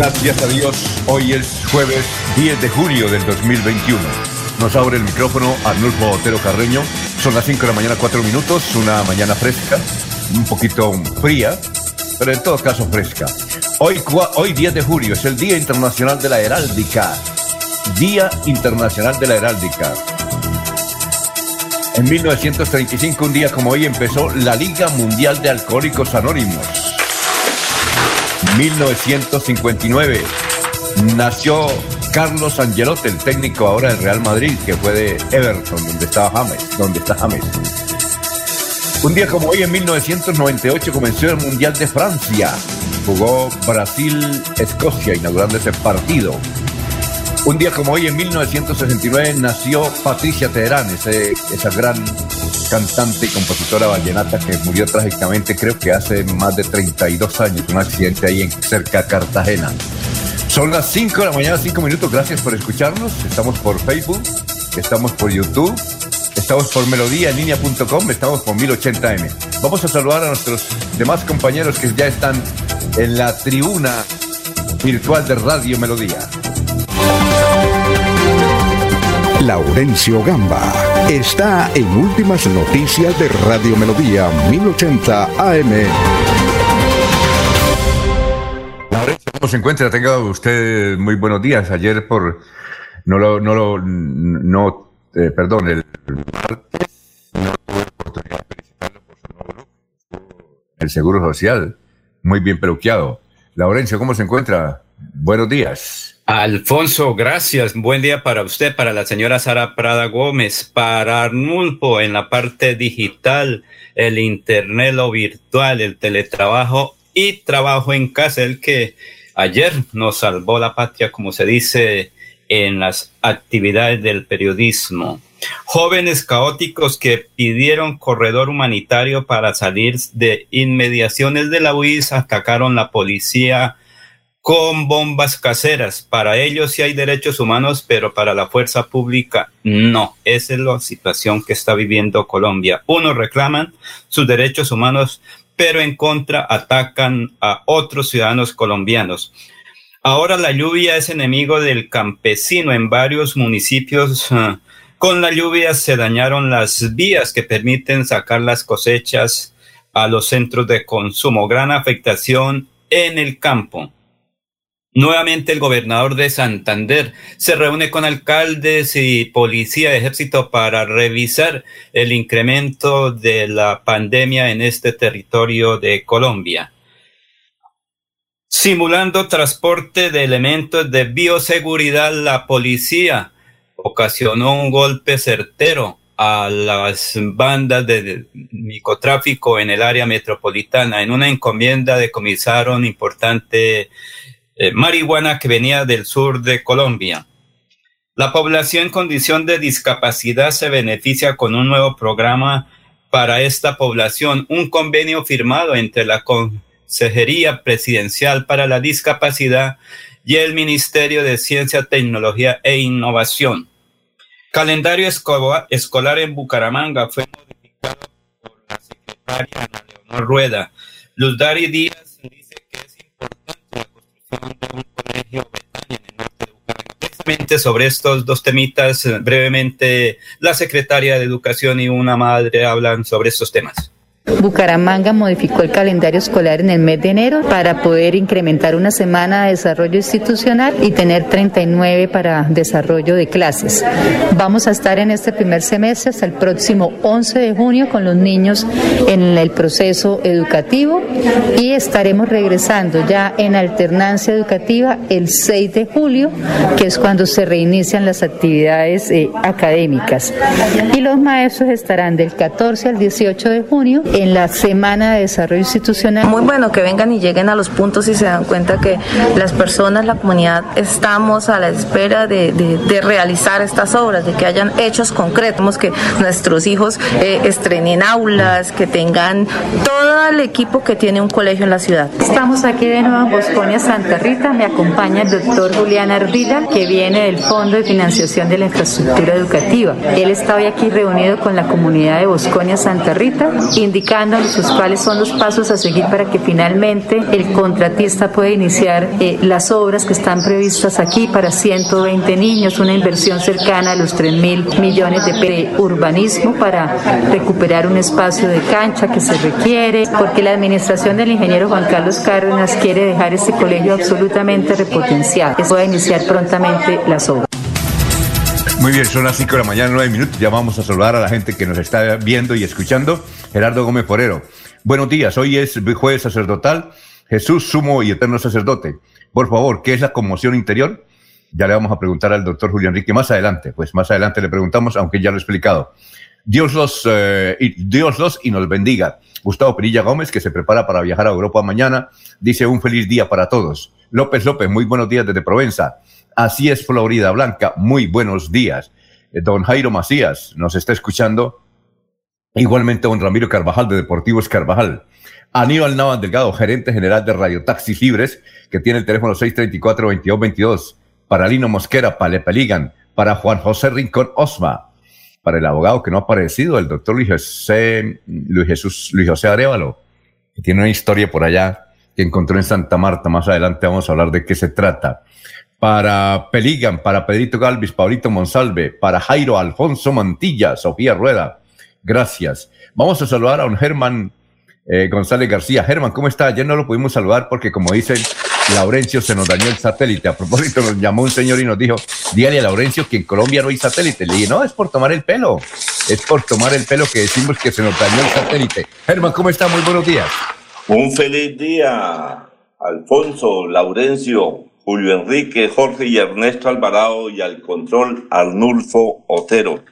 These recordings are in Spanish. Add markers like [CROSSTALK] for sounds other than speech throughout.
Gracias a Dios, hoy es jueves 10 de julio del 2021. Nos abre el micrófono Arnulfo Otero Carreño. Son las 5 de la mañana, 4 minutos, una mañana fresca, un poquito fría, pero en todo caso fresca. Hoy, hoy 10 de julio es el Día Internacional de la Heráldica. Día Internacional de la Heráldica. En 1935, un día como hoy, empezó la Liga Mundial de Alcohólicos Anónimos. 1959 nació Carlos Angelotti, el técnico ahora del Real Madrid, que fue de Everton, donde estaba James, donde está James. Un día como hoy, en 1998, comenzó el Mundial de Francia. Jugó Brasil-Escocia, inaugurando ese partido. Un día como hoy, en 1969, nació Patricia Teherán, esa gran cantante y compositora vallenata que murió trágicamente, creo que hace más de 32 años, un accidente ahí en, cerca de Cartagena. Son las 5 de la mañana, 5 minutos. Gracias por escucharnos. Estamos por Facebook, estamos por YouTube, estamos por melodíaenlínea.com, estamos por 1080m. Vamos a saludar a nuestros demás compañeros que ya están en la tribuna virtual de Radio Melodía. Laurencio Gamba está en Últimas Noticias de Radio Melodía 1080 AM. ¿cómo se encuentra? Tenga usted muy buenos días. Ayer por... No lo... No lo no, eh, perdón, el martes no tuve oportunidad de felicitarlo por su nuevo. El Seguro Social, muy bien peluqueado. Laurencio, ¿cómo se encuentra? Buenos días. Alfonso, gracias. Buen día para usted, para la señora Sara Prada Gómez, para Arnulfo en la parte digital, el internet, lo virtual, el teletrabajo y trabajo en casa, el que ayer nos salvó la patria, como se dice en las actividades del periodismo. Jóvenes caóticos que pidieron corredor humanitario para salir de inmediaciones de la UIS atacaron la policía con bombas caseras. Para ellos sí hay derechos humanos, pero para la fuerza pública no. Esa es la situación que está viviendo Colombia. Unos reclaman sus derechos humanos, pero en contra atacan a otros ciudadanos colombianos. Ahora la lluvia es enemigo del campesino en varios municipios. [LAUGHS] Con la lluvia se dañaron las vías que permiten sacar las cosechas a los centros de consumo. Gran afectación en el campo. Nuevamente el gobernador de Santander se reúne con alcaldes y policía de ejército para revisar el incremento de la pandemia en este territorio de Colombia. Simulando transporte de elementos de bioseguridad, la policía ocasionó un golpe certero a las bandas de microtráfico en el área metropolitana. En una encomienda decomisaron importante eh, marihuana que venía del sur de Colombia. La población en condición de discapacidad se beneficia con un nuevo programa para esta población, un convenio firmado entre la Consejería Presidencial para la Discapacidad y el Ministerio de Ciencia, Tecnología e Innovación. Calendario escolar en Bucaramanga fue modificado por la secretaria Ana Leonor Rueda. Luz Dari Díaz Bucaramanga. sobre estos dos temitas, brevemente, la secretaria de Educación y una madre hablan sobre estos temas. Bucaramanga modificó el calendario escolar en el mes de enero para poder incrementar una semana de desarrollo institucional y tener 39 para desarrollo de clases. Vamos a estar en este primer semestre hasta el próximo 11 de junio con los niños en el proceso educativo y estaremos regresando ya en alternancia educativa el 6 de julio, que es cuando se reinician las actividades eh, académicas. Y los maestros estarán del 14 al 18 de junio en la Semana de Desarrollo Institucional. Muy bueno que vengan y lleguen a los puntos y se dan cuenta que las personas, la comunidad, estamos a la espera de, de, realizar estas obras, de que hayan hechos concretos, que nuestros hijos eh, estrenen aulas, que tengan todo el equipo que tiene un colegio en la ciudad. Estamos aquí de nuevo en Bosconia, Santa Rita. Me acompaña el doctor Julián Ardila, que viene del Fondo de Financiación de la Infraestructura Educativa. Él está hoy aquí reunido con la comunidad de Bosconia, Santa Rita, indicando indicándonos cuáles son los pasos a seguir para que finalmente el contratista pueda iniciar eh, las obras que están previstas aquí para 120 niños, una inversión cercana a los 3 mil millones de urbanismo para recuperar un espacio de cancha que se requiere, porque la administración del ingeniero Juan Carlos Cárdenas quiere dejar este colegio absolutamente repotenciado, que pueda iniciar prontamente las obras. Muy bien, son las 5 de la mañana, 9 minutos. Ya vamos a saludar a la gente que nos está viendo y escuchando. Gerardo Gómez Forero. Buenos días, hoy es jueves sacerdotal. Jesús, sumo y eterno sacerdote. Por favor, ¿qué es la conmoción interior? Ya le vamos a preguntar al doctor Julio Enrique más adelante. Pues más adelante le preguntamos, aunque ya lo he explicado. Dios los, eh, Dios los y nos bendiga. Gustavo Perilla Gómez, que se prepara para viajar a Europa mañana, dice un feliz día para todos. López López, muy buenos días desde Provenza. Así es, Florida Blanca, muy buenos días. Eh, don Jairo Macías nos está escuchando. Igualmente, don Ramiro Carvajal de Deportivos Carvajal. Aníbal Navas Delgado, gerente general de Radio Taxis Libres, que tiene el teléfono 634-2222. Para Lino Mosquera, para Lepeligan, para Juan José Rincón Osma, para el abogado que no ha aparecido, el doctor Luis José, Luis Jesús, Luis José Arevalo, que tiene una historia por allá que encontró en Santa Marta. Más adelante vamos a hablar de qué se trata. Para Peligan, para Pedrito Galvis, Paulito Monsalve, para Jairo Alfonso Mantilla, Sofía Rueda. Gracias. Vamos a saludar a un Germán eh, González García. Germán, ¿cómo está? Ayer no lo pudimos saludar porque, como dicen, Laurencio se nos dañó el satélite. A propósito, nos llamó un señor y nos dijo, dígale a Laurencio que en Colombia no hay satélite. Le dije, no, es por tomar el pelo. Es por tomar el pelo que decimos que se nos dañó el satélite. Germán, ¿cómo está? Muy buenos días. Un feliz día, Alfonso, Laurencio, Julio Enrique, Jorge y Ernesto Alvarado y al control Arnulfo Otero.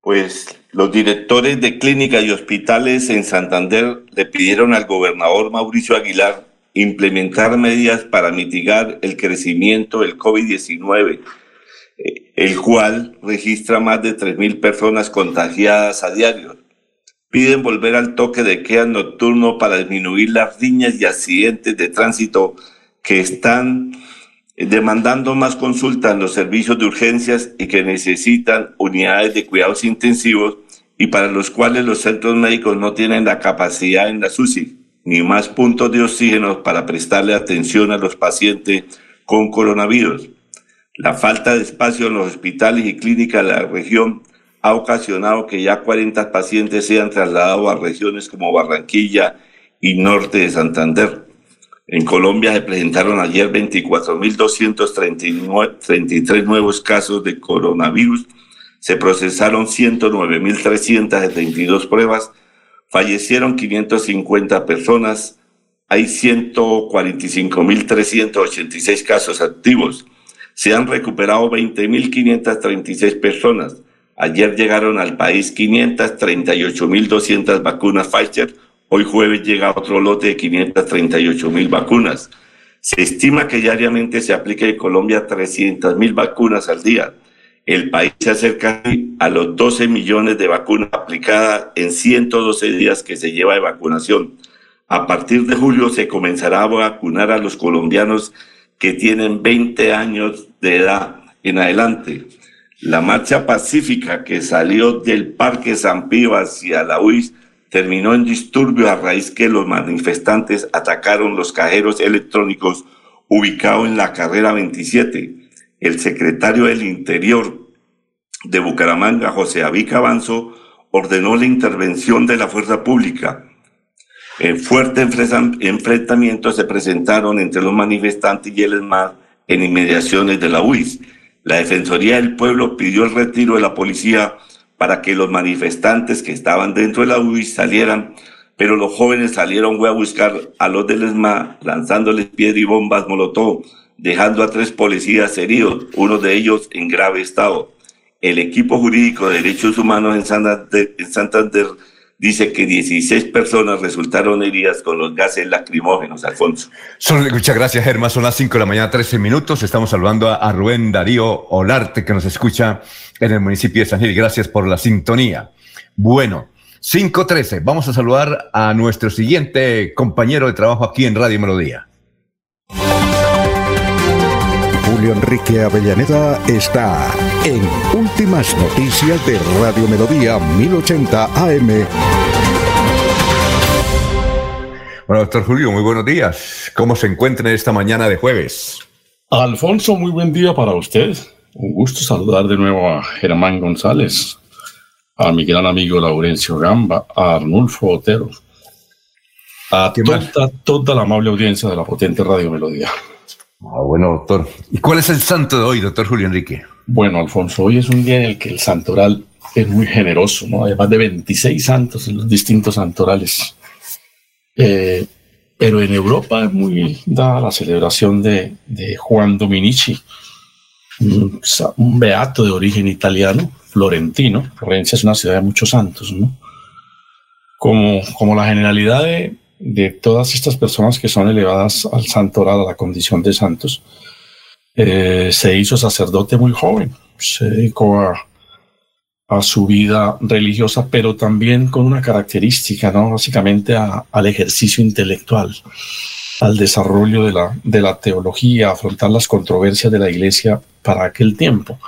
Pues los directores de clínicas y hospitales en Santander le pidieron al gobernador Mauricio Aguilar implementar medidas para mitigar el crecimiento del COVID-19, eh, el cual registra más de 3.000 personas contagiadas a diario. Piden volver al toque de queda nocturno para disminuir las riñas y accidentes de tránsito que están demandando más consultas en los servicios de urgencias y que necesitan unidades de cuidados intensivos y para los cuales los centros médicos no tienen la capacidad en la SUSI ni más puntos de oxígeno para prestarle atención a los pacientes con coronavirus. La falta de espacio en los hospitales y clínicas de la región ha ocasionado que ya 40 pacientes sean trasladados a regiones como Barranquilla y norte de Santander. En Colombia se presentaron ayer 24.233 nuevos casos de coronavirus, se procesaron 109.372 pruebas, fallecieron 550 personas, hay 145.386 casos activos, se han recuperado 20.536 personas. Ayer llegaron al país 538.200 vacunas Pfizer. Hoy jueves llega otro lote de 538.000 vacunas. Se estima que diariamente se aplica en Colombia 300.000 vacunas al día. El país se acerca a los 12 millones de vacunas aplicadas en 112 días que se lleva de vacunación. A partir de julio se comenzará a vacunar a los colombianos que tienen 20 años de edad en adelante. La marcha pacífica que salió del Parque San Pío hacia la UIS terminó en disturbio a raíz que los manifestantes atacaron los cajeros electrónicos ubicados en la carrera 27 el secretario del Interior de Bucaramanga, José Avica Avanzo, ordenó la intervención de la fuerza pública. En fuerte enfrentamientos se presentaron entre los manifestantes y el ESMAD en inmediaciones de la UIS. La Defensoría del Pueblo pidió el retiro de la policía para que los manifestantes que estaban dentro de la UIS salieran, pero los jóvenes salieron a buscar a los del ESMA lanzándoles piedras y bombas molotov dejando a tres policías heridos, uno de ellos en grave estado. El equipo jurídico de derechos humanos en Santander, dice que 16 personas resultaron heridas con los gases lacrimógenos, Alfonso. muchas gracias, Germán. Son las 5 de la mañana, 13 minutos. Estamos saludando a, Rubén Darío Olarte, que nos escucha en el municipio de San Gil. Gracias por la sintonía. Bueno, 5.13. Vamos a saludar a nuestro siguiente compañero de trabajo aquí en Radio Melodía. Julio Enrique Avellaneda está en Últimas Noticias de Radio Melodía 1080 AM. Bueno, doctor Julio, muy buenos días. ¿Cómo se encuentra esta mañana de jueves? Alfonso, muy buen día para usted. Un gusto saludar de nuevo a Germán González, a mi gran amigo Laurencio Gamba, a Arnulfo Otero, a toda, toda la amable audiencia de la potente Radio Melodía. Ah, bueno, doctor. ¿Y cuál es el santo de hoy, doctor Julio Enrique? Bueno, Alfonso, hoy es un día en el que el santoral es muy generoso, ¿no? Hay más de 26 santos en los distintos santorales. Eh, pero en Europa es muy dada la celebración de, Juan Dominici, un, beato de origen italiano, florentino. Florencia es una ciudad de muchos santos, ¿no? Como, como la generalidad de, de todas estas personas que son elevadas al santoral, a la condición de santos, eh, se hizo sacerdote muy joven, se dedicó a, a su vida religiosa, pero también con una característica, ¿no? Básicamente al ejercicio intelectual, al desarrollo de la, teología, afrontar las controversias de la iglesia para aquel tiempo.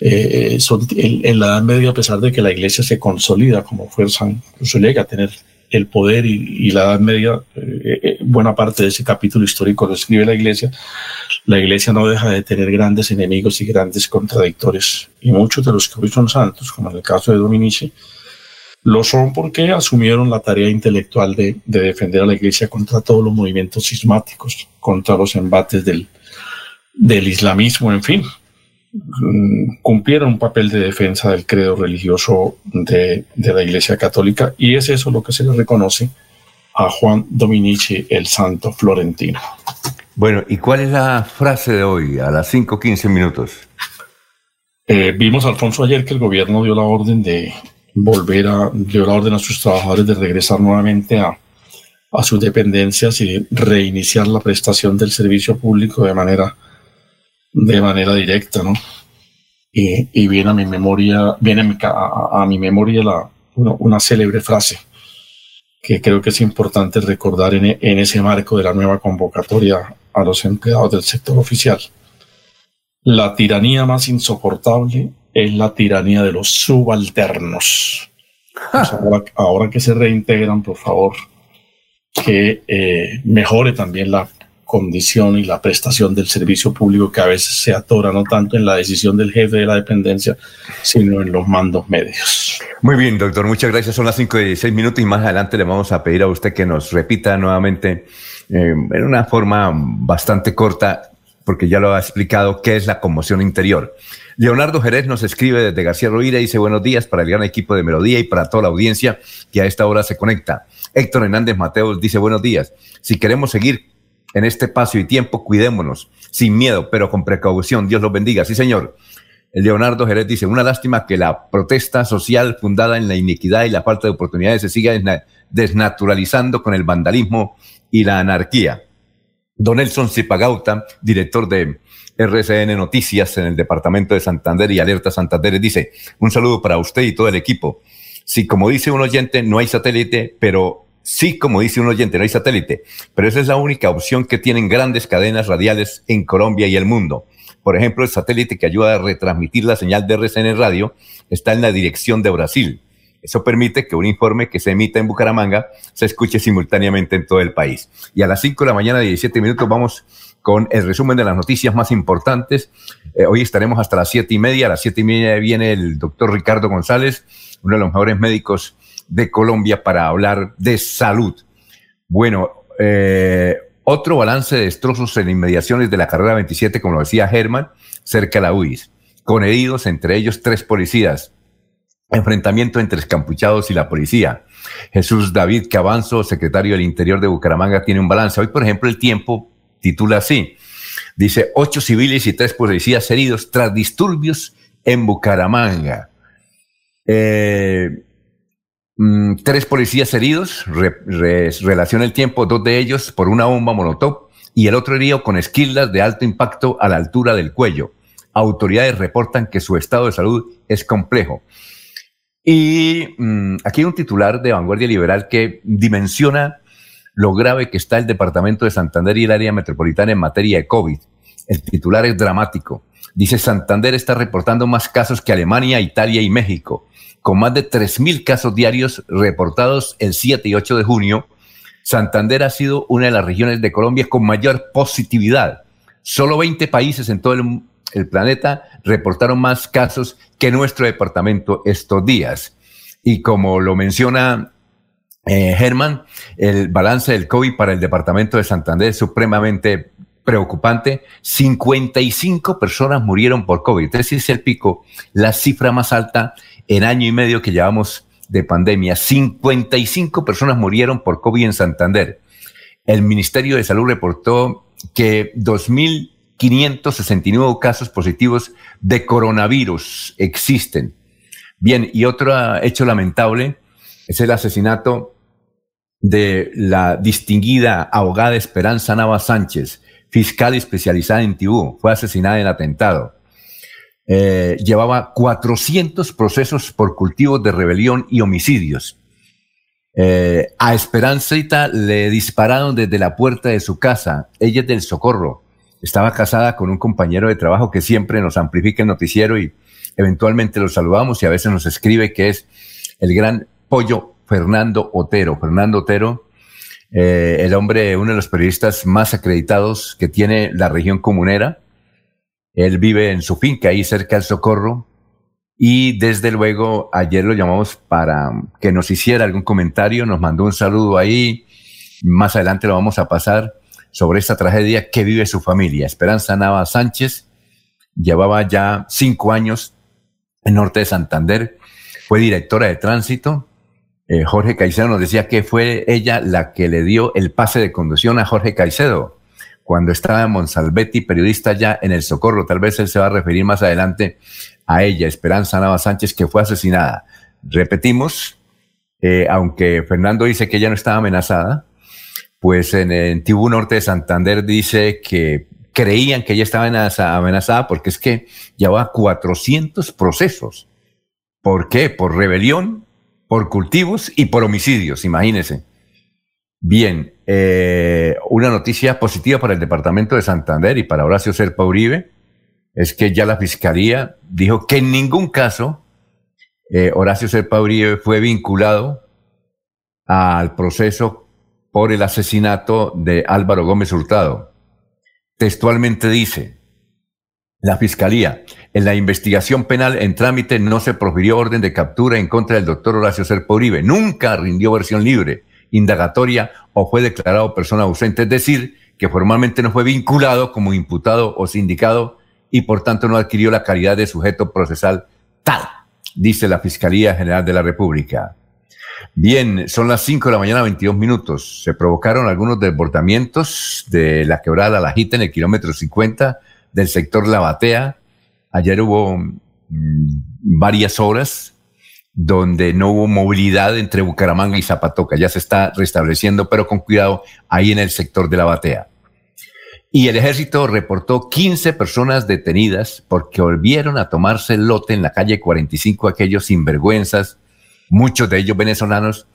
Eh, en, la Edad Media, a pesar de que la iglesia se consolida como fuerza, incluso llega a tener el poder y, la Edad Media, eh, eh, buena parte de ese capítulo histórico lo escribe la Iglesia, la Iglesia no deja de tener grandes enemigos y grandes contradictores. Y muchos de los que hoy son santos, como en el caso de Dominici, lo son porque asumieron la tarea intelectual de, de defender a la Iglesia contra todos los movimientos sismáticos, contra los embates del islamismo, en fin, Cumplieron un papel de defensa del credo religioso de, la Iglesia Católica y es eso lo que se le reconoce a Juan Dominici, el santo florentino. Bueno, ¿y cuál es la frase de hoy a las 5.15 minutos? Eh, vimos, Alfonso, ayer que el gobierno dio la orden de volver a, dio la orden a sus trabajadores de regresar nuevamente a, a sus dependencias y reiniciar la prestación del servicio público de manera de manera directa, ¿no? Y, y viene a mi memoria, viene a, mi memoria la, una, célebre frase que creo que es importante recordar en, en ese marco de la nueva convocatoria a los empleados del sector oficial. La tiranía más insoportable es la tiranía de los subalternos. Pues ahora, que se reintegran, por favor, que eh, mejore también la condición y la prestación del servicio público que a veces se atora no tanto en la decisión del jefe de la dependencia, sino en los mandos medios. Muy bien, doctor, muchas gracias. Son las 5 y 16 minutos y más adelante le vamos a pedir a usted que nos repita nuevamente eh, en una forma bastante corta, porque ya lo ha explicado, qué es la conmoción interior. Leonardo Jerez nos escribe desde García Rovira y dice buenos días para el gran equipo de Melodía y para toda la audiencia que a esta hora se conecta. Héctor Hernández Mateos dice buenos días. Si queremos seguir en este espacio y tiempo, cuidémonos, sin miedo, pero con precaución. Dios los bendiga. Sí, señor. Leonardo Jerez dice, una lástima que la protesta social fundada en la iniquidad y la falta de oportunidades se siga desnaturalizando con el vandalismo y la anarquía. Don Nelson Zipagauta, director de RCN Noticias en el departamento de Santander y Alerta Santander, dice, un saludo para usted y todo el equipo. Si como dice un oyente, no hay satélite, pero Sí, como dice un oyente, no hay satélite, pero esa es la única opción que tienen grandes cadenas radiales en Colombia y el mundo. Por ejemplo, el satélite que ayuda a retransmitir la señal de RCN Radio está en la dirección de Brasil. Eso permite que un informe que se emita en Bucaramanga se escuche simultáneamente en todo el país. Y a las 5 de la mañana, 17 minutos, vamos con el resumen de las noticias más importantes. Eh, hoy estaremos hasta las 7 y media. A las 7 y media viene el doctor Ricardo González, uno de los mejores médicos de Colombia para hablar de salud. Bueno, eh, otro balance de destrozos en inmediaciones de la carrera 27, como lo decía Germán, cerca de la UIS, con heridos, entre ellos tres policías. Enfrentamiento entre escampuchados y la policía. Jesús David Cabanzo, secretario del Interior de Bucaramanga, tiene un balance. Hoy, por ejemplo, el tiempo titula así. Dice, ocho civiles y tres policías heridos tras disturbios en Bucaramanga. Eh, Mm, tres policías heridos, relaciona el tiempo, dos de ellos por una bomba molotov y el otro herido con esquilas de alto impacto a la altura del cuello. Autoridades reportan que su estado de salud es complejo. Y mm, aquí hay un titular de Vanguardia Liberal que dimensiona lo grave que está el departamento de Santander y el área metropolitana en materia de COVID. El titular es dramático. Dice, Santander está reportando más casos que Alemania, Italia y México con más de 3.000 casos diarios reportados el 7 y 8 de junio, Santander ha sido una de las regiones de Colombia con mayor positividad. Solo 20 países en todo el, planeta reportaron más casos que nuestro departamento estos días. Y como lo menciona eh, Germán, el balance del COVID para el departamento de Santander es supremamente preocupante. 55 personas murieron por COVID. Ese es el pico, la cifra más alta en año y medio que llevamos de pandemia. 55 personas murieron por COVID en Santander. El Ministerio de Salud reportó que 2.569 casos positivos de coronavirus existen. Bien, y otro hecho lamentable es el asesinato de la distinguida abogada Esperanza Nava Sánchez, fiscal especializada en Tibú. Fue asesinada en atentado. Eh, llevaba 400 procesos por cultivos de rebelión y homicidios. Eh, a Esperancita le dispararon desde la puerta de su casa. Ella es del Socorro. Estaba casada con un compañero de trabajo que siempre nos amplifica el noticiero y eventualmente lo saludamos y a veces nos escribe que es el gran pollo Fernando Otero. Fernando Otero, eh, el hombre, uno de los periodistas más acreditados que tiene la región comunera él vive en su finca ahí cerca del Socorro y desde luego ayer lo llamamos para que nos hiciera algún comentario, nos mandó un saludo ahí, más adelante lo vamos a pasar sobre esta tragedia que vive su familia. Esperanza Nava Sánchez llevaba ya cinco años en Norte de Santander, fue directora de tránsito. Eh, Jorge Caicedo nos decía que fue ella la que le dio el pase de conducción a Jorge Caicedo cuando estaba Monsalvetti, periodista ya en el Socorro. Tal vez él se va a referir más adelante a ella, Esperanza Nava Sánchez, que fue asesinada. Repetimos, eh, aunque Fernando dice que ella no estaba amenazada, pues en el Tibú Norte de Santander dice que creían que ella estaba amenazada porque es que llevaba 400 procesos. ¿Por qué? Por rebelión, por cultivos y por homicidios, imagínense. Bien, eh, una noticia positiva para el departamento de Santander y para Horacio Serpa Uribe es que ya la fiscalía dijo que en ningún caso eh, Horacio Serpa Uribe fue vinculado al proceso por el asesinato de Álvaro Gómez Hurtado. Textualmente dice, la Fiscalía, en la investigación penal en trámite no se profirió orden de captura en contra del doctor Horacio Serpa Uribe. Nunca rindió versión libre indagatoria o fue declarado persona ausente, es decir, que formalmente no fue vinculado como imputado o sindicado y por tanto no adquirió la calidad de sujeto procesal tal, dice la Fiscalía General de la República. Bien, son las 5 de la mañana, 22 minutos. Se provocaron algunos desbordamientos de la quebrada La Lajita en el kilómetro 50 del sector La Batea. Ayer hubo mm, varias horas donde no hubo movilidad entre Bucaramanga y Zapatoca. Ya se está restableciendo, pero con cuidado ahí en el sector de la batea. Y el ejército reportó 15 personas detenidas porque volvieron a tomarse el lote en la calle 45, aquellos sinvergüenzas, muchos de ellos venezolanos,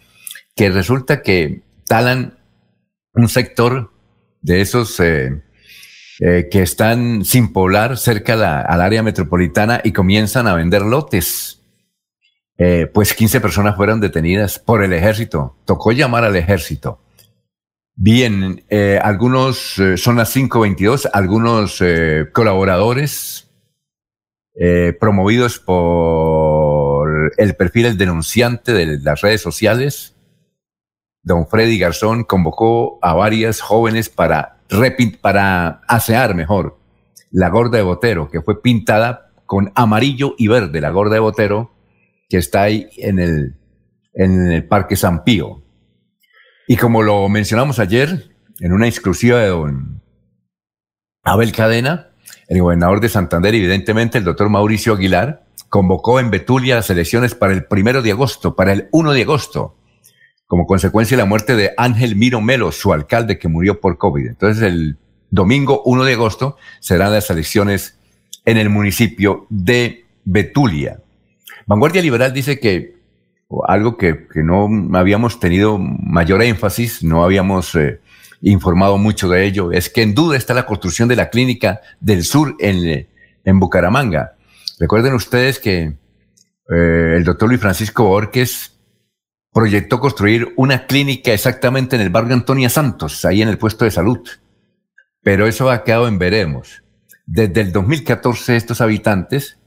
que resulta que talan un sector de esos eh, eh, que están sin poblar cerca al área metropolitana y comienzan a vender lotes eh, pues 15 personas fueron detenidas por el ejército. Tocó llamar al ejército. Bien, eh, algunos, eh, son las 5.22, algunos colaboradores promovidos por el perfil El Denunciante de las redes sociales, don Freddy Garzón convocó a varias jóvenes para, para asear mejor la gorda de Botero, que fue pintada con amarillo y verde, la gorda de Botero, que está ahí en el, en el Parque San Pío. Y como lo mencionamos ayer, en una exclusiva de don Abel Cadena, el gobernador de Santander, evidentemente el doctor Mauricio Aguilar, convocó en Betulia las elecciones para el primero de agosto, para el 1 de agosto, como consecuencia de la muerte de Ángel Miro Melo, su alcalde que murió por COVID. Entonces el domingo 1 de agosto serán las elecciones en el municipio de Betulia. Vanguardia Liberal dice que algo que, no habíamos tenido mayor énfasis, no habíamos eh, informado mucho de ello, es que en duda está la construcción de la clínica del sur en, en Bucaramanga. Recuerden ustedes que eh, el doctor Luis Francisco Borges proyectó construir una clínica exactamente en el barrio Antonia Santos, ahí en el puesto de salud. Pero eso ha quedado en veremos. Desde el 2014 estos habitantes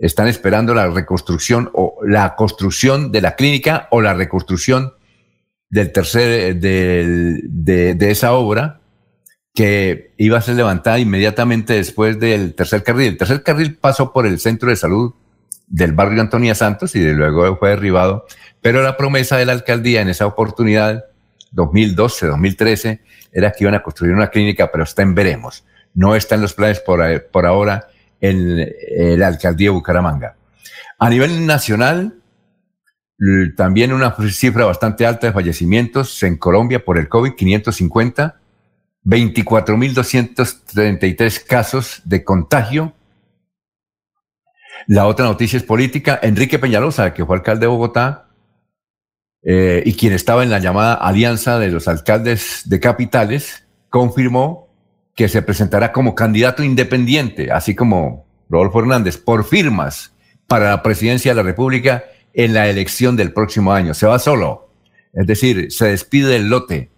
están esperando la reconstrucción o la construcción de la clínica o la reconstrucción del tercer, de, de, esa obra que iba a ser levantada inmediatamente después del tercer carril. El tercer carril pasó por el centro de salud del barrio Antonia Santos y de luego fue derribado, pero la promesa de la alcaldía en esa oportunidad, 2012, 2013, era que iban a construir una clínica, pero está en veremos. No está en los planes por, por ahora en, la alcaldía de Bucaramanga. A nivel nacional, también una cifra bastante alta de fallecimientos en Colombia por el COVID, 550, 24.233 casos de contagio. La otra noticia es política. Enrique Peñalosa, que fue alcalde de Bogotá eh, y quien estaba en la llamada Alianza de los Alcaldes de Capitales, confirmó que se presentará como candidato independiente, así como Rodolfo Hernández, por firmas para la presidencia de la República en la elección del próximo año. Se va solo. Es decir, se despide del lote,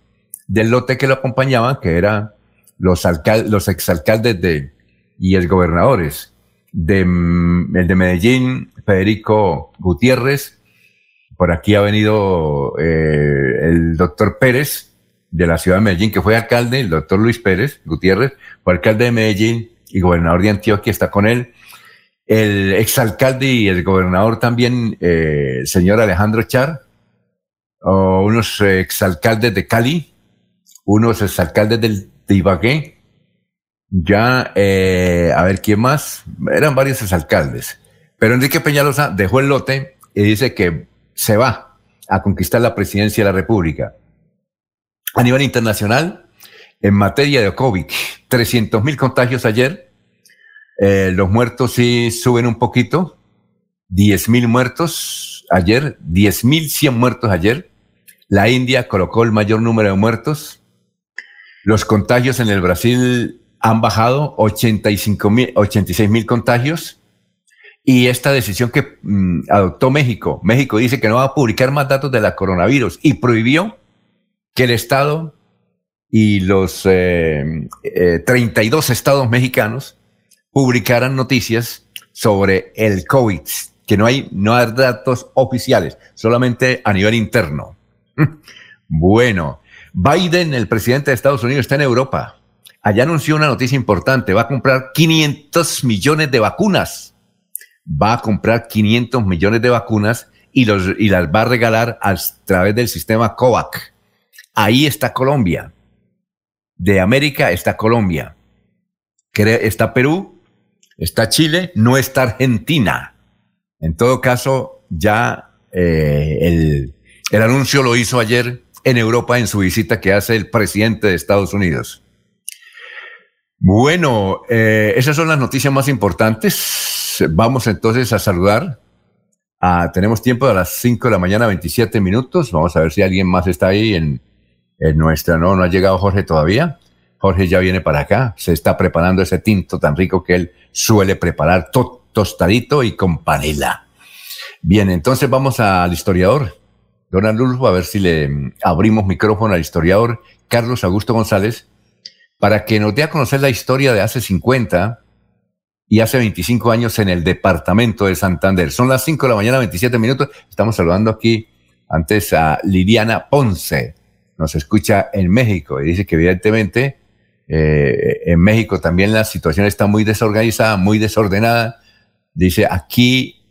del lote que lo acompañaban, que eran los, exalcaldes de, y el gobernadores de, mm, el de Medellín, Federico Gutiérrez. Por aquí ha venido eh, el doctor Pérez, de la ciudad de Medellín, que fue alcalde, el doctor Luis Pérez Gutiérrez, fue alcalde de Medellín y gobernador de Antioquia, está con él. El exalcalde y el gobernador también, eh, señor Alejandro Char, o unos exalcaldes de Cali, unos exalcaldes del, de Ibagué, ya, eh, a ver quién más, eran varios exalcaldes. Pero Enrique Peñalosa dejó el lote y dice que se va a conquistar la presidencia de la República. A nivel internacional, en materia de COVID, [LAUGHS] 300 mil contagios ayer. Eh, los muertos sí suben un poquito. 10 mil muertos ayer, 10 mil 100 muertos ayer. La India colocó el mayor número de muertos. Los contagios en el Brasil han bajado 85 mil, 86 mil contagios. Y esta decisión que mm, adoptó México, México dice que no va a publicar más datos de la coronavirus y prohibió que el Estado y los eh, 32 eh, estados mexicanos publicaran noticias sobre el COVID, que no hay, no hay datos oficiales, solamente a nivel interno. [LAUGHS] Bueno, Biden, el presidente de Estados Unidos, está en Europa. Allá anunció una noticia importante, va a comprar 500 millones de vacunas. Va a comprar 500 millones de vacunas y, los, y las va a regalar a través del sistema COVAX Ahí está Colombia. De América está Colombia. Está Perú, está Chile, no está Argentina. En todo caso, ya eh, el, anuncio lo hizo ayer en Europa en su visita que hace el presidente de Estados Unidos. Bueno, eh, esas son las noticias más importantes. Vamos entonces a saludar. tenemos tiempo a las 5 de la mañana, 27 minutos. Vamos a ver si alguien más está ahí en, en nuestra, no, no ha llegado Jorge todavía. Jorge ya viene para acá, se está preparando ese tinto tan rico que él suele preparar, tostadito y con panela. Bien, entonces vamos al historiador, don Arnulfo, a ver si le abrimos micrófono al historiador Carlos Augusto González, para que nos dé a conocer la historia de hace 50 y hace 25 años en el departamento de Santander. Son las 5 de la mañana, 27 minutos. Estamos saludando aquí antes a Liliana Ponce nos escucha en México y dice que evidentemente eh, en México también la situación está muy desorganizada, muy desordenada. Dice, aquí,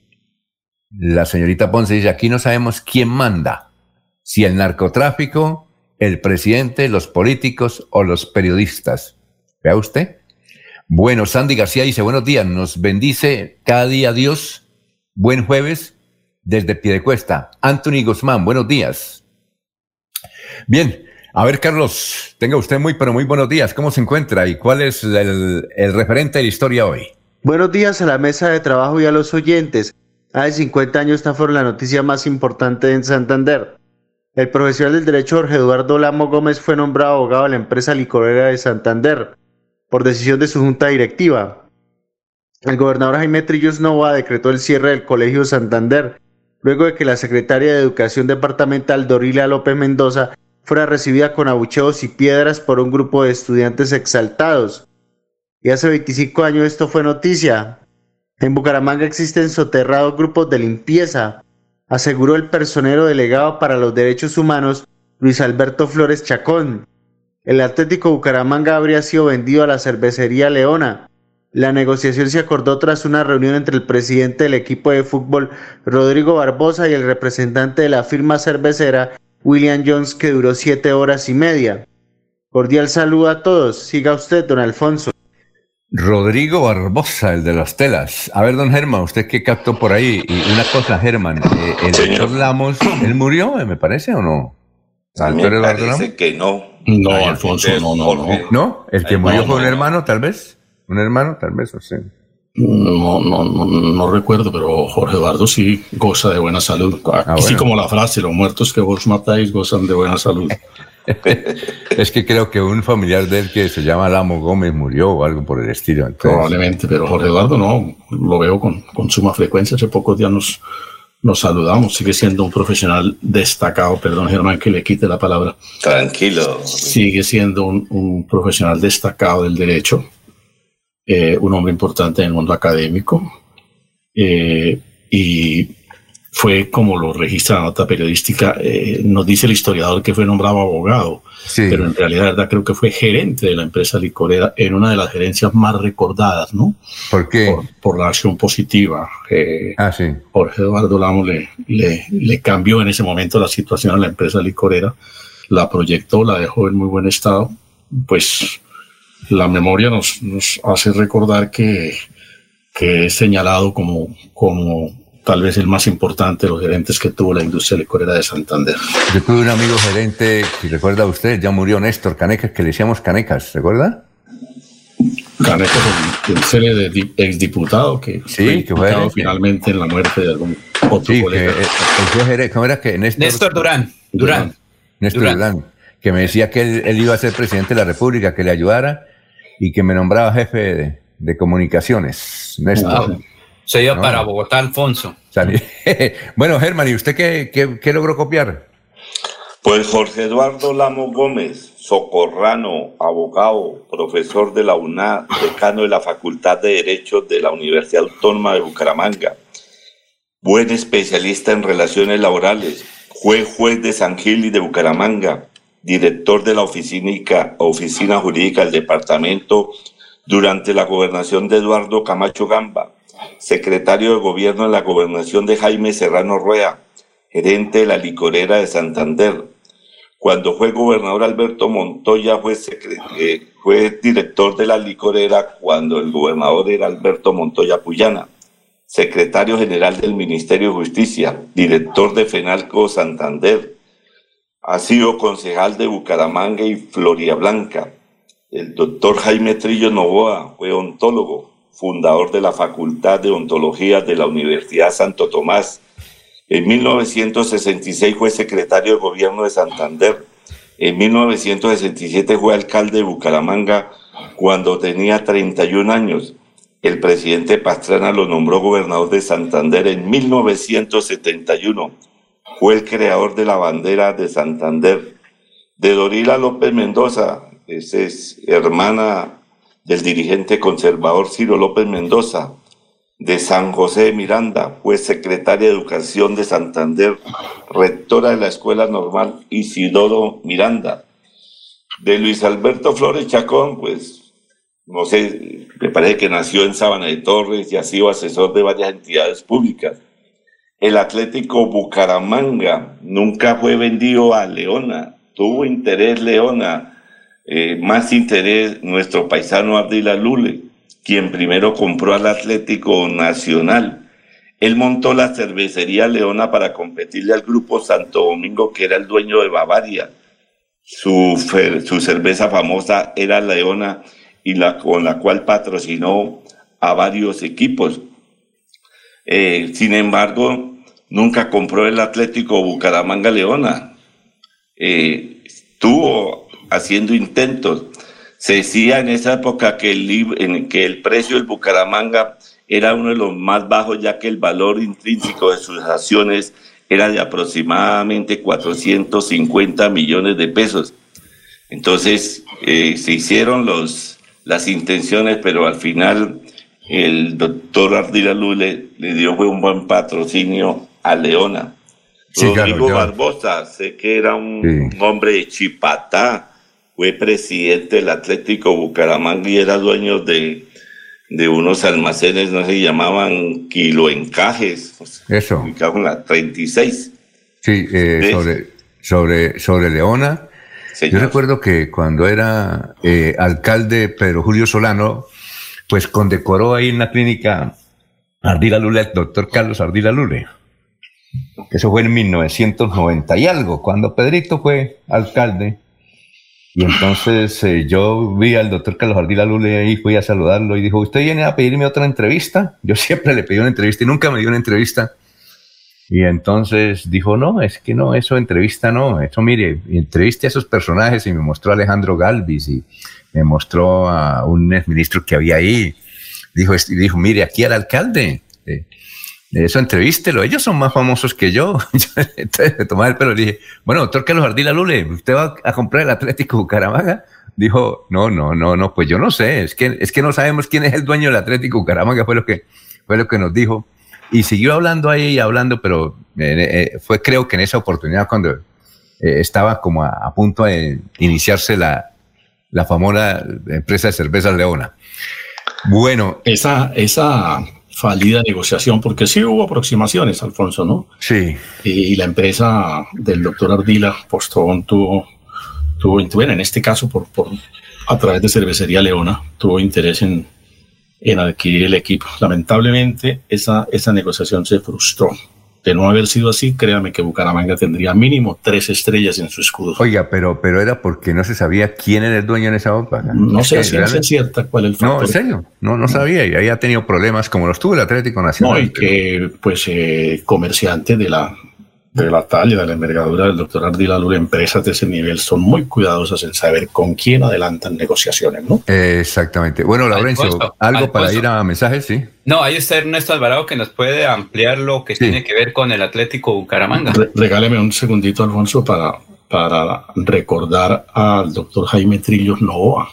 la señorita Ponce dice, aquí no sabemos quién manda, si el narcotráfico, el presidente, los políticos o los periodistas. ¿Vea usted? Bueno, Sandy García dice, buenos días, nos bendice cada día Dios. Buen jueves desde Piedecuesta. Anthony Guzmán, buenos días. Bien, a ver, Carlos, tenga usted muy, pero muy buenos días. ¿Cómo se encuentra y cuál es el, referente de la historia hoy? Buenos días a la mesa de trabajo y a los oyentes. Hace 50 años esta fue la noticia más importante en Santander. El profesional del derecho Jorge Eduardo Lamo Gómez fue nombrado abogado de la empresa licorera de Santander por decisión de su junta directiva. El gobernador Jaime Trillos Nova decretó el cierre del Colegio Santander luego de que la secretaria de Educación Departamental Dorila López Mendoza fuera recibida con abucheos y piedras por un grupo de estudiantes exaltados. Y hace 25 años esto fue noticia. En Bucaramanga existen soterrados grupos de limpieza, aseguró el personero delegado para los derechos humanos Luis Alberto Flores Chacón. El Atlético Bucaramanga habría sido vendido a la cervecería Leona. La negociación se acordó tras una reunión entre el presidente del equipo de fútbol Rodrigo Barbosa y el representante de la firma cervecera William Jones que duró siete horas y media. Cordial saludo a todos. Siga usted, don Alfonso. Rodrigo Barbosa, el de las telas. A ver, don Germán, ¿usted qué captó por ahí? Y una cosa, Germán, eh, el señor Lamos, ¿él murió, me parece, o no? Me parece que no. No, Alfonso, no, no, no. ¿No? ¿El que murió fue un hermano, tal vez? ¿Un hermano, tal vez, o sea? No, no, no, no, recuerdo, pero Jorge Eduardo sí goza de buena salud. Ah, Así como la frase, los muertos que vos matáis gozan de buena salud. [LAUGHS] es que creo que un familiar de él que se llama Lamo Gómez murió o algo por el estilo. Probablemente, pero Jorge Eduardo no, lo veo con, con, suma frecuencia. Hace pocos días nos, nos saludamos. Sigue siendo un profesional destacado. Perdón, Germán, que le quite la palabra. Tranquilo. Sigue siendo un, un profesional destacado del derecho, eh, un hombre importante en el mundo académico. Eh, y fue como lo registra la nota periodística, eh, nos dice el historiador que fue nombrado abogado, pero en realidad creo que fue gerente de la empresa licorera en una de las gerencias más recordadas, ¿no? ¿Por qué? Por, la acción positiva. Eh, ah, sí. Jorge Eduardo Lamo le, le, cambió en ese momento la situación a la empresa licorera, la proyectó, la dejó en muy buen estado, pues la memoria nos, nos hace recordar que, que es señalado como, como tal vez el más importante de los gerentes que tuvo la industria licorera de Santander. Yo tuve un amigo gerente, si recuerda usted, ya murió Néstor Canecas, que le decíamos Canecas, ¿recuerda? Canecas, el, serie de exdiputado que sí, fue que fue finalmente en la muerte de algún otro sí, colega. Que, ¿Cómo era que Néstor, Néstor Durán, Durán. Néstor Durán. que me decía que él, iba a ser presidente de la República, que le ayudara y que me nombraba jefe de, comunicaciones. Néstor. Se iba para Bogotá, Alfonso. [LAUGHS] bueno, Germán, ¿y usted qué, logró copiar? Pues Jorge Eduardo Lamo Gómez, socorrano, abogado, profesor de la UNA, decano de la Facultad de Derecho de la Universidad Autónoma de Bucaramanga, buen especialista en relaciones laborales, fue juez de San Gil y de Bucaramanga, director de la oficina, jurídica del departamento durante la gobernación de Eduardo Camacho Gamba, secretario de gobierno en la gobernación de Jaime Serrano Rueda, gerente de la licorera de Santander. Cuando fue gobernador Alberto Montoya fue, eh, fue director de la licorera cuando el gobernador era Alberto Montoya Puyana, secretario general del Ministerio de Justicia, director de FENALCO Santander. Ha sido concejal de Bucaramanga y Floria Blanca. El doctor Jaime Trillo Novoa fue ontólogo, fundador de la Facultad de Ontología de la Universidad Santo Tomás. En 1966 fue secretario de Gobierno de Santander. En 1967 fue alcalde de Bucaramanga cuando tenía 31 años. El presidente Pastrana lo nombró gobernador de Santander en 1971. Fue el creador de la bandera de Santander. De Dorila López Mendoza, es hermana del dirigente conservador Ciro López Mendoza, de San José de Miranda, fue secretaria de Educación de Santander, rectora de la Escuela Normal Isidoro Miranda. De Luis Alberto Flores Chacón, pues, no sé, me parece que nació en Sabana de Torres y ha sido asesor de varias entidades públicas. El Atlético Bucaramanga nunca fue vendido a Leona, tuvo interés Leona eh, más interés nuestro paisano Abdila Lule, quien primero compró al Atlético Nacional. Él montó la cervecería Leona para competirle al grupo Santo Domingo, que era el dueño de Bavaria. Su, su cerveza famosa era Leona y la, con la cual patrocinó a varios equipos. Eh, sin embargo, nunca compró el Atlético Bucaramanga Leona. Eh, tuvo haciendo intentos. Se decía en esa época que el, que el precio del Bucaramanga era uno de los más bajos ya que el valor intrínseco de sus acciones era de aproximadamente 450 millones de pesos. Entonces eh, se hicieron los, las intenciones, pero al final el doctor Ardila Lule le dio un buen patrocinio a Leona. Rodrigo Barbosa, sé que era un hombre de Chipatá, fue presidente del Atlético Bucaramanga y era dueño de, de unos almacenes, no se llamaban kiloencajes. Eso. en la 36. Sí, eh, sobre, sobre, sobre Leona. Yo recuerdo que cuando era eh, alcalde Pedro Julio Solano, pues condecoró ahí en la clínica Ardila Lule, el doctor Carlos Ardila Lule. Eso fue en 1990 y algo, cuando Pedrito fue alcalde. Y entonces eh, yo vi al doctor Carlos Ardila Lule ahí, fui a saludarlo y dijo, ¿usted viene a pedirme otra entrevista? Yo [LAUGHS] siempre le pedí una entrevista y nunca me dio una entrevista. Y entonces dijo, no, es que no, eso entrevista no, eso mire, entreviste a esos personajes y me mostró a Alejandro Galvis y me mostró a un ministro que había ahí. Dijo, dijo mire, aquí al alcalde, eh, eso entrevístelo, ellos son más famosos que yo. Entonces me tomaba el pelo y dije, bueno, doctor Carlos Ardila Lule, ¿usted va a comprar el Atlético Bucaramanga? Dijo, no, no, no, no, pues yo no sé, es que, es que no sabemos quién es el dueño del Atlético Bucaramanga, fue lo que, fue lo que nos dijo. Y siguió hablando ahí, hablando, pero eh, eh, fue creo que en esa oportunidad cuando eh, estaba como a, punto de iniciarse la, la famosa empresa de cerveza Leona. Bueno. Esa, esa falida negociación, porque sí hubo aproximaciones, Alfonso, ¿no? Sí. Y, la empresa del doctor Ardila, Postón, tuvo, tuvo, bueno, en este caso, por, por, a través de Cervecería Leona, tuvo interés en, en adquirir el equipo. Lamentablemente, esa, esa negociación se frustró. De no haber sido así, créame que Bucaramanga tendría mínimo tres estrellas en su escudo. Oiga, pero, pero era porque no se sabía quién era el dueño en esa OPA. No sé si es cierta cuál es el factor. No, en serio, no, no sabía. Y ahí ha tenido problemas como los tuvo el Atlético Nacional. No, y que, pues, eh, comerciante de la, de la talla, de la envergadura del doctor Ardila Lula, empresas de ese nivel son muy cuidadosas en saber con quién adelantan negociaciones, ¿no? exactamente. Bueno, Laurencio, ¿algo para ir a mensajes? Sí. No, hay usted Ernesto Alvarado que nos puede ampliar lo que tiene que ver con el Atlético Bucaramanga. regáleme un segundito, Alfonso, para, para recordar al doctor Jaime Trillos Novoa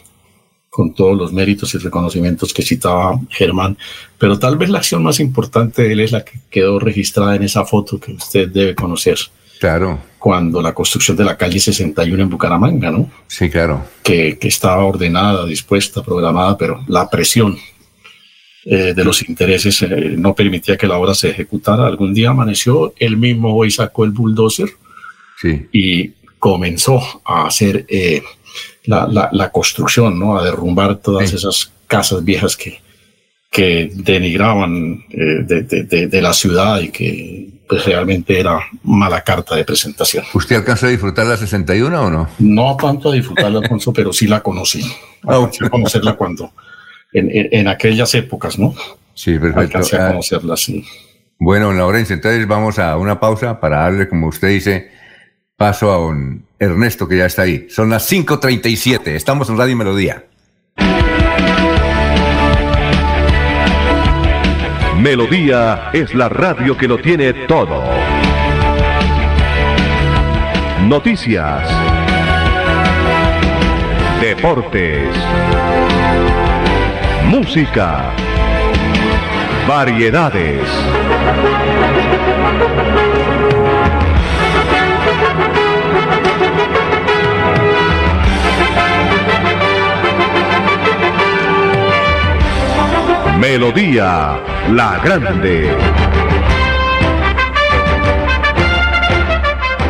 con todos los méritos y reconocimientos que citaba Germán, pero tal vez la acción más importante de él es la que quedó registrada en esa foto que usted debe conocer. Claro. Cuando la construcción de la calle 61 en Bucaramanga, ¿no? Sí, claro. Que, que estaba ordenada, dispuesta, programada, pero la presión eh, de los intereses eh, no permitía que la obra se ejecutara. Algún día amaneció, él mismo hoy sacó el bulldozer sí. y comenzó a hacer eh, la, la, construcción, ¿no? A derrumbar todas esas casas viejas que, que denigraban eh, de, de, de, la ciudad y que pues, realmente era mala carta de presentación. ¿Usted alcanzó a disfrutar la 61 o no? No tanto a disfrutarla, Alfonso, pero sí la conocí. Ah, a conocerla cuando, en, en, aquellas épocas, ¿no? Sí, perfecto. Alcancé a ah, conocerla, sí. Bueno, Laurencia, entonces vamos a una pausa para darle, como usted dice, paso a un Ernesto que ya está ahí. Son las 5.37, estamos en Radio Melodía. Melodía es la radio que lo tiene todo. Noticias. Deportes. Música. Variedades. Melodía La Grande.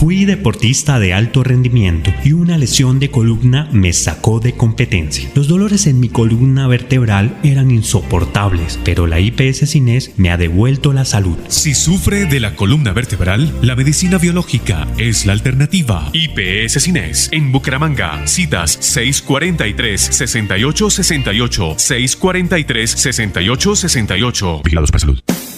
Fui deportista de alto rendimiento y una lesión de columna me sacó de competencia. Los dolores en mi columna vertebral eran insoportables, pero la IPS Cines me ha devuelto la salud. Si sufre de la columna vertebral, la medicina biológica es la alternativa. IPS Cines en Bucaramanga. Citas 643 6868 643 6868. Vigilados para salud.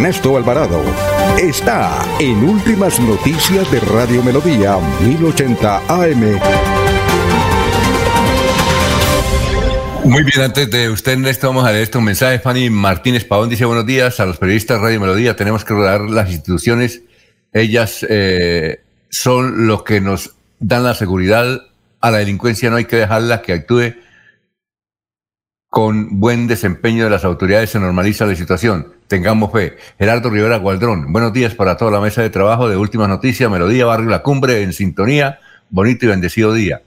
Ernesto Alvarado está en Últimas Noticias de Radio Melodía 1080 AM. Muy bien, antes de usted, Ernesto, vamos a leer estos mensajes. Fanny Martínez Pavón dice buenos días a los periodistas de Radio Melodía. Tenemos que rodar las instituciones. Ellas eh, son los que nos dan la seguridad. A la delincuencia no hay que dejarla que actúe con buen desempeño de las autoridades se normaliza la situación. Tengamos fe. Gerardo Rivera Gualdrón, buenos días para toda la mesa de trabajo de Últimas Noticias, Melodía Barrio La Cumbre en sintonía, bonito y bendecido día.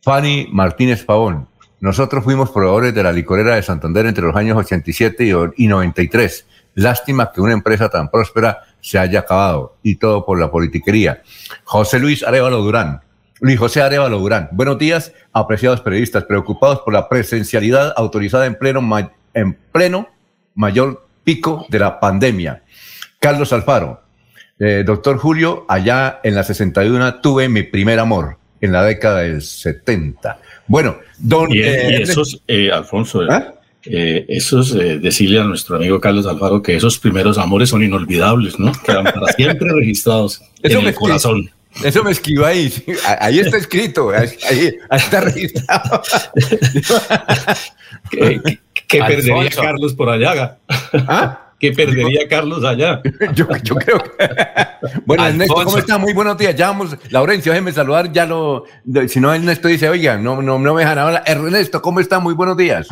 Fanny Martínez Pavón, nosotros fuimos proveedores de la licorera de Santander entre los años 87 y 93. Lástima que una empresa tan próspera se haya acabado y todo por la politiquería. José Luis Arevalo Durán, Luis José Arevalo Durán. Buenos días, apreciados periodistas, preocupados por la presencialidad autorizada en pleno, en pleno mayor pico de la pandemia. Carlos Alfaro, eh, doctor Julio, allá en la 61 tuve mi primer amor, en la década del 70. Bueno, don... Y, eh, esos, eh, Alfonso, ¿Ah? esos, decirle a nuestro amigo Carlos Alfaro que esos primeros amores son inolvidables, ¿no? Quedan para siempre registrados [LAUGHS] en el corazón. Eso me esquiva ahí. Ahí está escrito. Ahí, está registrado. [LAUGHS] [LAUGHS] ¿Qué, perdería Carlos por allá? ¿Ah? [LAUGHS] ¿Qué perdería Carlos allá? [LAUGHS] Yo, creo que. [LAUGHS] Bueno, Ernesto, ¿cómo está? Muy buenos días. Ya vamos, Laurencio, déjeme saludar. Ya lo. Si no, Ernesto dice, oiga, no, no, no me dejan hablar. Ernesto, ¿cómo está? Muy buenos días.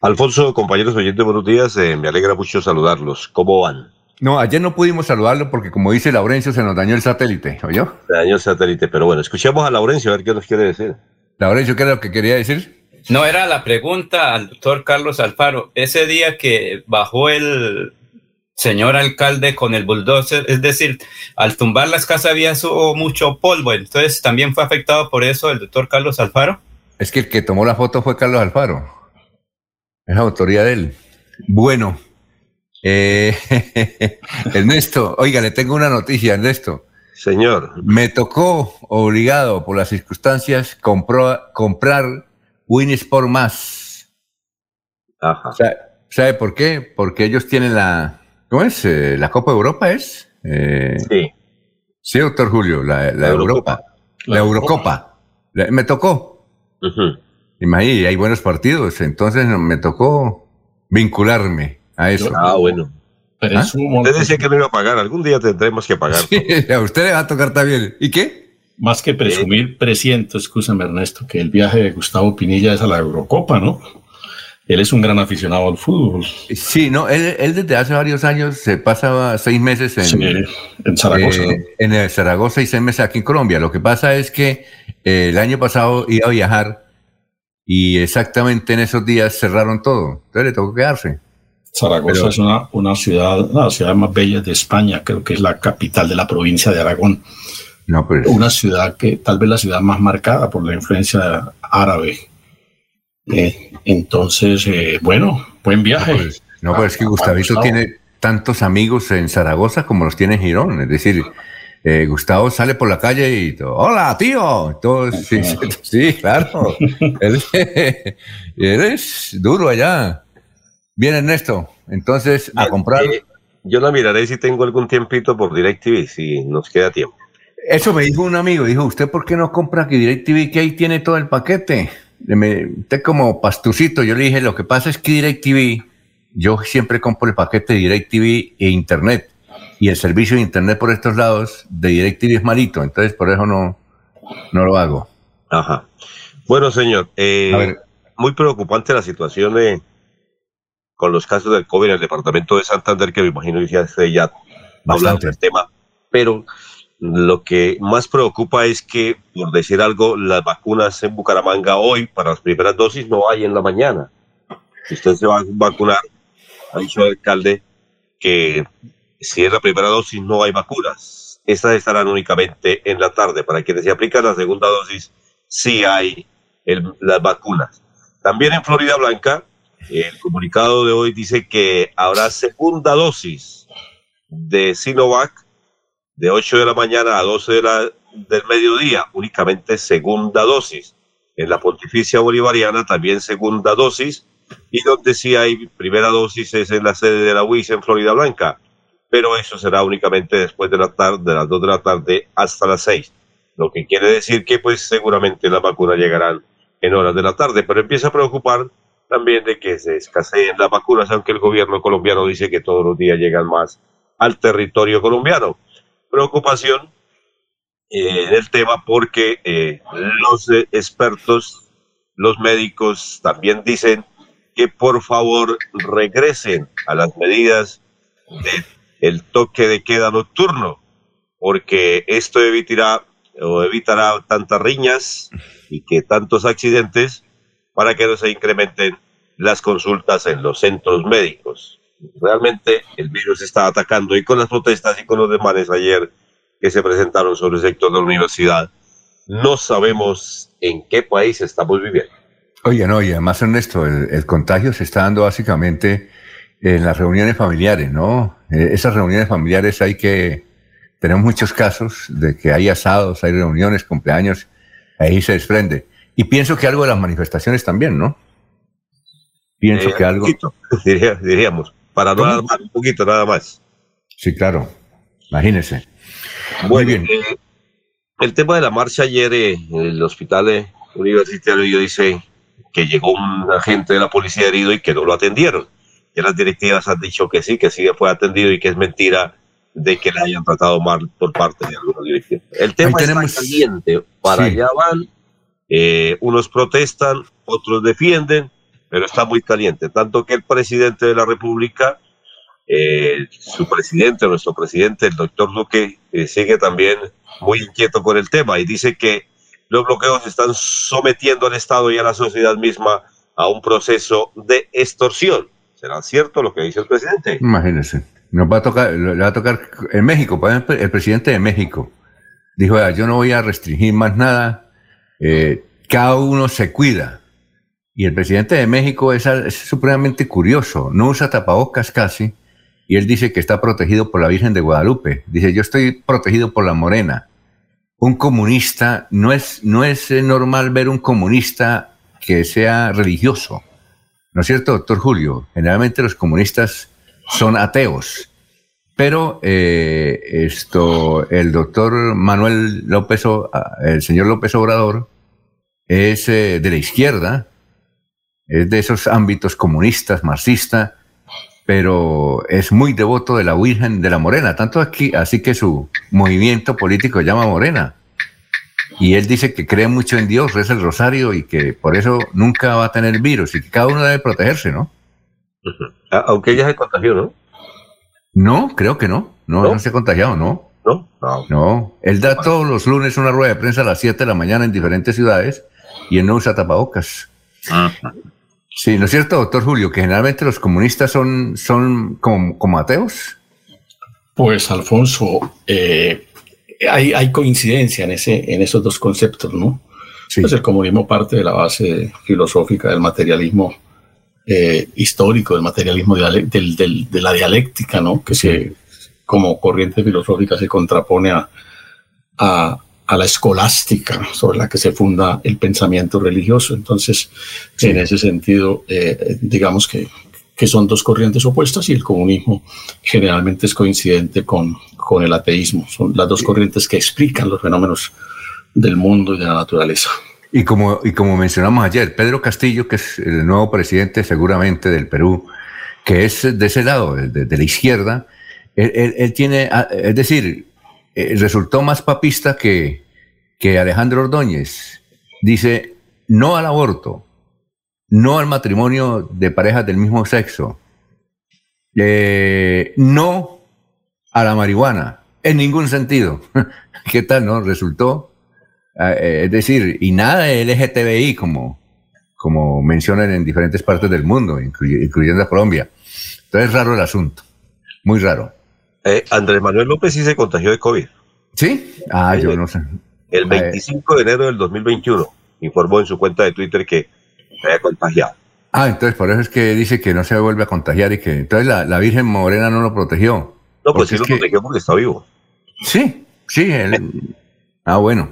Alfonso, compañeros oyentes, buenos días. Eh, me alegra mucho saludarlos. ¿Cómo van? No, ayer no pudimos saludarlo porque, como dice Laurencio, se nos dañó el satélite, ¿oyó? Se dañó el satélite, pero bueno, escuchemos a Laurencio a ver qué nos quiere decir. Laurencio, ¿qué era lo que quería decir? No, era la pregunta al doctor Carlos Alfaro. Ese día que bajó el señor alcalde con el bulldozer, es decir, al tumbar las casas había mucho polvo, entonces también fue afectado por eso el doctor Carlos Alfaro. Es que el que tomó la foto fue Carlos Alfaro. Es autoría de él. Bueno, eh, [LAUGHS] Ernesto, oiga, le tengo una noticia, Ernesto. Señor. Me tocó, obligado por las circunstancias, comprar Winsport más. Ajá. ¿Sabe, por qué? Porque ellos tienen la. ¿Cómo es? Eh, ¿La Copa Europa es? Eh, sí. Sí, doctor Julio, la, Europa. La, Eurocopa. me tocó. Imagínate, hay buenos partidos, entonces me tocó vincularme a eso. Ah, bueno. Pero ¿Ah? Usted decía que no iba a pagar, algún día tendremos que pagar. [LAUGHS] a usted le va a tocar también. ¿Y qué? Más que presumir, presiento, escúchame Ernesto, que el viaje de Gustavo Pinilla es a la Eurocopa, ¿no? Él es un gran aficionado al fútbol. Sí, no, él, desde hace varios años se pasaba seis meses en, en Zaragoza. Eh, en Zaragoza y seis meses aquí en Colombia. Lo que pasa es que eh, el año pasado iba a viajar y exactamente en esos días cerraron todo. Entonces le tocó quedarse. Zaragoza es una, una ciudad, una ciudad más bella de España, creo que es la capital de la provincia de Aragón. No, una ciudad que tal vez la ciudad más marcada por la influencia árabe. Eh, entonces, eh, bueno, buen viaje. No, pues, no, pues es que Gustavito tiene tantos amigos en Zaragoza como los tiene en Girón. Es decir, eh, Gustavo sale por la calle y todo, hola tío, sí, sí, [LAUGHS] sí, claro, él, él es duro allá. Bien Ernesto, entonces a comprar... Eh, yo la miraré si tengo algún tiempito por DirecTV, si nos queda tiempo. Eso me dijo un amigo, dijo, ¿usted por qué no compra que DirecTV que ahí tiene todo el paquete? Me, usted como pastucito, yo le dije, lo que pasa es que DirecTV, yo siempre compro el paquete de DirecTV e Internet, y el servicio de Internet por estos lados de DirecTV es malito, entonces por eso no, no lo hago. Ajá. Bueno, señor, eh, muy preocupante la situación de, con los casos del COVID en el departamento de Santander, que me imagino que ya ya hablando del tema, pero lo que más preocupa es que, por decir algo, las vacunas en Bucaramanga hoy para las primeras dosis no hay en la mañana. Si usted se va a vacunar, ha dicho el alcalde que si es la primera dosis no hay vacunas. Estas estarán únicamente en la tarde. Para quienes se aplican la segunda dosis, sí hay las vacunas. También en Florida Blanca, el comunicado de hoy dice que habrá segunda dosis de Sinovac de 8 de la mañana a 12 de la, del mediodía, únicamente segunda dosis. En la Pontificia Bolivariana también segunda dosis. Y donde sí hay primera dosis es en la sede de la UIS en Florida Blanca. Pero eso será únicamente después de la tarde, de las 2 de la tarde hasta las 6. Lo que quiere decir que pues seguramente las vacunas llegarán en horas de la tarde. Pero empieza a preocupar también de que se escaseen las vacunas, aunque el gobierno colombiano dice que todos los días llegan más al territorio colombiano. Preocupación eh, en el tema porque eh, los expertos, los médicos también dicen que por favor regresen a las medidas del toque de queda nocturno, porque esto evitará o evitará tantas riñas y que tantos accidentes para que no se incrementen las consultas en los centros médicos. Realmente el virus está atacando y con las protestas y con los demandes ayer que se presentaron sobre el sector de la universidad, no sabemos en qué país estamos viviendo. Oye, no, y además Ernesto, el, el contagio se está dando básicamente en las reuniones familiares, ¿no? Eh, esas reuniones familiares hay que, tenemos muchos casos de que hay asados, hay reuniones, cumpleaños, ahí se desprende. Y pienso que algo de las manifestaciones también, ¿no? Pienso Eh, que algo. poquito, [LAUGHS] diría- diríamos, para no alarmar un poquito nada más. Sí, claro. Imagínese. Muy bien. eh, el tema de la marcha ayer eh, en el hospital eh, universitario dice que llegó un agente de la policía herido y que no lo atendieron. Y las directivas han dicho que sí, que sí fue atendido y que es mentira de que le hayan tratado mal por parte de algunos directivos. El tema Ahí está tenemos- caliente. Para Sí. allá van, eh, unos protestan, otros defienden, pero está muy caliente. Tanto que el presidente de la República eh, su presidente, nuestro presidente, el doctor Duque, eh, sigue también muy inquieto con el tema y dice que los bloqueos están sometiendo al Estado y a la sociedad misma a un proceso de extorsión. ¿Será cierto lo que dice el presidente? Imagínese. Nos va a tocar, le va a tocar en México, el presidente de México dijo, "Vea, yo no voy a restringir más nada, eh, cada uno se cuida. Y el presidente de México es, es supremamente curioso, no usa tapabocas casi, y él dice que está protegido por la Virgen de Guadalupe. Dice, yo estoy protegido por la Morena. Un comunista, no es, no es eh, normal ver un comunista que sea religioso. ¿No es cierto, doctor Julio? Generalmente los comunistas son ateos. Pero eh, esto, el doctor Manuel López, ah, el señor López Obrador, es eh, de la izquierda, es de esos ámbitos comunistas, marxista, pero es muy devoto de la Virgen de la Morena, tanto aquí, así que su movimiento político se llama Morena. Y él dice que cree mucho en Dios, reza el rosario y que por eso nunca va a tener virus y que cada uno debe protegerse, ¿no? Ah, Aunque ella se contagió, ¿no? No, creo que no. No, no, se ha contagiado, no. ¿No? No. Él da todos los lunes una rueda de prensa a las 7 de la mañana en diferentes ciudades y él no usa tapabocas. Sí, ¿no es cierto, doctor Julio? Que generalmente los comunistas son, son como, como ateos. Pues, Alfonso, eh, hay, hay coincidencia en, ese, en esos dos conceptos, ¿no? Pues el comunismo parte de la base filosófica del materialismo eh, histórico, del materialismo diale- del- del- de la dialéctica, ¿no? Que se, como corriente filosófica se contrapone a, a, la escolástica sobre la que se funda el pensamiento religioso. Entonces, en ese sentido, eh, digamos que, que, son dos corrientes opuestas y el comunismo generalmente es coincidente con, con el ateísmo. Son las dos corrientes que explican los fenómenos del mundo y de la naturaleza. Y como, y como mencionamos ayer, Pedro Castillo, que es el nuevo presidente seguramente del Perú, que es de ese lado, de, la izquierda, él, tiene, ah, es decir, eh, resultó más papista que, que Alejandro Ordóñez. Dice, no al aborto, no al matrimonio de parejas del mismo sexo, eh, no a la marihuana, en ningún sentido. [LAUGHS] ¿Qué tal, no? Resultó, ah, eh, es decir, y nada de LGTBI como, como mencionan en diferentes partes del mundo, incluyendo a Colombia. Entonces es raro el asunto, muy raro. Eh, Andrés Manuel López sí se contagió de COVID. ¿Sí? Ah, yo no sé. El 25 de enero del 2021 informó en su cuenta de Twitter que se había contagiado. Ah, entonces por eso es que dice que no se vuelve a contagiar y que entonces la, Virgen Morena no lo protegió. No, pues sí lo protegió porque está vivo. Sí, sí. ah, bueno.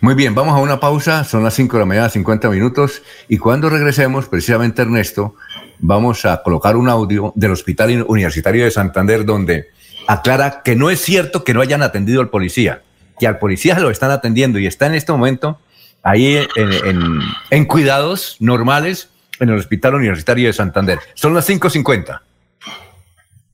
Muy bien, vamos a una pausa, son las 5 de la mañana, 50 minutos, y cuando regresemos, precisamente Ernesto, vamos a colocar un audio del Hospital Universitario de Santander donde aclara que no es cierto que no hayan atendido al policía, que al policía lo están atendiendo y está en este momento ahí en, cuidados normales en el Hospital Universitario de Santander. Son las 5.50.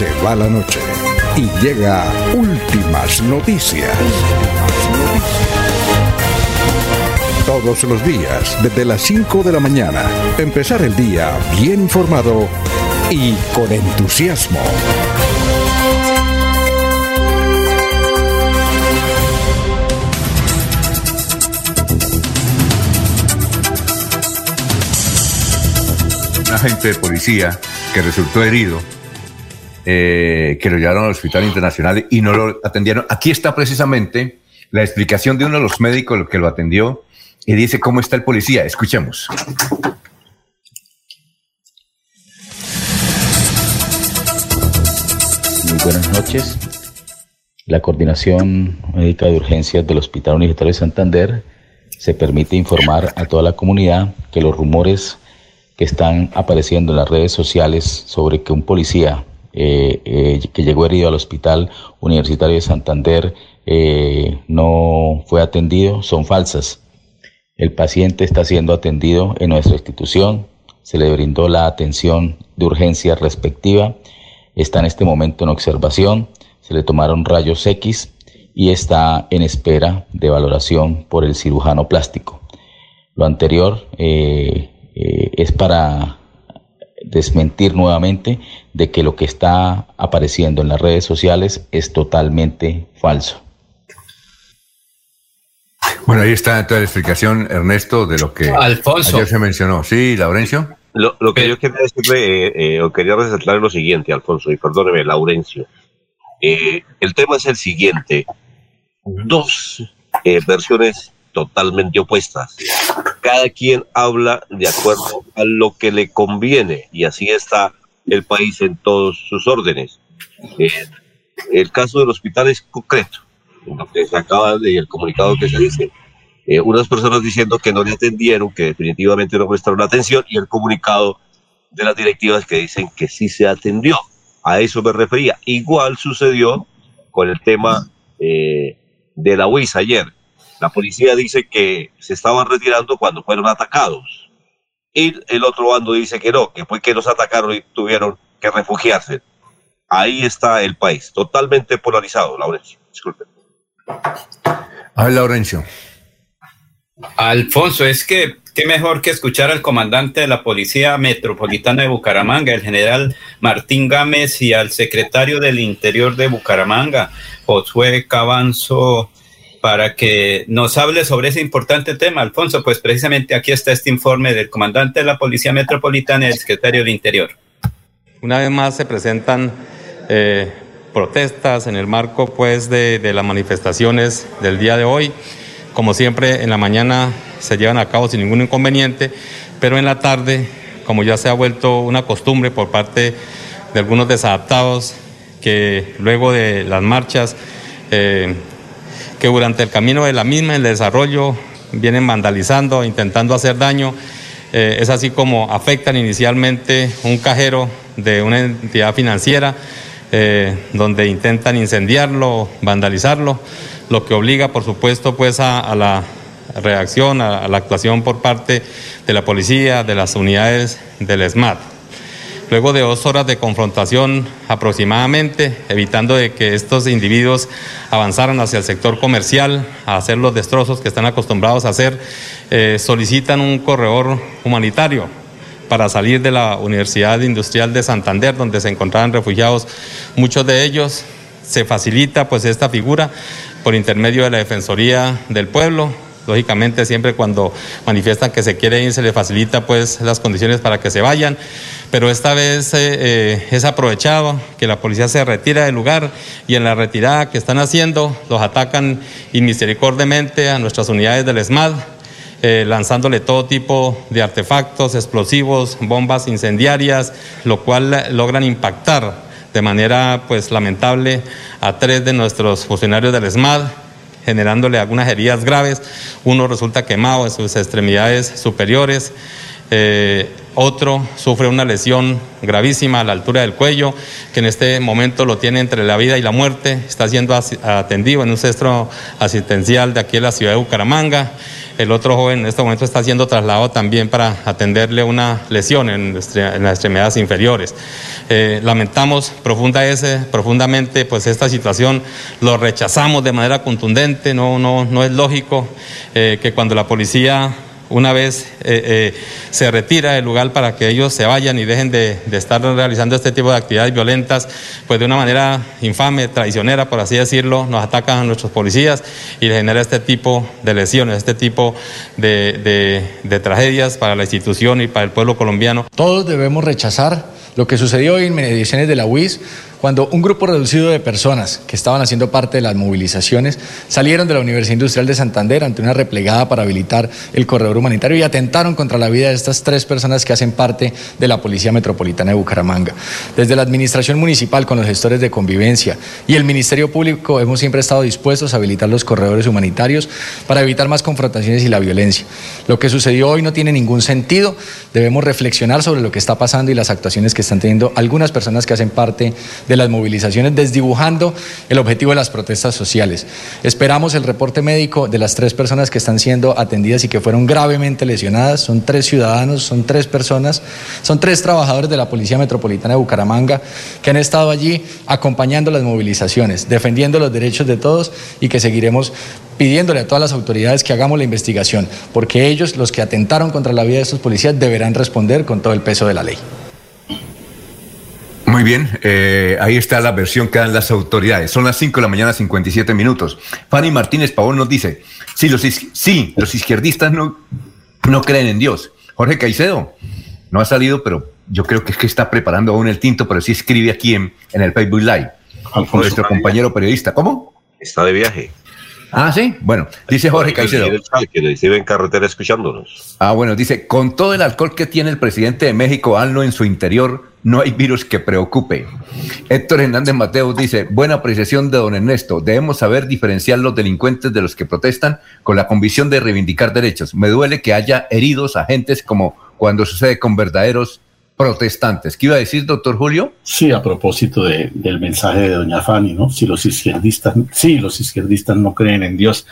Se va la noche y llega últimas noticias. Todos los días, desde las 5 de la mañana, empezar el día bien informado y con entusiasmo. Un agente de policía que resultó herido eh, que lo llevaron al Hospital Internacional y no lo atendieron. Aquí está precisamente la explicación de uno de los médicos que lo atendió y dice cómo está el policía. Escuchemos. Muy buenas noches. La Coordinación Médica de Urgencias del Hospital Universitario de Santander se permite informar a toda la comunidad que los rumores que están apareciendo en las redes sociales sobre que un policía eh, eh, que llegó herido al Hospital Universitario de Santander eh, no fue atendido son falsas. El paciente está siendo atendido en nuestra institución, se le brindó la atención de urgencia respectiva, está en este momento en observación, se le tomaron rayos X y está en espera de valoración por el cirujano plástico. Lo anterior es para desmentir nuevamente de que lo que está apareciendo en las redes sociales es totalmente falso. Bueno, ahí está toda la explicación, Ernesto, de lo que Alfonso. ayer se mencionó. Sí, Laurencio. Lo, que yo quería decirle, eh, eh, o quería resaltar es lo siguiente, Alfonso, y perdóneme, Laurencio. Eh, el tema es el siguiente. Dos versiones totalmente opuestas. Cada quien habla de acuerdo a lo que le conviene y así está el país en todos sus órdenes. Eh, el caso del hospital es concreto, lo que se acaba de el comunicado que se dice. Eh, unas personas diciendo que no le atendieron, que definitivamente no prestaron atención y el comunicado de las directivas que dicen que sí se atendió. A eso me refería. Igual sucedió con el tema eh, de la UIS ayer. La policía dice que se estaban retirando cuando fueron atacados. Y el otro bando dice que no, que fue que los atacaron y tuvieron que refugiarse. Ahí está el país, totalmente polarizado, Laurencio. Disculpe. A ver, Laurencio. Alfonso, es que qué mejor que escuchar al comandante de la Policía Metropolitana de Bucaramanga, el general Martín Gámez, y al secretario del Interior de Bucaramanga, Josué Cabanzo, para que nos hable sobre ese importante tema. Alfonso, pues precisamente aquí está este informe del comandante de la Policía Metropolitana y el secretario del Interior. Una vez más se presentan eh, protestas en el marco pues de, de las manifestaciones del día de hoy. Como siempre, en la mañana se llevan a cabo sin ningún inconveniente, pero en la tarde, como ya se ha vuelto una costumbre por parte de algunos desadaptados, que luego de las marchas, eh, que durante el camino de la misma, el desarrollo, vienen vandalizando, intentando hacer daño, eh, es así como afectan inicialmente un cajero de una entidad financiera, eh, donde intentan incendiarlo, vandalizarlo, lo que obliga, por supuesto, pues a, la reacción, a, la actuación por parte de la policía, de las unidades del SMAT. Luego de dos horas de confrontación aproximadamente, evitando de que estos individuos avanzaran hacia el sector comercial, a hacer los destrozos que están acostumbrados a hacer, eh, solicitan un corredor humanitario para salir de la Universidad Industrial de Santander, donde se encontraban refugiados, muchos de ellos. Se facilita pues esta figura por intermedio de la Defensoría del Pueblo, lógicamente siempre cuando manifiestan que se quiere ir se les facilita pues las condiciones para que se vayan, pero esta vez eh, eh, es aprovechado que la policía se retira del lugar y en la retirada que están haciendo los atacan inmisericordiamente a nuestras unidades del ESMAD eh, lanzándole todo tipo de artefactos, explosivos, bombas incendiarias, lo cual logran impactar de manera pues lamentable a tres de nuestros funcionarios del ESMAD, generándole algunas heridas graves. Uno resulta quemado en sus extremidades superiores. Eh, otro sufre una lesión gravísima a la altura del cuello, que en este momento lo tiene entre la vida y la muerte. Está siendo atendido en un centro asistencial de aquí en la ciudad de Bucaramanga. El otro joven en este momento está siendo trasladado también para atenderle una lesión en, las extremidades inferiores. Eh, lamentamos profundamente pues esta situación, lo rechazamos de manera contundente, no, no, no es lógico eh, que cuando la policía una vez eh, eh, se retira del lugar para que ellos se vayan y dejen de, estar realizando este tipo de actividades violentas, pues de una manera infame, traicionera, por así decirlo, nos atacan a nuestros policías y les genera este tipo de lesiones, este tipo de, tragedias para la institución y para el pueblo colombiano. Todos debemos rechazar lo que sucedió en mediaciones de la UIS cuando un grupo reducido de personas que estaban haciendo parte de las movilizaciones salieron de la Universidad Industrial de Santander ante una replegada para habilitar el corredor humanitario y atentaron contra la vida de estas tres personas que hacen parte de la Policía Metropolitana de Bucaramanga. Desde la Administración Municipal con los gestores de convivencia y el Ministerio Público hemos siempre estado dispuestos a habilitar los corredores humanitarios para evitar más confrontaciones y la violencia. Lo que sucedió hoy no tiene ningún sentido, debemos reflexionar sobre lo que está pasando y las actuaciones que están teniendo algunas personas que hacen parte de las movilizaciones, desdibujando el objetivo de las protestas sociales. Esperamos el reporte médico de las tres personas que están siendo atendidas y que fueron gravemente lesionadas. Son tres ciudadanos, son tres personas, son tres trabajadores de la Policía Metropolitana de Bucaramanga que han estado allí acompañando las movilizaciones, defendiendo los derechos de todos y que seguiremos pidiéndole a todas las autoridades que hagamos la investigación, porque ellos, los que atentaron contra la vida de estos policías, deberán responder con todo el peso de la ley. Muy bien, eh, ahí está la versión que dan las autoridades. Son las 5 de la mañana, 57 minutos. Fanny Martínez Pavón nos dice, sí, los, sí, los izquierdistas no, no creen en Dios. Jorge Caicedo no ha salido, pero yo creo que es que está preparando aún el tinto, pero sí escribe aquí en, en el Facebook Live. nuestro compañero periodista. ¿Cómo? Está de viaje. Ah, sí. Bueno, dice Jorge Caicedo. Que recibe en carretera escuchándonos. Ah, bueno, dice, con todo el alcohol que tiene el presidente de México, Alno en su interior, no hay virus que preocupe. Héctor Hernández Mateos dice, buena apreciación de don Ernesto, debemos saber diferenciar los delincuentes de los que protestan con la convicción de reivindicar derechos. Me duele que haya heridos agentes como cuando sucede con verdaderos protestantes. ¿Qué iba a decir, doctor Julio? Sí, a propósito de, del mensaje de doña Fanny, ¿no? Si los izquierdistas, sí, los izquierdistas no creen en Dios,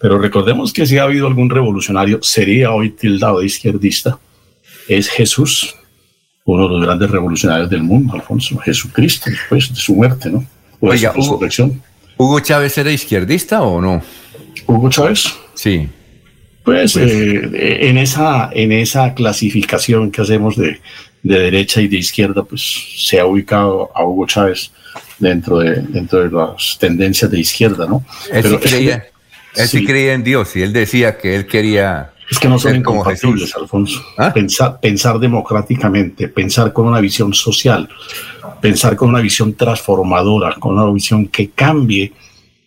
pero recordemos que si ha habido algún revolucionario, sería hoy tildado de izquierdista, es Jesús, uno de los grandes revolucionarios del mundo, Alfonso, Jesucristo, después de su muerte, ¿no? O Oiga, su resurrección. ¿Hugo Chávez era izquierdista o no? ¿Hugo Chávez? Sí. Pues, pues. Eh, en, esa, en esa clasificación que hacemos de, de, derecha y de izquierda, pues se ha ubicado a Hugo Chávez dentro de, dentro de las tendencias de izquierda, ¿no? Él Pero sí creía, él sí creía en Dios y él decía que él quería es que no son incompatibles, Alfonso. ¿Ah? Pensar, pensar democráticamente, pensar con una visión social, pensar con una visión transformadora, con una visión que cambie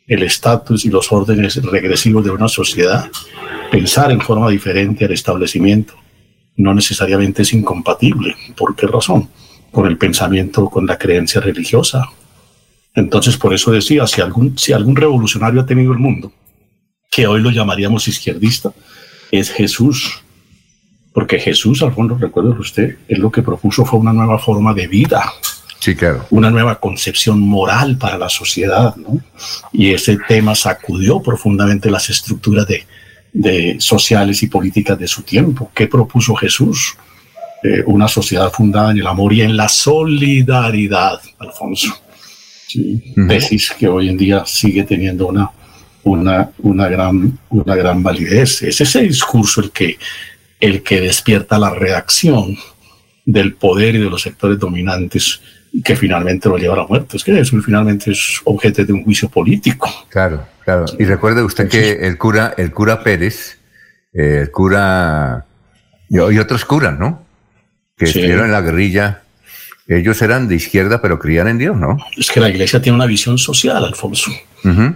el estatus y los órdenes regresivos de una sociedad, pensar en forma diferente al establecimiento, no necesariamente es incompatible. ¿Por qué razón? Con el pensamiento, con la creencia religiosa. Entonces, por eso decía, si algún, si algún revolucionario ha tenido el mundo, que hoy lo llamaríamos izquierdista, es Jesús. Porque Jesús, al fondo, recuerda usted, él lo que propuso fue una nueva forma de vida. Sí, claro. Una nueva concepción moral para la sociedad, ¿no? Y ese tema sacudió profundamente las estructuras de, de sociales y políticas de su tiempo. ¿Qué propuso Jesús? Eh, una sociedad fundada en el amor y en la solidaridad, Alfonso. Tesis que hoy en día sigue teniendo una una, una, gran, una gran validez. Es ese discurso el que, el que despierta la reacción del poder y de los sectores dominantes que finalmente lo lleva a la muerte. Es que eso finalmente es objeto de un juicio político. Claro, claro. Y recuerde usted que el cura, el cura Pérez, eh, el cura y, otros curas, ¿no? Que estuvieron en la guerrilla, ellos eran de izquierda, pero creían en Dios, ¿no? Es que la iglesia tiene una visión social, Alfonso.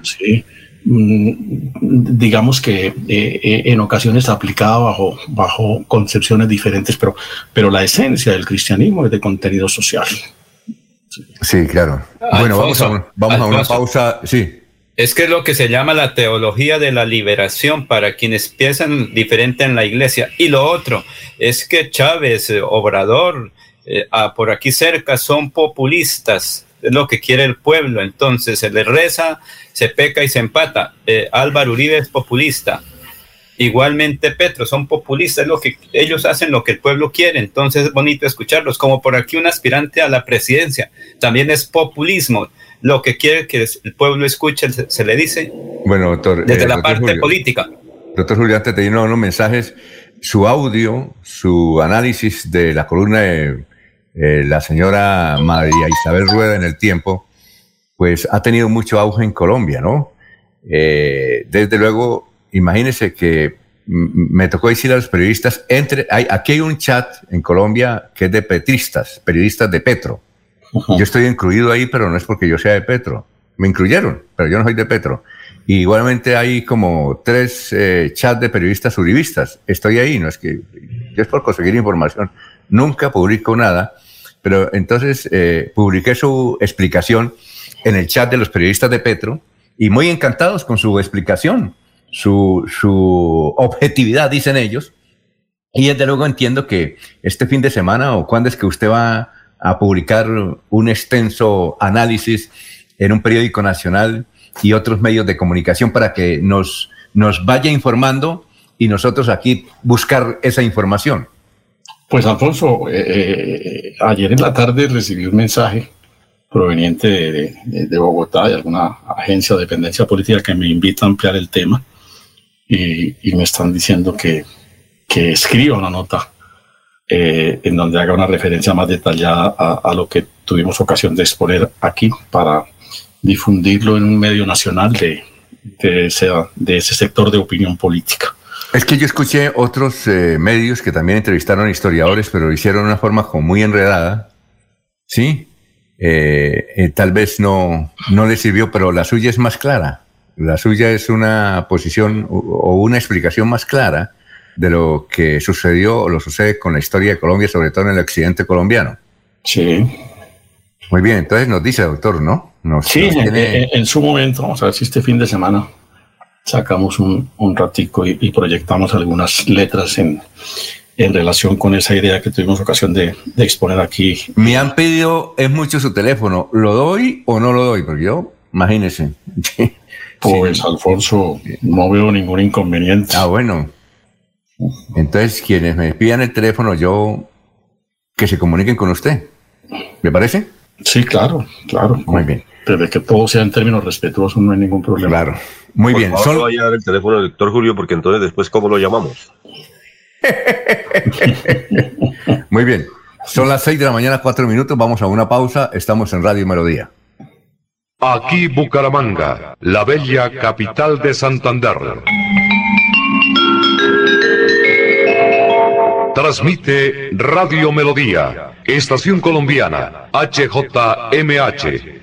Sí digamos que eh, eh, en ocasiones aplicada bajo, bajo concepciones diferentes, pero, pero la esencia del cristianismo es de contenido social. Sí, claro. bueno, vamos, a, vamos a una pausa. Sí. Es que es lo que se llama la teología de la liberación para quienes piensan diferente en la iglesia. Y lo otro es que Chávez, eh, Obrador, por aquí cerca son populistas es lo que quiere el pueblo. Entonces se le reza, se peca y se empata. Eh, Álvaro Uribe es populista. Igualmente Petro son populistas, lo que ellos hacen lo que el pueblo quiere, entonces es bonito escucharlos, como por aquí un aspirante a la presidencia, también es populismo, lo que quiere que el pueblo escuche se, le dice. Bueno, doctor. Desde eh, la parte política. Doctor Julián, te tengo unos mensajes, su audio, su análisis de la columna de eh, la señora María Isabel Rueda en el tiempo, pues ha tenido mucho auge en Colombia, ¿no? Eh, desde luego, imagínense que me tocó decir a los periodistas, entre, hay, aquí hay un chat en Colombia que es de petristas, periodistas de Petro. Yo estoy incluido ahí, pero no es porque yo sea de Petro. Me incluyeron, pero yo no soy de Petro. igualmente hay como tres eh, chats de periodistas uribistas. Estoy ahí, no es que yo es por conseguir información. Nunca publico nada, pero entonces eh, publiqué su explicación en el chat de los periodistas de Petro y muy encantados con su explicación, su, su objetividad, dicen ellos. Y desde luego entiendo que este fin de semana o cuándo es que usted va a publicar un extenso análisis en un periódico nacional y otros medios de comunicación para que nos, nos vaya informando y nosotros aquí buscar esa información. Pues Alfonso, eh, eh, ayer en la tarde recibí un mensaje proveniente de, Bogotá, de alguna agencia o dependencia política que me invita a ampliar el tema y, me están diciendo que, que escriba una nota eh, en donde haga una referencia más detallada a, lo que tuvimos ocasión de exponer aquí para difundirlo en un medio nacional de, de ese sector de opinión política. Es que yo escuché otros eh, medios que también entrevistaron historiadores, pero lo hicieron de una forma como muy enredada. ¿Sí? Eh, eh, tal vez no, no le sirvió, pero la suya es más clara. La suya es una posición o una explicación más clara de lo que sucedió o lo sucede con la historia de Colombia, sobre todo en el occidente colombiano. Sí. Muy bien, entonces nos dice, doctor, ¿no? sí, en, su momento, vamos a ver si este fin de semana sacamos un, un ratico y, proyectamos algunas letras en, en relación con esa idea que tuvimos ocasión de, exponer aquí. Me han pedido, es mucho su teléfono, ¿lo doy o no lo doy? Porque yo, imagínese. [LAUGHS] Pues Alfonso, no veo ningún inconveniente. Ah, bueno. Entonces, quienes me pidan el teléfono, yo que se comuniquen con usted. ¿Me parece? Sí, claro, claro. Muy bien. Desde que todo sea en términos respetuosos, no hay ningún problema. Claro. Muy bien. Solo voy a dar el teléfono del doctor Julio, porque entonces después, ¿cómo lo llamamos? [LAUGHS] Muy bien. Son las seis de la mañana, cuatro minutos. Vamos a una pausa. Estamos en Radio Melodía. Aquí Bucaramanga, la bella capital de Santander. Transmite Radio Melodía, Estación Colombiana, HJMH,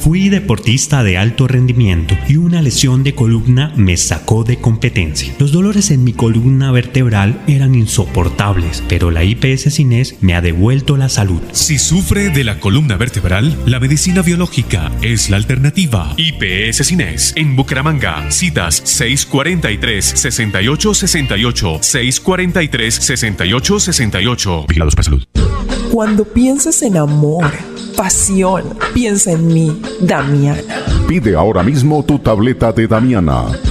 Fui deportista de alto rendimiento y una lesión de columna me sacó de competencia. Los dolores en mi columna vertebral eran insoportables, pero la IPS Cines me ha devuelto la salud. Si sufre de la columna vertebral, la medicina biológica es la alternativa. IPS Cines en Bucaramanga. Citas 643-6868, 643-6868. Vigilados para salud. Cuando pienses en amor, pasión, piensa en mí, Damiana. Pide ahora mismo tu tableta de Damiana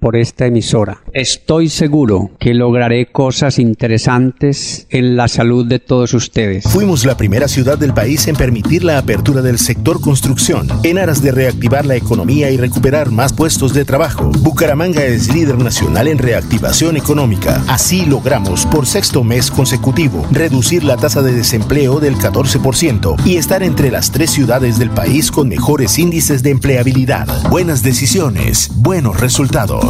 por esta emisora. Estoy seguro que lograré cosas interesantes en la salud de todos ustedes. Fuimos la primera ciudad del país en permitir la apertura del sector construcción, en aras de reactivar la economía y recuperar más puestos de trabajo. Bucaramanga es líder nacional en reactivación económica. Así logramos, por sexto mes consecutivo, reducir la tasa de desempleo del 14% y estar entre las tres ciudades del país con mejores índices de empleabilidad. Buenas decisiones, buenos resultados.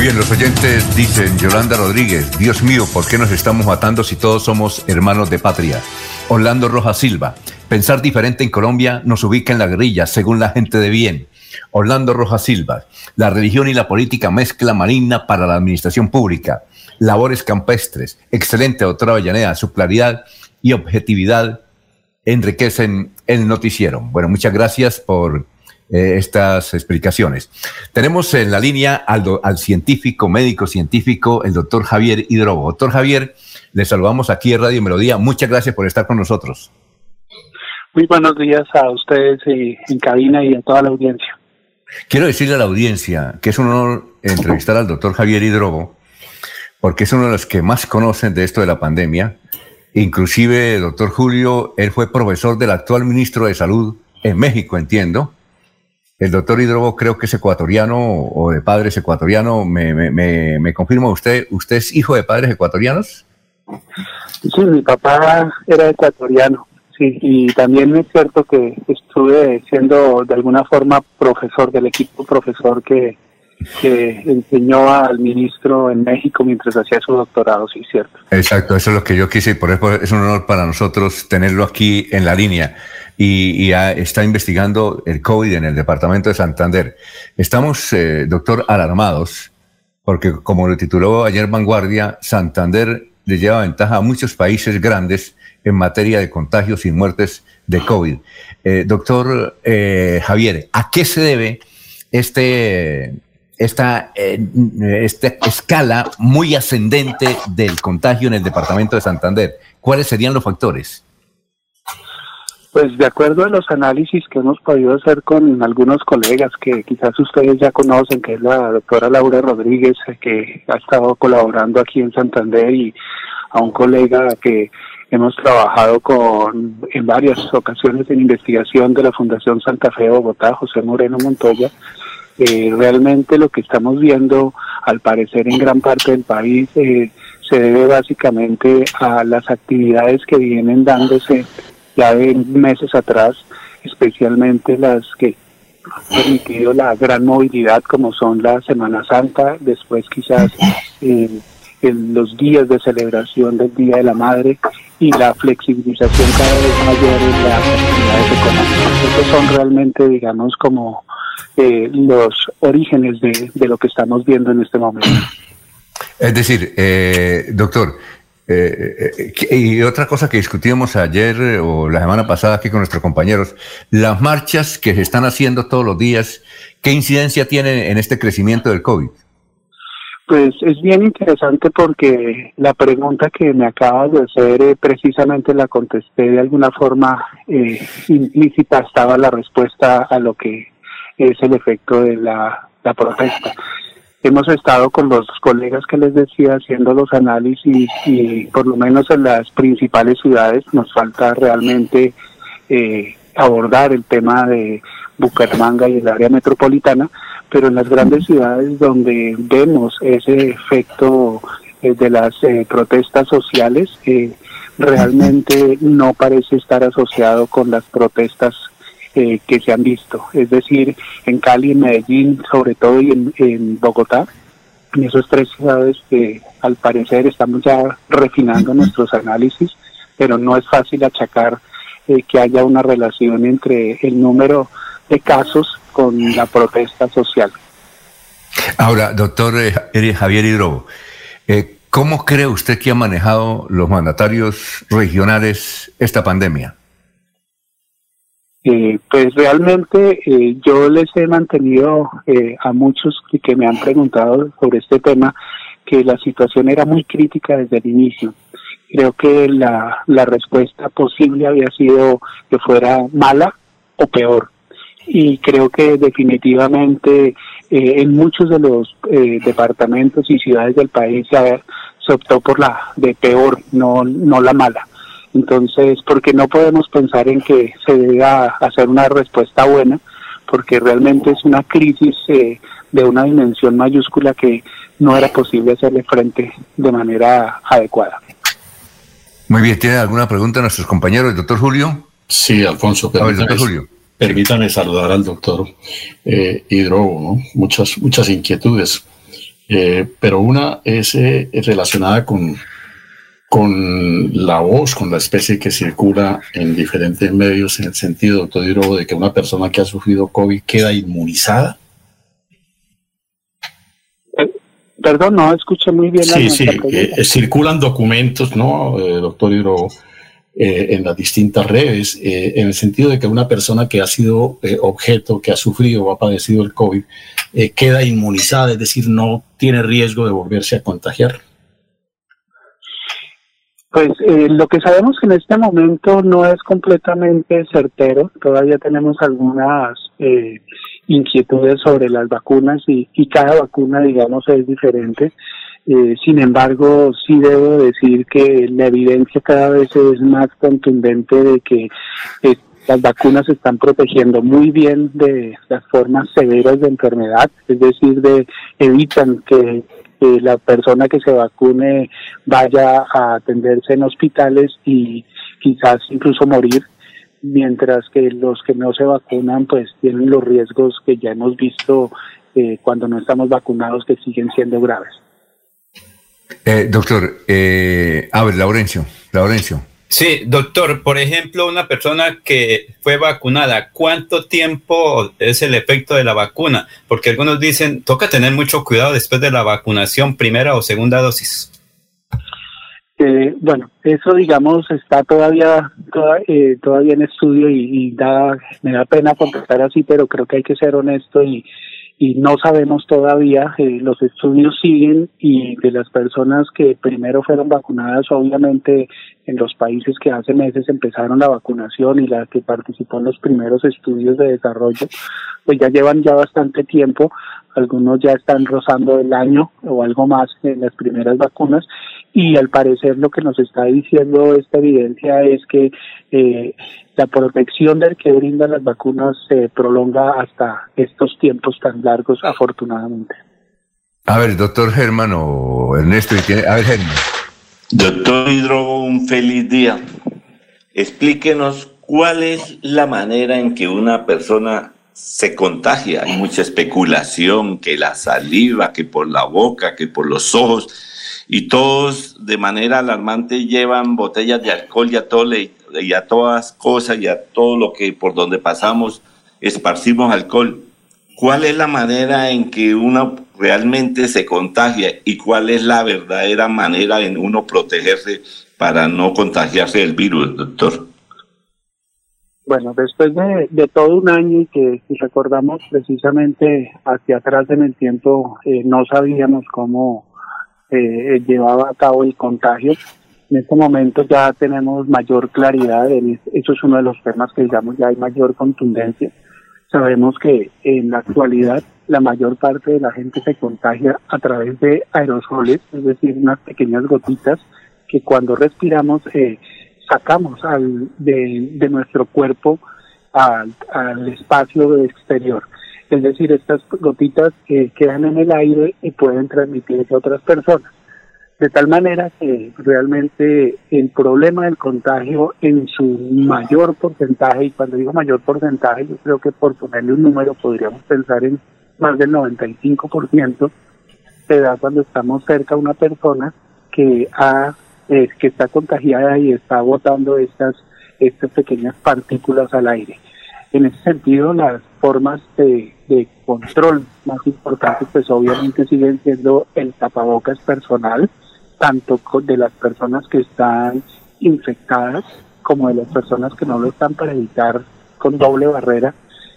Muy bien, los oyentes dicen, Yolanda Rodríguez, Dios mío, ¿por qué nos estamos matando si todos somos hermanos de patria? Orlando Rojas Silva, pensar diferente en Colombia nos ubica en la guerrilla, según la gente de bien. Orlando Rojas Silva, la religión y la política mezcla maligna para la administración pública. Labores campestres, excelente doctora Avellaneda, su claridad y objetividad enriquecen el noticiero. Bueno, muchas gracias por eh, estas explicaciones. Tenemos en la línea al, al, científico, médico científico, el doctor Javier Hidrobo. Doctor Javier, le saludamos aquí en Radio Melodía. Muchas gracias por estar con nosotros. Muy buenos días a ustedes eh, en cabina y a toda la audiencia. Quiero decirle a la audiencia que es un honor entrevistar al doctor Javier Hidrobo, porque es uno de los que más conocen de esto de la pandemia. Inclusive, doctor Julio, él fue profesor del actual ministro de Salud en México, entiendo. El doctor Hidrobo creo que es ecuatoriano o de padres ecuatorianos. ¿Me, me, me, confirma usted? ¿Usted es hijo de padres ecuatorianos? Sí, mi papá era ecuatoriano. Sí, y también es cierto que estuve siendo de alguna forma profesor del equipo profesor que, que enseñó al ministro en México mientras hacía su doctorado, sí, cierto. Exacto, eso es lo que yo quise y por eso es un honor para nosotros tenerlo aquí en la línea y, está investigando el COVID en el departamento de Santander. Estamos, eh, doctor, alarmados porque como lo tituló ayer Vanguardia, Santander le lleva ventaja a muchos países grandes en materia de contagios y muertes de COVID. Eh, doctor eh, Javier, ¿a qué se debe este, esta, esta escala muy ascendente del contagio en el departamento de Santander? ¿Cuáles serían los factores? Pues de acuerdo a los análisis que hemos podido hacer con algunos colegas que quizás ustedes ya conocen, que es la doctora Laura Rodríguez, eh, que ha estado colaborando aquí en Santander, y a un colega que hemos trabajado con en varias ocasiones en investigación de la Fundación Santa Fe de Bogotá, José Moreno Montoya. Eh, realmente lo que estamos viendo, al parecer en gran parte del país, eh, se debe básicamente a las actividades que vienen dándose ya de meses atrás, especialmente las que han permitido la gran movilidad como son la Semana Santa, después quizás eh, en los días de celebración del Día de la Madre y la flexibilización cada vez mayor de las actividades económicas. Estos son realmente, digamos, como eh, los orígenes de, de, lo que estamos viendo en este momento. Es decir, eh, doctor, eh, eh, y otra cosa que discutimos ayer eh, o la semana pasada aquí con nuestros compañeros, las marchas que se están haciendo todos los días, ¿qué incidencia tienen en este crecimiento del COVID? Pues es bien interesante porque la pregunta que me acabas de hacer precisamente la contesté de alguna forma implícita, estaba la respuesta a lo que es el efecto de la protesta hemos estado con los colegas que les decía haciendo los análisis y por lo menos en las principales ciudades nos falta realmente eh, abordar el tema de Bucaramanga y el área metropolitana, pero en las grandes ciudades donde vemos ese efecto eh, de las eh, protestas sociales, realmente no parece estar asociado con las protestas eh, que se han visto, es decir, en Cali, en Medellín, sobre todo y en, Bogotá, en esas tres ciudades que al parecer estamos ya refinando nuestros análisis, pero no es fácil achacar eh, que haya una relación entre el número de casos con la protesta social. Ahora, doctor eh, Javier Hidrobo, ¿cómo cree usted que han manejado los mandatarios regionales esta pandemia? Eh, pues realmente eh, yo les he mantenido eh, a muchos que, me han preguntado sobre este tema que la situación era muy crítica desde el inicio. Creo que la, la respuesta posible había sido que fuera mala o peor. Y creo que definitivamente en muchos de los departamentos y ciudades del país se, se optó por la de peor, no, no la mala. Entonces, porque no podemos pensar en que se deba hacer una respuesta buena, porque realmente es una crisis eh, de una dimensión mayúscula que no era posible hacerle frente de manera adecuada. Muy bien, ¿tiene alguna pregunta a nuestros compañeros, doctor Julio? Sí, Alfonso, permítame, Julio. permítame saludar al doctor eh, Hidrobo, muchas, muchas inquietudes, eh, pero una es eh, relacionada con con la voz, con la especie que circula en diferentes medios, en el sentido, doctor Hidrobo, de que una persona que ha sufrido COVID queda inmunizada? Eh, perdón, no escuché muy bien. Sí, sí, eh, circulan documentos, ¿no, eh, doctor Hidrobo? en las distintas redes, en el sentido de que una persona que ha sido objeto, que ha sufrido o ha padecido el COVID, queda inmunizada, es decir, no tiene riesgo de volverse a contagiar. Pues eh, lo que sabemos en este momento no es completamente certero, todavía tenemos algunas eh, inquietudes sobre las vacunas y, y, cada vacuna, digamos, es diferente. Eh, sin embargo, sí debo decir que la evidencia cada vez es más contundente de que eh, las vacunas están protegiendo muy bien de las formas severas de enfermedad, es decir, de evitan que la persona que se vacune vaya a atenderse en hospitales y quizás incluso morir, mientras que los que no se vacunan pues tienen los riesgos que ya hemos visto eh, cuando no estamos vacunados que siguen siendo graves. Eh, doctor, eh, a ver, Laurencio, Laurencio. Sí, doctor, por ejemplo, una persona que fue vacunada, ¿cuánto tiempo es el efecto de la vacuna? Porque algunos dicen, toca tener mucho cuidado después de la vacunación, primera o segunda dosis. Eh, bueno, eso digamos está todavía eh, todavía en estudio y, da, me da pena contestar así, pero creo que hay que ser honesto y, y no sabemos todavía, eh, los estudios siguen y de las personas que primero fueron vacunadas, obviamente en los países que hace meses empezaron la vacunación y la que participó en los primeros estudios de desarrollo, pues ya llevan ya bastante tiempo, algunos ya están rozando el año o algo más en las primeras vacunas. Y al parecer lo que nos está diciendo esta evidencia es que eh, la protección del que brindan las vacunas se prolonga hasta estos tiempos tan largos, afortunadamente. A ver, doctor Germán o Ernesto, a ver, Germán. Doctor Hidrogo, un feliz día. Explíquenos cuál es la manera en que una persona se contagia. Hay mucha especulación, que la saliva, que por la boca, que por los ojos y todos de manera alarmante llevan botellas de alcohol y a, todo, y a todas cosas y a todo lo que por donde pasamos esparcimos alcohol. ¿Cuál es la manera en que uno realmente se contagia y cuál es la verdadera manera en uno protegerse para no contagiarse del virus, doctor? Bueno, después de, todo un año y que si recordamos precisamente hacia atrás en el tiempo, eh, no sabíamos cómo eh, llevaba a cabo el contagio. En este momento ya tenemos mayor claridad, eso es uno de los temas que digamos ya hay mayor contundencia. Sabemos que en la actualidad la mayor parte de la gente se contagia a través de aerosoles, es decir, unas pequeñas gotitas que cuando respiramos eh, sacamos al, de, nuestro cuerpo al, espacio exterior. Es decir, estas gotitas que quedan en el aire y pueden transmitirse a otras personas. De tal manera que realmente el problema del contagio en su mayor porcentaje, y cuando digo mayor porcentaje, yo creo que por ponerle un número podríamos pensar en más del 95%, se da cuando estamos cerca a una persona que, ha, eh, que está contagiada y está botando estas, estas pequeñas partículas al aire. En ese sentido, las formas de, control más importantes, pues obviamente siguen siendo el tapabocas personal, tanto de las personas que están infectadas como de las personas que no lo están para evitar con doble barrera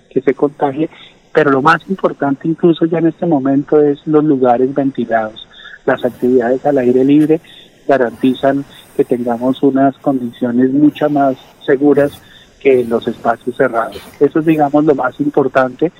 que se contagie. Pero lo más importante incluso ya en este momento es los lugares ventilados. Las actividades al aire libre garantizan que tengamos unas condiciones mucho más seguras que los espacios cerrados. Eso es, digamos, lo más importante.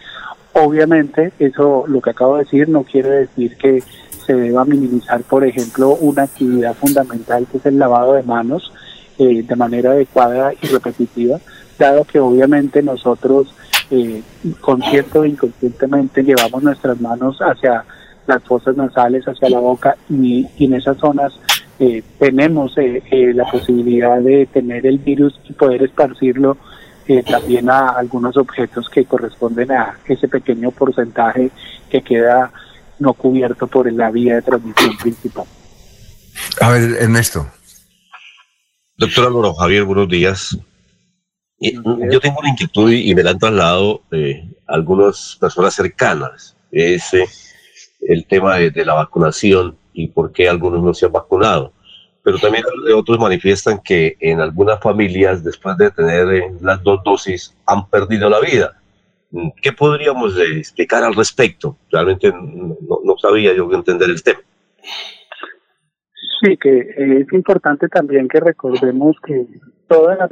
Obviamente, eso, lo que acabo de decir, no quiere decir que se deba minimizar, por ejemplo, una actividad fundamental que es el lavado de manos eh, de manera adecuada y repetitiva, dado que obviamente nosotros, eh, consciente o inconscientemente, llevamos nuestras manos hacia las fosas nasales, hacia la boca y en esas zonas eh, tenemos eh, eh, la posibilidad de tener el virus y poder esparcirlo también a algunos objetos que corresponden a ese pequeño porcentaje que queda no cubierto por la vía de transmisión principal. A ver, Ernesto. Doctor Álvaro Javier, buenos días. Yo tengo una inquietud y me la han trasladado algunas personas cercanas. Es el tema de la vacunación y por qué algunos no se han vacunado. Pero también otros manifiestan que en algunas familias, después de tener eh, las dos dosis, han perdido la vida. ¿Qué podríamos eh, explicar al respecto? Realmente no, sabía yo entender el tema. Sí, que es importante también que recordemos que todas las,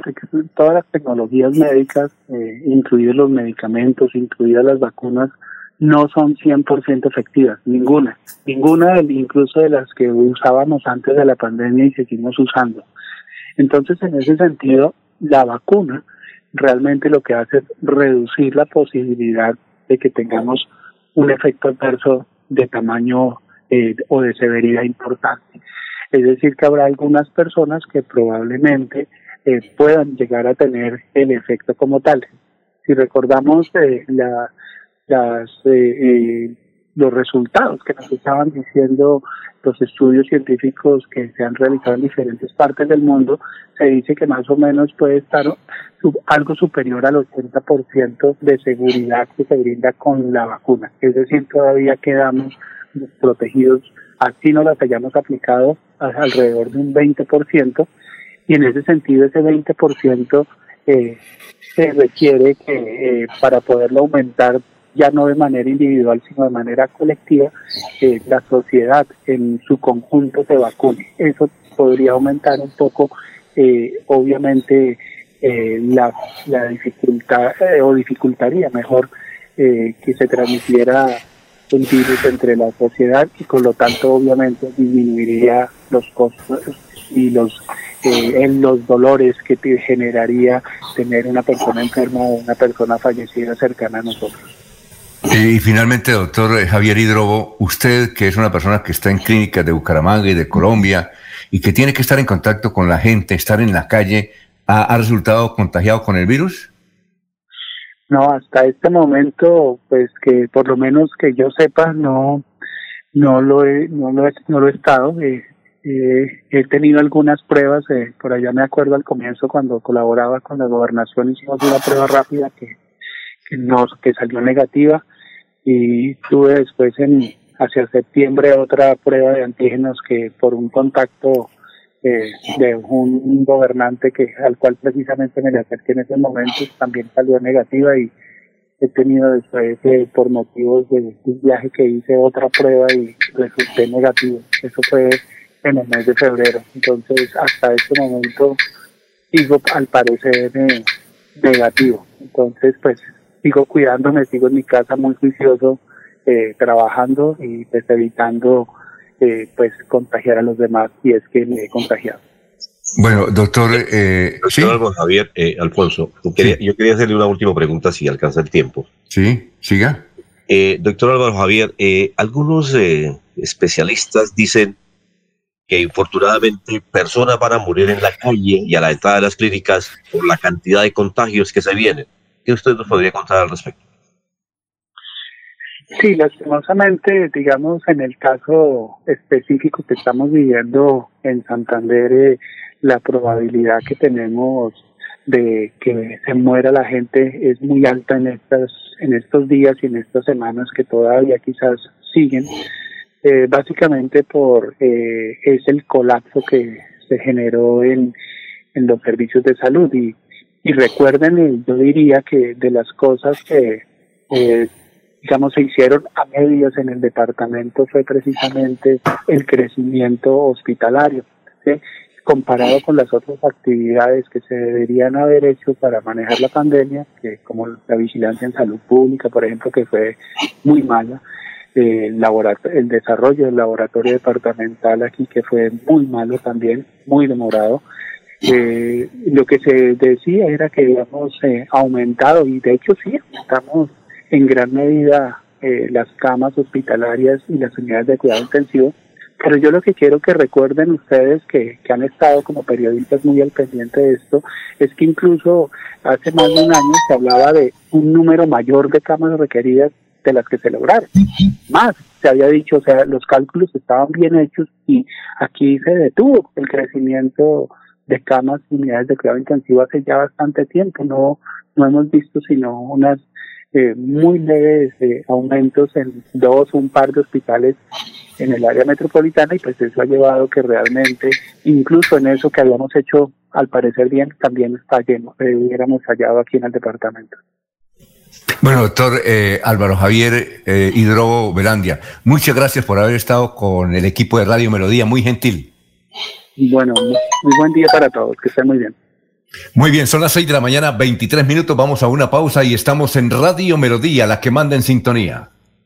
todas las tecnologías médicas, eh, incluidos los medicamentos, incluidas las vacunas, no son 100% efectivas, ninguna, ninguna incluso de las que usábamos antes de la pandemia y seguimos usando. Entonces, en ese sentido, la vacuna realmente lo que hace es reducir la posibilidad de que tengamos un efecto adverso de tamaño eh, o de severidad importante. Es decir, que habrá algunas personas que probablemente eh, puedan llegar a tener el efecto como tal. Si recordamos eh, la, las, los resultados que nos estaban diciendo los estudios científicos que se han realizado en diferentes partes del mundo, se dice que más o menos puede estar algo superior al 80% de seguridad que se brinda con la vacuna. Es decir, todavía quedamos protegidos, así no las hayamos aplicado alrededor de un 20%, y en ese sentido ese 20% eh, se requiere que eh, para poderlo aumentar ya no de manera individual, sino de manera colectiva, que la sociedad en su conjunto se vacune. Eso podría aumentar un poco, eh, obviamente, eh, la, la, dificultad, eh, o dificultaría mejor que se transmitiera un virus entre la sociedad y con lo tanto, obviamente, disminuiría los costos y los en los dolores que generaría tener una persona enferma o una persona fallecida cercana a nosotros. Y finalmente, doctor Javier Hidrobo, usted que es una persona que está en clínicas de Bucaramanga y de Colombia y que tiene que estar en contacto con la gente, estar en la calle, ¿ha, resultado contagiado con el virus? No, hasta este momento, pues que por lo menos que yo sepa, no, no lo he, no lo he, no lo he estado. Eh, eh, he tenido algunas pruebas, eh, por allá me acuerdo al comienzo cuando colaboraba con la gobernación hicimos una prueba rápida que, que, no, que salió negativa y tuve después en hacia septiembre otra prueba de antígenos que por un contacto eh, de un gobernante que al cual precisamente me le acerqué en ese momento también salió negativa y he tenido después eh, por motivos de un viaje que hice otra prueba y resulté negativo. Eso fue en el mes de febrero. Entonces hasta este momento sigo al parecer eh, negativo. Entonces pues sigo cuidándome, sigo en mi casa muy juicioso, eh, trabajando y pues evitando eh, pues contagiar a los demás si es que me he contagiado. Bueno, doctor, eh, doctor Javier eh, Alfonso, yo quería hacerle una última pregunta si alcanza el tiempo. Sí, siga. Eh, doctor Álvaro Javier, eh, algunos especialistas dicen que infortunadamente personas van a morir en la calle y a la entrada de las clínicas por la cantidad de contagios que se vienen. ¿Qué usted nos podría contar al respecto? Sí, lastimosamente, digamos, en el caso específico que estamos viviendo en Santander, eh, la probabilidad que tenemos de que se muera la gente es muy alta en estas en estos días y en estas semanas que todavía quizás siguen eh, básicamente por eh, es el colapso que se generó en, en los servicios de salud y y recuerden, yo diría que de las cosas que, eh, digamos, se hicieron a medias en el departamento fue precisamente el crecimiento hospitalario, comparado con las otras actividades que se deberían haber hecho para manejar la pandemia, que como la vigilancia en salud pública, por ejemplo, que fue muy mala, eh, el, el desarrollo del laboratorio departamental aquí, que fue muy malo también, muy demorado, eh, lo que se decía era que habíamos eh, aumentado, y de hecho sí, aumentamos en gran medida eh, las camas hospitalarias y las unidades de cuidado intensivo, pero yo lo que quiero que recuerden ustedes que, que han estado como periodistas muy al pendiente de esto, es que incluso hace más de un año se hablaba de un número mayor de camas requeridas de las que se lograron. Más, se había dicho, o sea, los cálculos estaban bien hechos y aquí se detuvo el crecimiento de camas y unidades de cuidado intensivo hace ya bastante tiempo. No, no hemos visto sino unas eh, muy leves eh, aumentos en dos o un par de hospitales en el área metropolitana y pues eso ha llevado que realmente incluso en eso que habíamos hecho al parecer bien también lleno, eh, hubiéramos hallado aquí en el departamento. Bueno, doctor Álvaro Javier Hidrobo Velandia, muchas gracias por haber estado con el equipo de Radio Melodía, muy gentil. Bueno, muy buen día para todos, que estén muy bien. Muy bien, son las 6 de la mañana, 23 minutos, vamos a una pausa y estamos en Radio Melodía, la que manda en sintonía.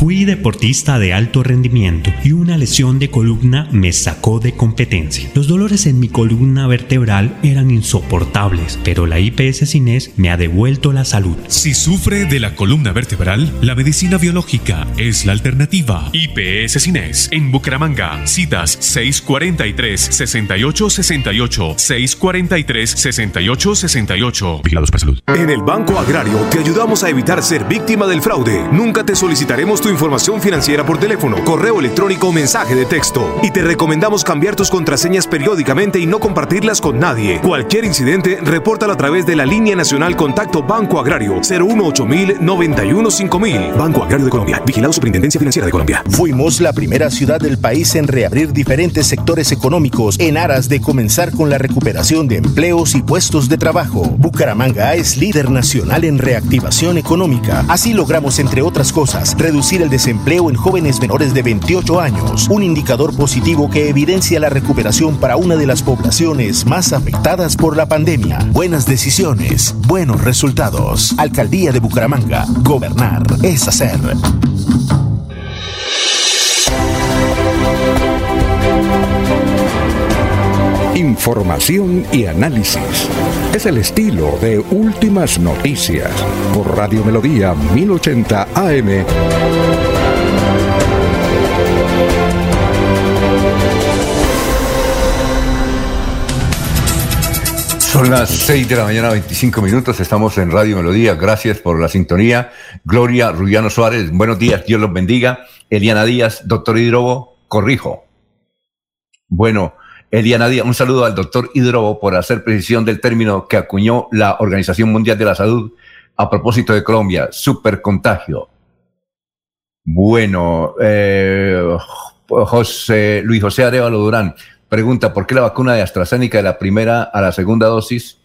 Fui deportista de alto rendimiento y una lesión de columna me sacó de competencia. Los dolores en mi columna vertebral eran insoportables, pero la IPS Cines me ha devuelto la salud. Si sufre de la columna vertebral, la medicina biológica es la alternativa. IPS Cines en Bucaramanga. Citas 643-6868, 643-6868. Vigilados para salud. En el Banco Agrario te ayudamos a evitar ser víctima del fraude. Nunca te solicitaremos tu información financiera por teléfono, correo electrónico o mensaje de texto. Y te recomendamos cambiar tus contraseñas periódicamente y no compartirlas con nadie. Cualquier incidente, repórtalo a través de la línea nacional Contacto Banco Agrario 018 91 5000. Banco Agrario de Colombia. Vigilado Superintendencia Financiera de Colombia. Fuimos la primera ciudad del país en reabrir diferentes sectores económicos en aras de comenzar con la recuperación de empleos y puestos de trabajo. Bucaramanga es líder nacional en reactivación económica. Así logramos, entre otras cosas, reducir el desempleo en jóvenes menores de 28 años, un indicador positivo que evidencia la recuperación para una de las poblaciones más afectadas por la pandemia. Buenas decisiones, buenos resultados. Alcaldía de Bucaramanga. Gobernar es hacer. Información y análisis. Es el estilo de Últimas Noticias por Radio Melodía 1080 AM. Son las 6 de la mañana, 25 minutos. Estamos en Radio Melodía. Gracias por la sintonía. Gloria Rullano Suárez, buenos días. Dios los bendiga. Eliana Díaz, doctor Hidrobo, corrijo. Bueno, Eliana Díaz, un saludo al doctor Hidrobo por hacer precisión del término que acuñó la Organización Mundial de la Salud a propósito de Colombia, supercontagio. Bueno, eh, José, Luis José Arevalo Durán pregunta, ¿por qué la vacuna de AstraZeneca de la primera a la segunda dosis?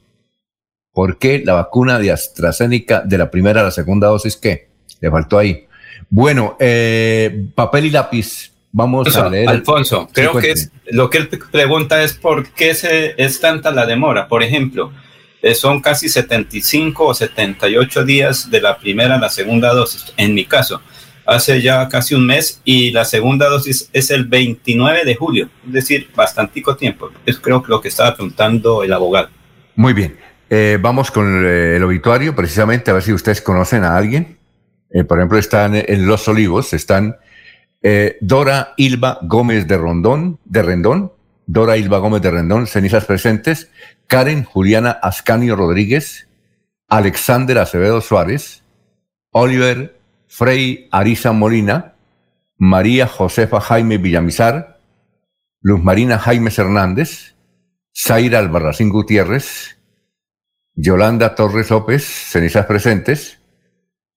¿Por qué la vacuna de AstraZeneca de la primera a la segunda dosis qué? Le faltó ahí. Bueno, eh, papel y lápiz. Vamos a leer. Alfonso, creo que es, lo que él pregunta es por qué se, es tanta la demora. Por ejemplo, eh, son casi 75 o 78 días de la primera a la segunda dosis, en mi caso hace ya casi un mes y la segunda dosis es el 29 de julio, es decir, bastantico tiempo. Es creo que lo que estaba preguntando el abogado. Muy bien. Eh, vamos con el, obituario, precisamente, a ver si ustedes conocen a alguien. Eh, por ejemplo, están en Los Olivos, están eh, Dora Ilva Gómez de Rondón, de Rendón, Dora Ilva Gómez de Rendón, cenizas presentes, Karen Juliana Ascanio Rodríguez, Alexander Acevedo Suárez, Oliver Frei Arisa Molina, María Josefa Jaime Villamizar, Luz Marina Jaimes Hernández, Zaira Albarracín Gutiérrez, Yolanda Torres López, cenizas presentes,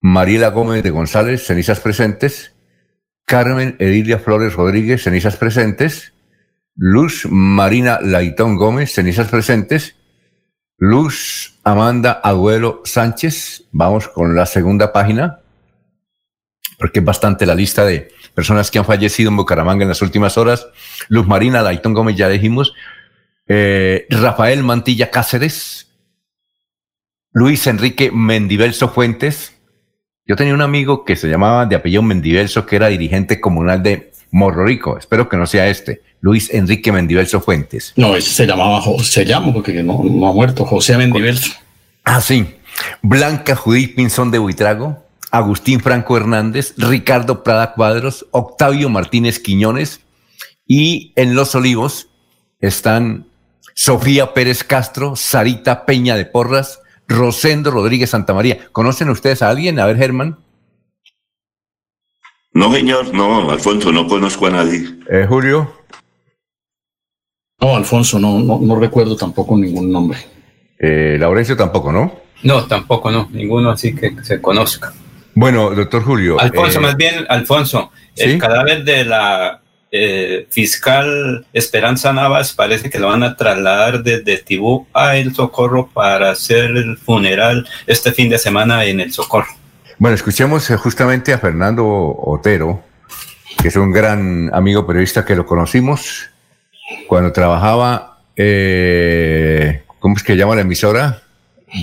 Mariela Gómez de González, cenizas presentes, Carmen Edilia Flores Rodríguez, cenizas presentes, Luz Marina Laitón Gómez, cenizas presentes, Luz Amanda Agüero Sánchez, vamos con la segunda página, porque es bastante la lista de personas que han fallecido en Bucaramanga en las últimas horas. Luz Marina Dayton Gómez, ya dijimos. Eh, Rafael Mantilla Cáceres. Luis Enrique Mendivelso Fuentes. Yo tenía un amigo que se llamaba de apellido Mendivelso, que era dirigente comunal de Morro Rico. Espero que no sea este. Luis Enrique Mendivelso Fuentes. No, ese se llamaba, se llama porque no, no ha muerto, José Mendivelso. Ah, sí. Blanca Judith Pinzón de Buitrago. Agustín Franco Hernández, Ricardo Prada Cuadros, Octavio Martínez Quiñones y en Los Olivos están Sofía Pérez Castro, Sarita Peña de Porras, Rosendo Rodríguez Santamaría. ¿Conocen ustedes a alguien? A ver, Germán. No, señor, no, Alfonso, no conozco a nadie. Eh, Julio. No, Alfonso, no, no, recuerdo tampoco ningún nombre. Eh, Laurencio tampoco, ¿no? No, tampoco, no, ninguno así que se conozca. Bueno, doctor Julio. Alfonso, más bien, Alfonso, el cadáver de la fiscal Esperanza Navas parece que lo van a trasladar desde Tibú a El Socorro para hacer el funeral este fin de semana en El Socorro. Bueno, escuchemos justamente a Fernando Otero, que es un gran amigo periodista que lo conocimos cuando trabajaba, eh, ¿cómo es que llama la emisora?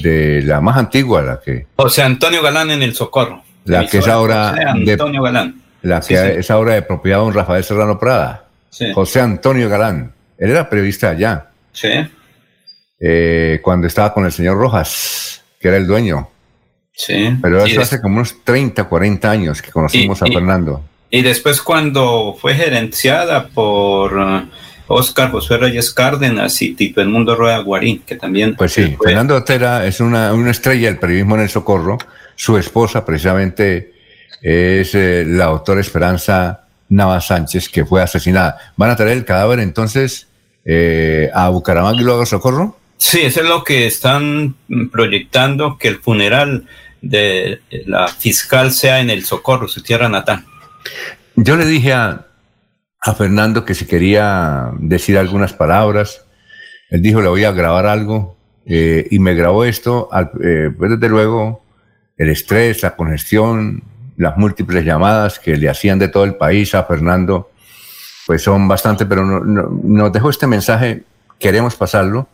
De la más antigua, la que... José Antonio Galán en El Socorro. La que es ahora... Antonio Galán. La que es ahora de propiedad de un Rafael Serrano Prada. José Antonio Galán. Él era periodista allá. Sí. Eh, cuando estaba con el señor Rojas, que era el dueño. Sí. Pero eso hace como unos 30, 40 años que conocimos a Fernando. Y después cuando fue gerenciada por uh, Oscar José Reyes Cárdenas y Tipo El Mundo Rueda Guarín, que también... Pues sí, Fernando Otera es una, una, estrella del periodismo en el Socorro. Su esposa precisamente es eh, la doctora Esperanza Navas Sánchez, que fue asesinada. ¿Van a traer el cadáver entonces eh, a Bucaramanga y luego a Socorro? Sí, eso es lo que están proyectando, que el funeral de la fiscal sea en el Socorro, su tierra natal. Yo le dije a, Fernando que si quería decir algunas palabras, él dijo, le voy a grabar algo, eh, y me grabó esto, eh, pues desde luego el estrés, la congestión, las múltiples llamadas que le hacían de todo el país a Fernando, pues son bastante, pero nos dejó este mensaje, queremos pasarlo,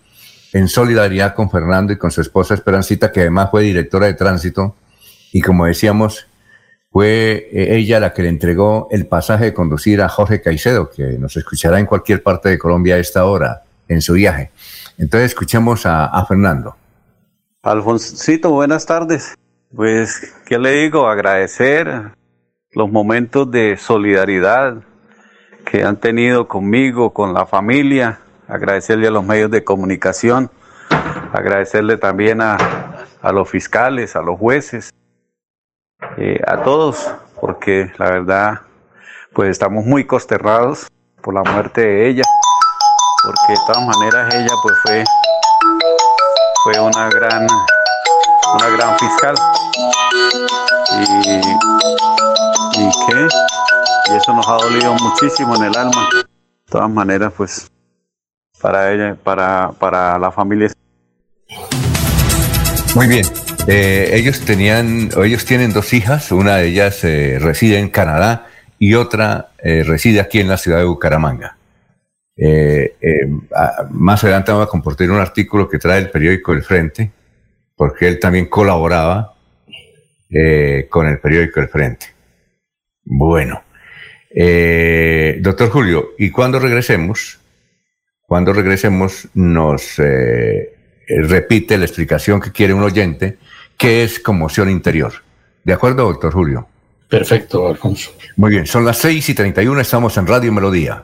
en solidaridad con Fernando y con su esposa Esperancita, que además fue directora de tránsito, y como decíamos, fue eh, ella la que le entregó el pasaje de conducir a Jorge Caicedo, que nos escuchará en cualquier parte de Colombia a esta hora, en su viaje. Entonces escuchemos a, Fernando. Alfonsito, buenas tardes. Pues, ¿qué le digo? Agradecer los momentos de solidaridad que han tenido conmigo, con la familia, agradecerle a los medios de comunicación, agradecerle también a, a los fiscales, a los jueces, eh, a todos, porque la verdad, pues estamos muy consternados por la muerte de ella, porque de todas maneras ella pues fue, fue una gran, una gran fiscal. Y, y qué, y eso nos ha dolido muchísimo en el alma. De todas maneras, pues para ella, para, para la familia. Muy bien. Eh, ellos tenían, ellos tienen dos hijas, una de ellas eh, reside en Canadá y otra eh, reside aquí en la ciudad de Bucaramanga. más adelante vamos a compartir un artículo que trae el periódico El Frente, porque él también colaboraba con el periódico El Frente. Bueno, doctor Julio, y cuando regresemos, cuando regresemos nos repite la explicación que quiere un oyente qué es conmoción interior. ¿De acuerdo, doctor Julio? Perfecto, Alfonso. Muy bien, son las 6 y 31, estamos en Radio Melodía.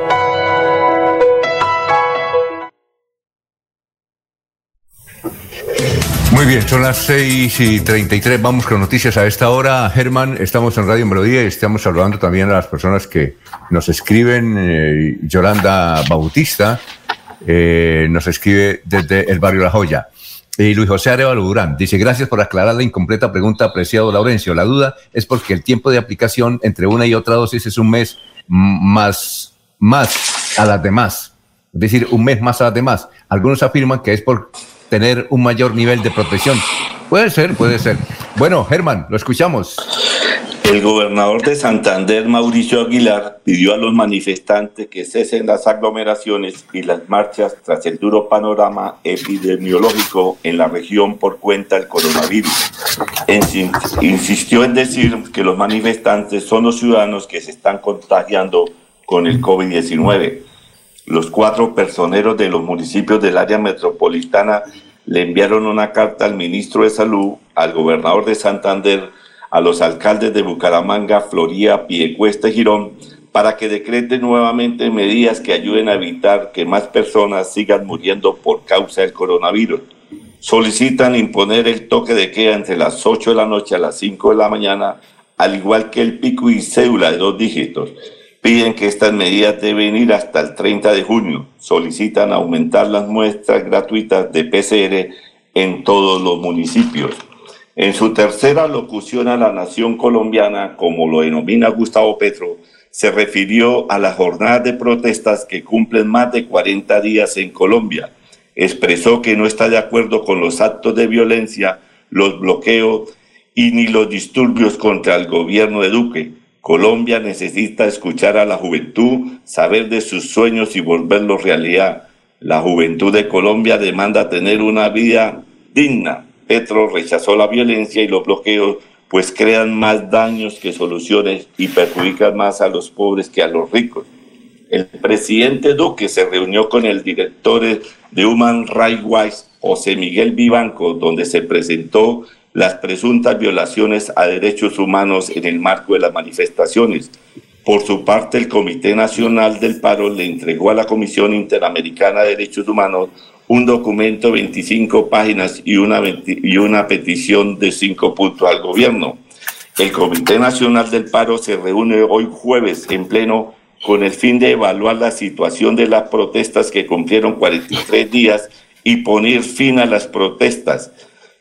Muy bien, son las 6 y 33. Vamos con noticias a esta hora. Germán, estamos en Radio Melodía y estamos saludando también a las personas que nos escriben. Eh, Yolanda Bautista eh, nos escribe desde el barrio La Joya. Y Luis José Arevalo Durán dice: Gracias por aclarar la incompleta pregunta, apreciado Laurencio. La duda es porque el tiempo de aplicación entre una y otra dosis es un mes más, más a las demás. Es decir, un mes más a las demás. Algunos afirman que es por tener un mayor nivel de protección. Puede ser, puede ser. Bueno, Germán, lo escuchamos. El gobernador de Santander, Mauricio Aguilar, pidió a los manifestantes que cesen las aglomeraciones y las marchas tras el duro panorama epidemiológico en la región por cuenta del coronavirus. Insistió en decir que los manifestantes son los ciudadanos que se están contagiando con el COVID-19. Los cuatro personeros de los municipios del área metropolitana le enviaron una carta al ministro de Salud, al gobernador de Santander, a los alcaldes de Bucaramanga, Floría, Piecuesta y Girón para que decreten nuevamente medidas que ayuden a evitar que más personas sigan muriendo por causa del coronavirus. Solicitan imponer el toque de queda entre las 8 de la noche a las 5 de la mañana, al igual que el pico y cédula de dos dígitos. Piden que estas medidas deben ir hasta el 30 de junio. Solicitan aumentar las muestras gratuitas de PCR en todos los municipios. En su tercera locución a la nación colombiana, como lo denomina Gustavo Petro, se refirió a las jornadas de protestas que cumplen más de 40 días en Colombia. Expresó que no está de acuerdo con los actos de violencia, los bloqueos y ni los disturbios contra el gobierno de Duque. Colombia necesita escuchar a la juventud, saber de sus sueños y volverlos realidad. La juventud de Colombia demanda tener una vida digna, Petro rechazó la violencia y los bloqueos, pues crean más daños que soluciones y perjudican más a los pobres que a los ricos. El presidente Duque se reunió con el director de Human Rights Watch, José Miguel Vivanco, donde se presentó las presuntas violaciones a derechos humanos en el marco de las manifestaciones. Por su parte, el Comité Nacional del Paro le entregó a la Comisión Interamericana de Derechos Humanos un documento de 25 páginas y una, y una petición de cinco puntos al gobierno. El Comité Nacional del Paro se reúne hoy jueves en pleno con el fin de evaluar la situación de las protestas que cumplieron 43 días y poner fin a las protestas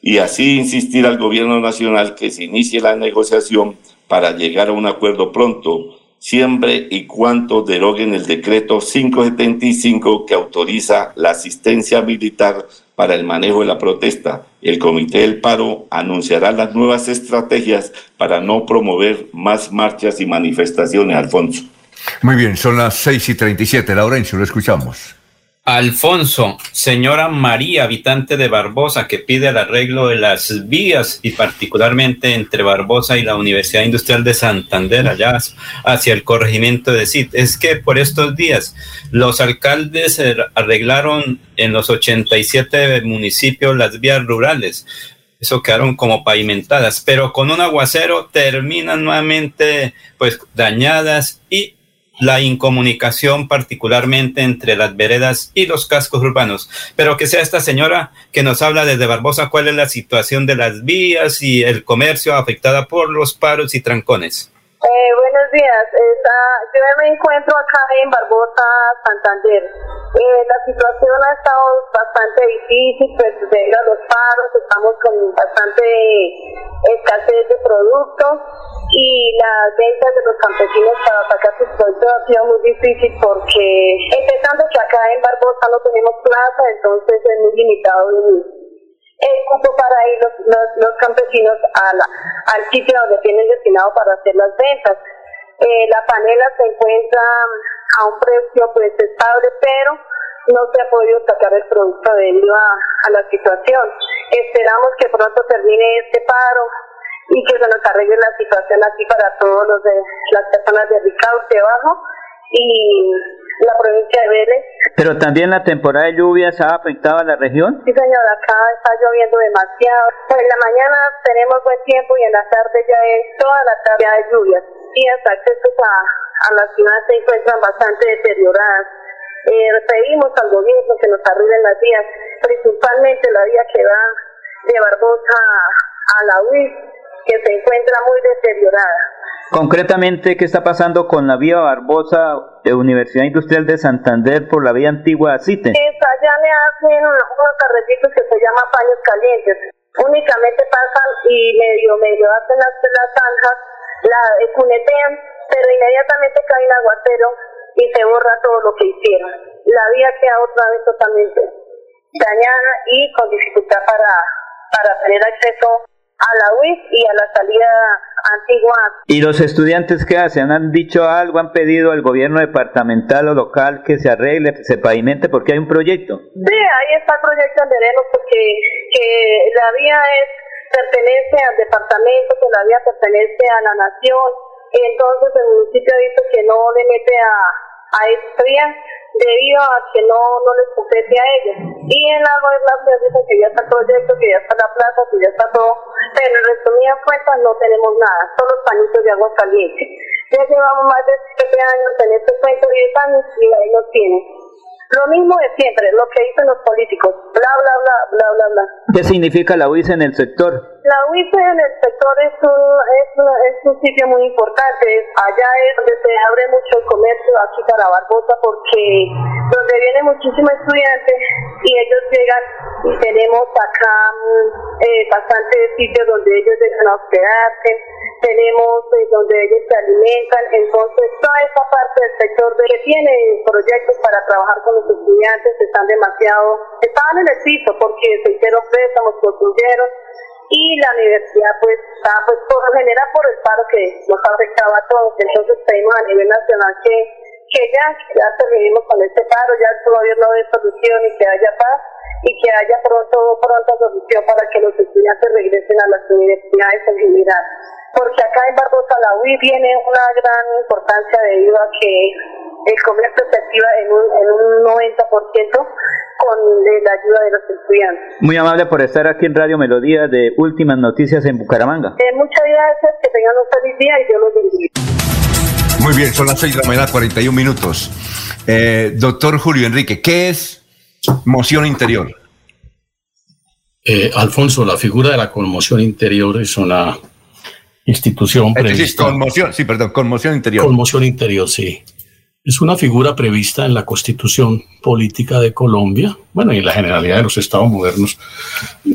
y así insistir al gobierno nacional que se inicie la negociación para llegar a un acuerdo pronto siempre y cuando deroguen el decreto 575 que autoriza la asistencia militar para el manejo de la protesta. El Comité del Paro anunciará las nuevas estrategias para no promover más marchas y manifestaciones, Alfonso. Muy bien, son las 6 y 37. Laurencio, lo escuchamos. Alfonso, señora María, habitante de Barbosa, que pide el arreglo de las vías y particularmente entre Barbosa y la Universidad Industrial de Santander, allá hacia el corregimiento de CIT. Es que por estos días los alcaldes arreglaron en los 87 municipios las vías rurales. Eso quedaron como pavimentadas, pero con un aguacero terminan nuevamente pues dañadas y la incomunicación particularmente entre las veredas y los cascos urbanos. Pero que sea esta señora que nos habla desde Barbosa cuál es la situación de las vías y el comercio afectada por los paros y trancones. Eh, buenos días. yo me encuentro acá en Barbosa, Santander. Eh, la situación ha estado bastante difícil, pues debido a los paros, estamos con bastante escasez de productos y las ventas de los campesinos para sacar sus productos ha sido muy difícil porque empezando que acá en Barbosa no tenemos plaza, entonces es muy limitado el, cupo para ir los, campesinos al sitio donde tienen destinado para hacer las ventas. Eh, la panela se encuentra a un precio pues estable, pero no se ha podido sacar el producto debido a, a la situación. Esperamos que pronto termine este paro y que se nos arregle la situación aquí para todos los de las personas de Ricaurte abajo y la provincia de Vélez. Pero también la temporada de lluvias ha afectado a la región. Sí, señor, acá está lloviendo demasiado. Pues en la mañana tenemos buen tiempo y en la tarde ya es toda la tarde de lluvias. Y hasta accesos a, a la ciudad se encuentran bastante deterioradas. Eh, pedimos al gobierno que nos arreglen las vías, principalmente la vía que va de Barbosa a la UIS, que se encuentra muy deteriorada. Concretamente, ¿qué está pasando con la vía Barbosa de Universidad Industrial de Santander por la vía antigua CITE? allá le hacen unos carretitos que se llaman paños calientes. Únicamente pasan y medio, medio hacen las, las zanjas, la cunetean, pero inmediatamente cae el aguacero y se borra todo lo que hicieron. La vía queda otra vez totalmente dañada y con dificultad para, para tener acceso a la UIS y a la salida antigua. ¿Y los estudiantes qué hacen? ¿Han dicho algo? ¿Han pedido al gobierno departamental o local que se arregle, se pavimente porque hay un proyecto? Sí, ahí está el proyecto veremos porque que la vía es pertenece al departamento, que la vía pertenece a la nación. Entonces el municipio dice que no le mete a, a esta vía debido a que no, no les compete a ellos. Y en la gobernación dicen que ya está el proyecto, que ya está la plaza, que ya está todo, pero en resumidas cuentas no tenemos nada, solo pañitos de agua caliente. Ya llevamos más de 7 años en este cuento, 10 años, y ahí nos tienen. Lo mismo de siempre, lo que dicen los políticos, bla, bla, bla, bla, bla, bla. ¿Qué significa la UIS en el sector? La UIS en el sector es un, es, es un sitio muy importante. Allá es donde se abre mucho el comercio aquí para Barbosa porque donde vienen muchísimos estudiantes y ellos llegan y tenemos acá eh, bastantes sitios donde ellos dejan a hospedarse, tenemos eh, donde ellos se alimentan, entonces toda esa parte del sector de, que tiene proyectos para trabajar con los estudiantes están demasiado, estaban en el piso porque se hicieron préstamos, construyeron y la universidad pues está pues por general por el paro que nos afectaba a todos, entonces pedimos a nivel nacional que, que ya, ya terminemos con este paro, ya el gobierno de solución y que haya paz y que haya pronto, pronta solución para que los estudiantes regresen a las universidades en general. Porque acá en Barbosa la UI viene una gran importancia debido a que el comercio se activa en un, en un 90% con la ayuda de los estudiantes. Muy amable por estar aquí en Radio Melodía de Últimas Noticias en Bucaramanga. Eh, muchas gracias, que tengan un feliz día y Dios los bendiga. Muy bien, son las 6 de la mañana, 41 minutos. Eh, doctor Julio Enrique, ¿qué es moción interior? Eh, Alfonso, la figura de la conmoción interior es una institución prevista. conmoción, sí, perdón, conmoción interior. Conmoción interior, sí. Es una figura prevista en la Constitución Política de Colombia, bueno, y en la generalidad de los estados modernos,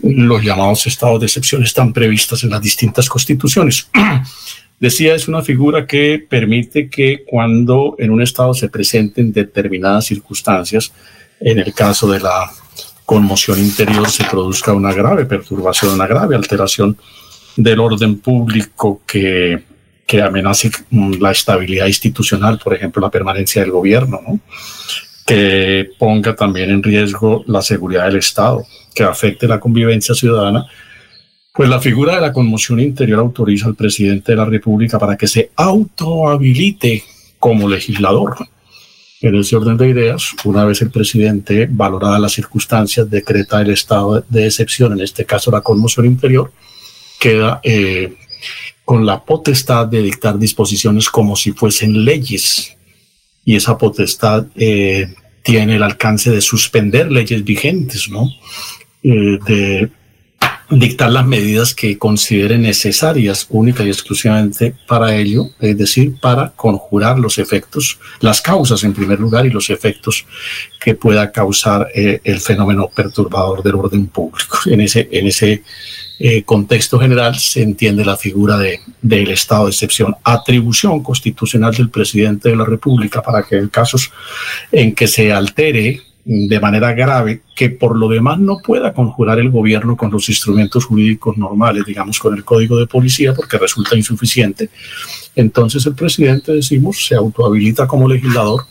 los llamados estados de excepción están previstas en las distintas constituciones. [CLEARS THROAT] Decía, es una figura que permite que cuando en un estado se presenten determinadas circunstancias, en el caso de la conmoción interior se produzca una grave perturbación, una grave alteración del orden público que, que amenace la estabilidad institucional, por ejemplo, la permanencia del gobierno, ¿no? que ponga también en riesgo la seguridad del Estado, que afecte la convivencia ciudadana, pues la figura de la conmoción interior autoriza al presidente de la República para que se autohabilite como legislador. En ese orden de ideas, una vez el presidente, valorada las circunstancias, decreta el estado de excepción, en este caso la conmoción interior, queda eh, con la potestad de dictar disposiciones como si fuesen leyes. Y esa potestad eh, tiene el alcance de suspender leyes vigentes, ¿no? Eh, dictar las medidas que considere necesarias única y exclusivamente para ello, es decir, para conjurar los efectos, las causas en primer lugar y los efectos que pueda causar eh, el fenómeno perturbador del orden público. En ese, en ese eh, contexto general se entiende la figura de, del estado de excepción, atribución constitucional del presidente de la República para que en casos en que se altere de manera grave que por lo demás no pueda conjurar el gobierno con los instrumentos jurídicos normales, digamos con el código de policía, porque resulta insuficiente. Entonces el presidente, decimos, se autohabilita como legislador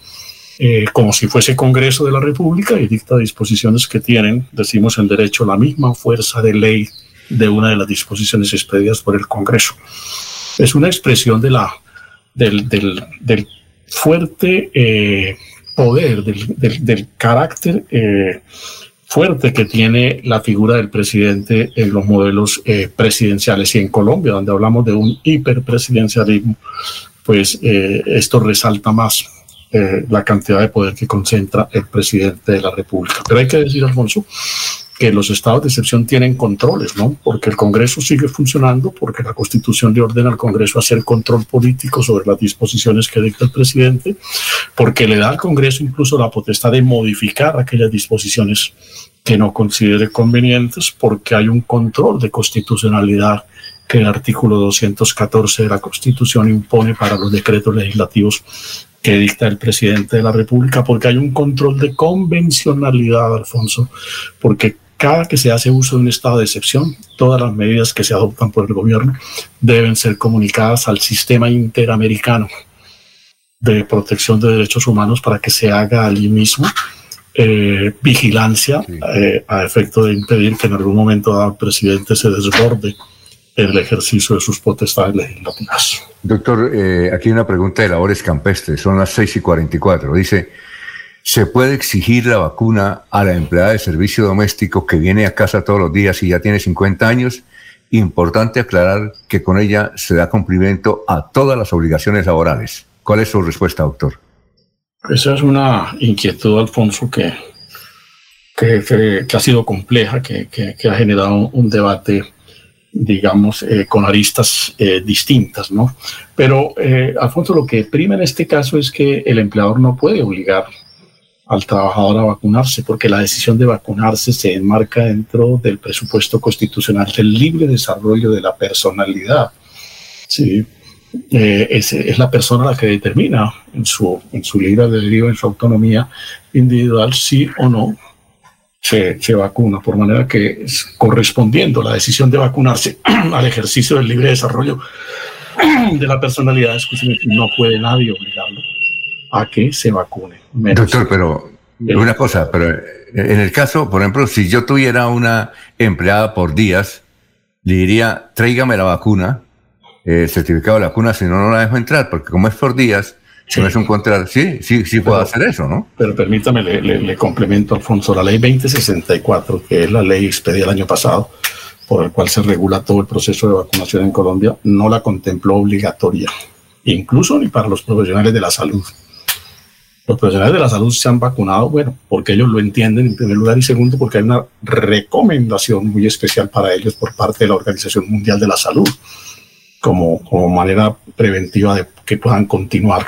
eh, como si fuese Congreso de la República y dicta disposiciones que tienen, decimos en derecho, la misma fuerza de ley de una de las disposiciones expedidas por el Congreso. Es una expresión de la, del, del, fuerte eh, poder, del, del carácter eh, fuerte que tiene la figura del presidente en los modelos eh, presidenciales y en Colombia, donde hablamos de un hiperpresidencialismo, pues esto resalta más la cantidad de poder que concentra el presidente de la República. Pero hay que decir, Alfonso, que los estados de excepción tienen controles, ¿no? Porque el Congreso sigue funcionando, porque la Constitución le ordena al Congreso hacer control político sobre las disposiciones que dicta el presidente, porque le da al Congreso incluso la potestad de modificar aquellas disposiciones que no considere convenientes, porque hay un control de constitucionalidad que el artículo 214 de la Constitución impone para los decretos legislativos que dicta el presidente de la República, porque hay un control de convencionalidad, Alfonso, porque cada que se hace uso de un estado de excepción, todas las medidas que se adoptan por el gobierno deben ser comunicadas al sistema interamericano de protección de derechos humanos para que se haga allí mismo eh, vigilancia eh, a efecto de impedir que en algún momento el presidente se desborde en el ejercicio de sus potestades legislativas. Doctor, eh, aquí hay una pregunta de labores campestres, son las 6 y 44. Dice, ¿Se puede exigir la vacuna a la empleada de servicio doméstico que viene a casa todos los días y ya tiene 50 años? Importante aclarar que con ella se da cumplimiento a todas las obligaciones laborales. ¿Cuál es su respuesta, doctor? Esa es una inquietud, Alfonso, que, que, ha sido compleja, que, ha generado un, debate, digamos, eh, con aristas eh, distintas, ¿no? Pero, eh, Alfonso, lo que prima en este caso es que el empleador no puede obligar al trabajador a vacunarse, porque la decisión de vacunarse se enmarca dentro del presupuesto constitucional del libre desarrollo de la personalidad. Sí, eh, es, la persona la que determina en su, en su libre albedrío, en su autonomía individual, si o no se, se, vacuna, por manera que correspondiendo la decisión de vacunarse [CLEARS THROAT] al ejercicio del libre desarrollo [CLEARS THROAT] de la personalidad, no puede nadie obligarlo a que se vacune. Doctor, pero una cosa, pero en el caso, por ejemplo, si yo tuviera una empleada por días, le diría, tráigame la vacuna, el certificado de la vacuna, si no, no la dejo entrar, porque como es por días, si no es un contrato, sí, sí, sí puedo hacer eso, ¿no? Pero permítame, le, le, complemento, Alfonso, la ley 2064, que es la ley expedida el año pasado, por el cual se regula todo el proceso de vacunación en Colombia, no la contempló obligatoria, incluso ni para los profesionales de la salud. Los profesionales de la salud se han vacunado, bueno, porque ellos lo entienden en primer lugar y segundo porque hay una recomendación muy especial para ellos por parte de la Organización Mundial de la Salud como, como manera preventiva de que puedan continuar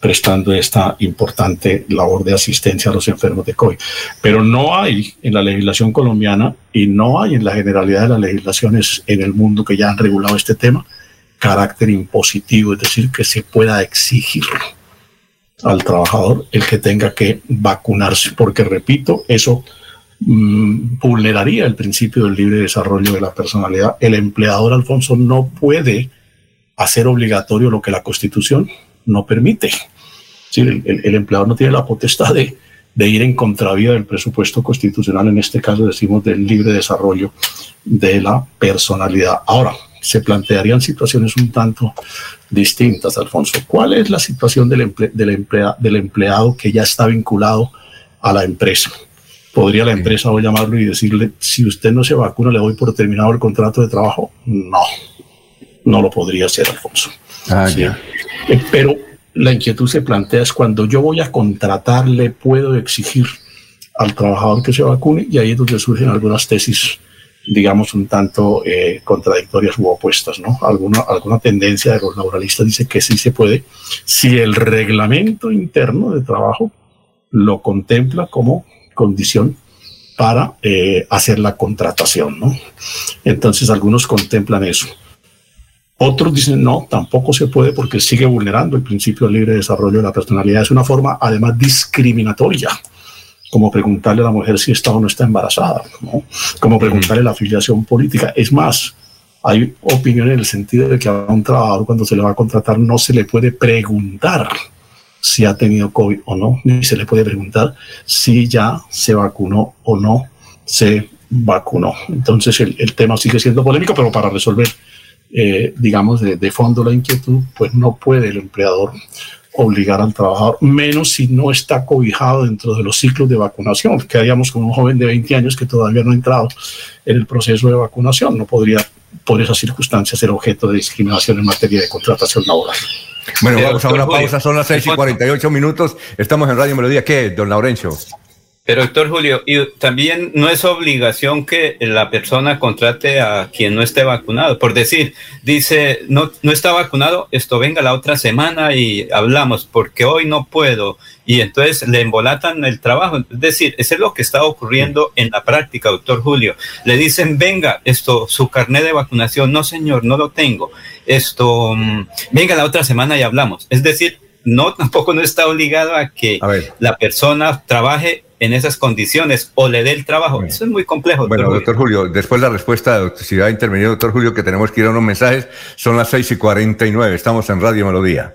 prestando esta importante labor de asistencia a los enfermos de COVID. Pero no hay en la legislación colombiana y no hay en la generalidad de las legislaciones en el mundo que ya han regulado este tema carácter impositivo, es decir, que se pueda exigirlo al trabajador el que tenga que vacunarse, porque repito, eso mm, vulneraría el principio del libre desarrollo de la personalidad. El empleador, Alfonso, no puede hacer obligatorio lo que la Constitución no permite. el, empleador no tiene la potestad de ir en contravía del presupuesto constitucional, en este caso decimos del libre desarrollo de la personalidad. Ahora, se plantearían situaciones un tanto distintas, Alfonso. ¿Cuál es la situación del, del, del empleado que ya está vinculado a la empresa? ¿Podría la empresa hoy llamarlo y decirle, si usted no se vacuna, le doy por terminado el contrato de trabajo? No, no lo podría hacer, Alfonso. Ah, eh, pero la inquietud se plantea es cuando yo voy a contratar, le puedo exigir al trabajador que se vacune y ahí es donde surgen algunas tesis digamos, un tanto eh, contradictorias u opuestas, ¿no? Alguna, alguna tendencia de los laboralistas dice que sí se puede si el reglamento interno de trabajo lo contempla como condición para eh, hacer la contratación, ¿no? Entonces algunos contemplan eso. Otros dicen, no, tampoco se puede porque sigue vulnerando el principio de libre desarrollo de la personalidad. Es una forma, además, discriminatoria como preguntarle a la mujer si está o no está embarazada, ¿no? como preguntarle la afiliación política. Es más, hay opinión en el sentido de que a un trabajador cuando se le va a contratar no se le puede preguntar si ha tenido COVID o no, ni se le puede preguntar si ya se vacunó o no se vacunó. Entonces el, tema sigue siendo polémico, pero para resolver, eh, digamos, de, de, fondo la inquietud, pues no puede el empleador obligar al trabajador, menos si no está cobijado dentro de los ciclos de vacunación. Quedaríamos con un joven de 20 años que todavía no ha entrado en el proceso de vacunación, no podría por esas circunstancias ser objeto de discriminación en materia de contratación laboral. Bueno, vamos a una pausa, son las 6 y 48 minutos, estamos en Radio Melodía. ¿Qué, don Laurencio? Pero doctor Julio, y también no es obligación que la persona contrate a quien no esté vacunado. Por decir, dice, no, no está vacunado, esto venga la otra semana y hablamos, porque hoy no puedo. Y entonces le embolatan el trabajo. Es decir, eso es lo que está ocurriendo en la práctica, doctor Julio. Le dicen, venga, esto, su carnet de vacunación. No, señor, no lo tengo. Esto, mm, venga la otra semana y hablamos. Es decir, no, tampoco no está obligado a que la persona trabaje en esas condiciones o le dé el trabajo. Eso es muy complejo. Bueno, doctor Julio, después la respuesta, si ha intervenido doctor Julio, que tenemos que ir a unos mensajes, son las 6 y 49, estamos en Radio Melodía.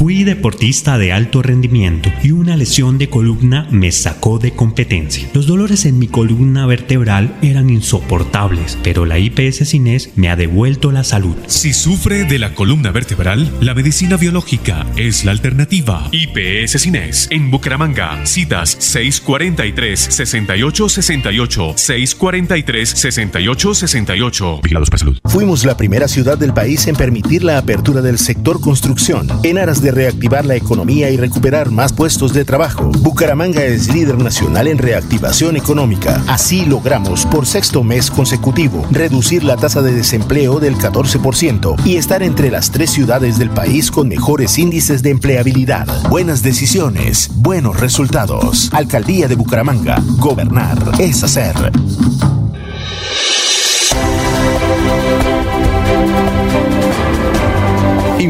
Fui deportista de alto rendimiento y una lesión de columna me sacó de competencia. Los dolores en mi columna vertebral eran insoportables, pero la IPS Cines me ha devuelto la salud. Si sufre de la columna vertebral, la medicina biológica es la alternativa. IPS Cines en Bucaramanga. Citas 643 6868 643 6868. Vigilados para salud. Fuimos la primera ciudad del país en permitir la apertura del sector construcción en aras de reactivar la economía y recuperar más puestos de trabajo. Bucaramanga es líder nacional en reactivación económica. Así logramos por sexto mes consecutivo reducir la tasa de desempleo del 14% y estar entre las tres ciudades del país con mejores índices de empleabilidad. Buenas decisiones, buenos resultados. Alcaldía de Bucaramanga. Gobernar es hacer.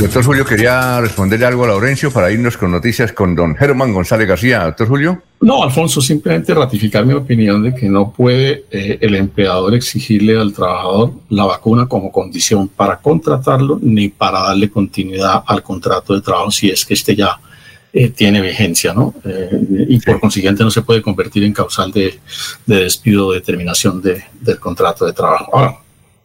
doctor Julio quería responderle algo a Laurencio para irnos con noticias con don Germán González García. Doctor Julio. No, Alfonso, simplemente ratificar mi opinión de que no puede eh, el empleador exigirle al trabajador la vacuna como condición para contratarlo ni para darle continuidad al contrato de trabajo si es que este ya eh, tiene vigencia, ¿no? Eh, y por consiguiente no se puede convertir en causal de, despido o de terminación del contrato de trabajo. Ahora,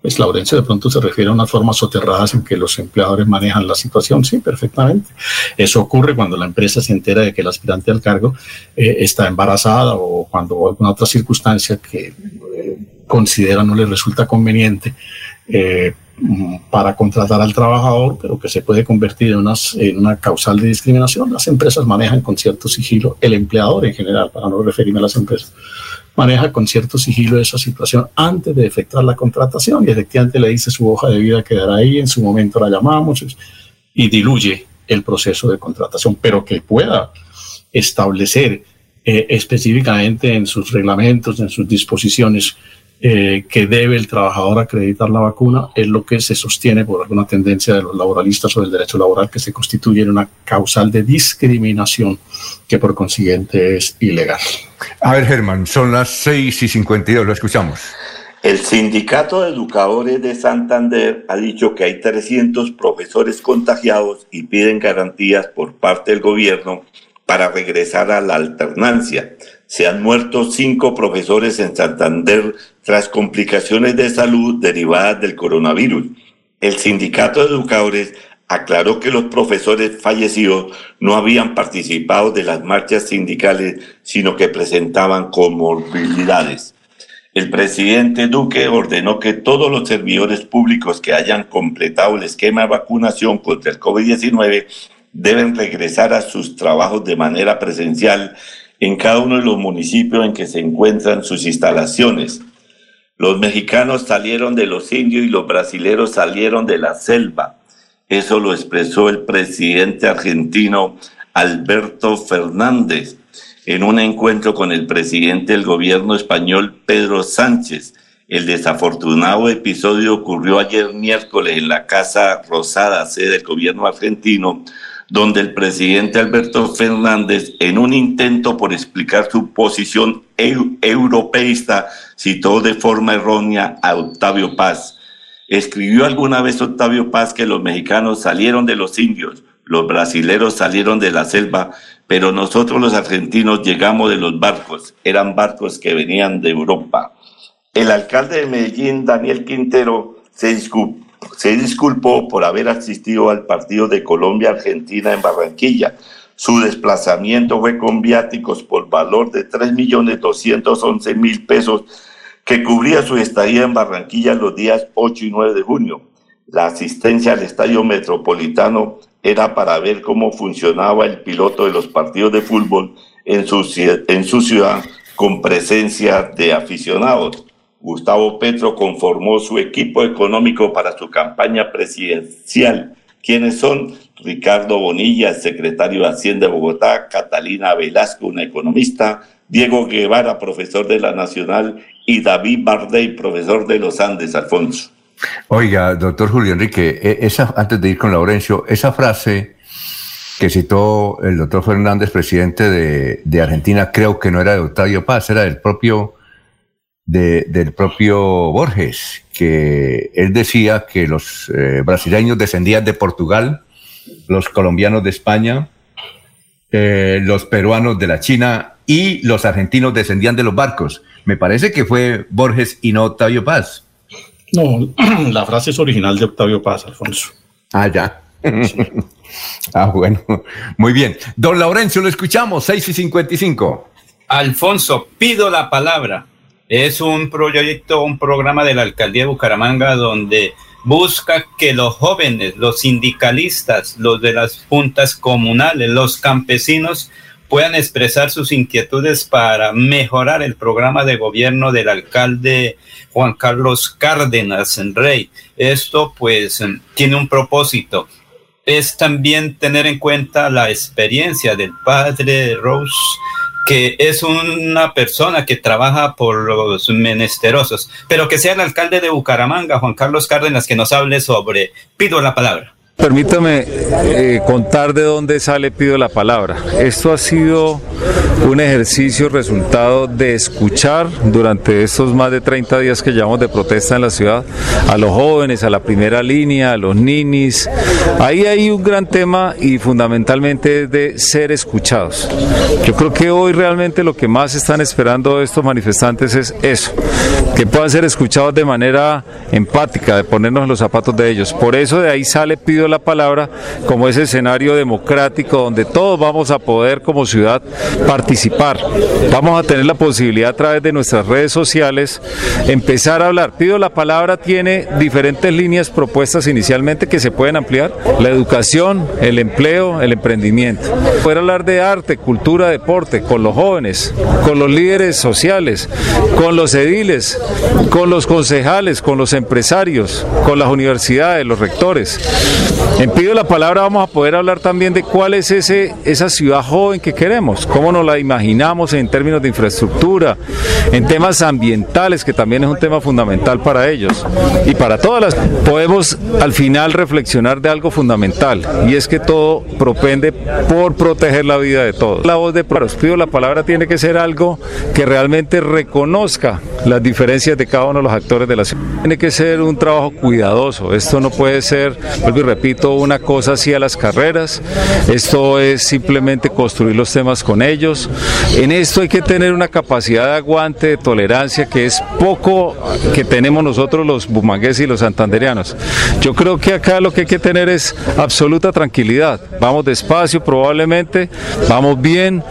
pues Laurencio de pronto se refiere a unas formas soterradas en que los empleadores manejan la situación, sí, perfectamente. Eso ocurre cuando la empresa se entera de que el aspirante al cargo eh, está embarazada o cuando alguna otra circunstancia que eh, considera no le resulta conveniente eh, para contratar al trabajador, pero que se puede convertir en, en una causal de discriminación. Las empresas manejan con cierto sigilo, el empleador en general, para no referirme a las empresas, maneja con cierto sigilo esa situación antes de efectuar la contratación. Y efectivamente le dice su hoja de vida quedará ahí, en su momento la llamamos y diluye el proceso de contratación, pero que pueda establecer eh, específicamente en sus reglamentos, en sus disposiciones, eh, que debe el trabajador acreditar la vacuna es lo que se sostiene por alguna tendencia de los laboralistas sobre el derecho laboral que se constituye en una causal de discriminación que por consiguiente es ilegal. A ver, Germán, son las 6 y 52, lo escuchamos. El Sindicato de Educadores de Santander ha dicho que hay 300 profesores contagiados y piden garantías por parte del gobierno para regresar a la alternancia. Se han muerto cinco profesores en Santander tras complicaciones de salud derivadas del coronavirus. El sindicato de educadores aclaró que los profesores fallecidos no habían participado de las marchas sindicales, sino que presentaban comorbilidades. El presidente Duque ordenó que todos los servidores públicos que hayan completado el esquema de vacunación contra el COVID-19 deben regresar a sus trabajos de manera presencial en cada uno de los municipios en que se encuentran sus instalaciones. Los mexicanos salieron de los indios y los brasileros salieron de la selva. Eso lo expresó el presidente argentino Alberto Fernández en un encuentro con el presidente del gobierno español Pedro Sánchez. El desafortunado episodio ocurrió ayer miércoles en la Casa Rosada, sede del gobierno argentino, donde el presidente Alberto Fernández, en un intento por explicar su posición europeísta, citó de forma errónea a Octavio Paz. Escribió alguna vez Octavio Paz que los mexicanos salieron de los indios, los brasileros salieron de la selva, pero nosotros los argentinos llegamos de los barcos, eran barcos que venían de Europa. El alcalde de Medellín, Daniel Quintero, se disculpó se disculpó por haber asistido al partido de Colombia-Argentina en Barranquilla. Su desplazamiento fue con viáticos por valor de 3.211.000 pesos que cubría su estadía en Barranquilla los días 8 y 9 de junio. La asistencia al estadio metropolitano era para ver cómo funcionaba el piloto de los partidos de fútbol en su, en su ciudad con presencia de aficionados. Gustavo Petro conformó su equipo económico para su campaña presidencial. ¿Quiénes son? Ricardo Bonilla, secretario de Hacienda de Bogotá, Catalina Velasco, una economista, Diego Guevara, profesor de la Nacional, y David Bardey, profesor de los Andes, Alfonso. Oiga, doctor Julio Enrique, e, esa, antes de ir con Laurencio, esa frase que citó el doctor Fernández, presidente de, de Argentina, creo que no era de Octavio Paz, era del propio del propio Borges, que él decía que los eh, brasileños descendían de Portugal, los colombianos de España, eh, los peruanos de la China y los argentinos descendían de los barcos. Me parece que fue Borges y no Octavio Paz. No, [CLEARS THROAT] la frase es original de Octavio Paz, Alfonso. Ah, ya. [LAUGHS] ah, bueno. Muy bien. Don Laurencio, lo escuchamos, 6 y 55. Alfonso, pido la palabra es un proyecto, un programa de la alcaldía de Bucaramanga donde busca que los jóvenes, los sindicalistas, los de las juntas comunales, los campesinos puedan expresar sus inquietudes para mejorar el programa de gobierno del alcalde Juan Carlos Cárdenas en Rey. Esto pues tiene un propósito. Es también tener en cuenta la experiencia del padre Rose que es una persona que trabaja por los menesterosos, pero que sea el alcalde de Bucaramanga, Juan Carlos Cárdenas, que nos hable sobre, pido la palabra. Permítame eh, contar de dónde sale Pido la Palabra. Esto ha sido un ejercicio resultado de escuchar durante estos más de 30 días que llevamos de protesta en la ciudad a los jóvenes, a la primera línea, a los ninis. Ahí hay un gran tema y fundamentalmente es de ser escuchados. Yo creo que hoy realmente lo que más están esperando estos manifestantes es eso, que puedan ser escuchados de manera empática, de ponernos en los zapatos de ellos. Por eso de ahí sale Pido la palabra como ese escenario democrático donde todos vamos a poder como ciudad participar. Vamos a tener la posibilidad a través de nuestras redes sociales empezar a hablar. Pido la palabra tiene diferentes líneas propuestas inicialmente que se pueden ampliar. La educación, el empleo, el emprendimiento. Poder hablar de arte, cultura, deporte con los jóvenes, con los líderes sociales, con los ediles, con los concejales, con los empresarios, con las universidades, los rectores. En Pido la Palabra vamos a poder hablar también de cuál es ese, esa ciudad joven que queremos, cómo nos la imaginamos en términos de infraestructura, en temas ambientales, que también es un tema fundamental para ellos y para todas las... Podemos al final reflexionar de algo fundamental y es que todo propende por proteger la vida de todos. La voz de Pido la Palabra tiene que ser algo que realmente reconozca las diferencias de cada uno de los actores de la ciudad. Tiene que ser un trabajo cuidadoso, esto no puede ser, vuelvo y repito, una cosa así a las carreras, esto es simplemente construir los temas con ellos. En esto hay que tener una capacidad de aguante, de tolerancia, que es poco que tenemos nosotros los bumangueses y los santanderianos. Yo creo que acá lo que hay que tener es absoluta tranquilidad. Vamos despacio probablemente, vamos bien,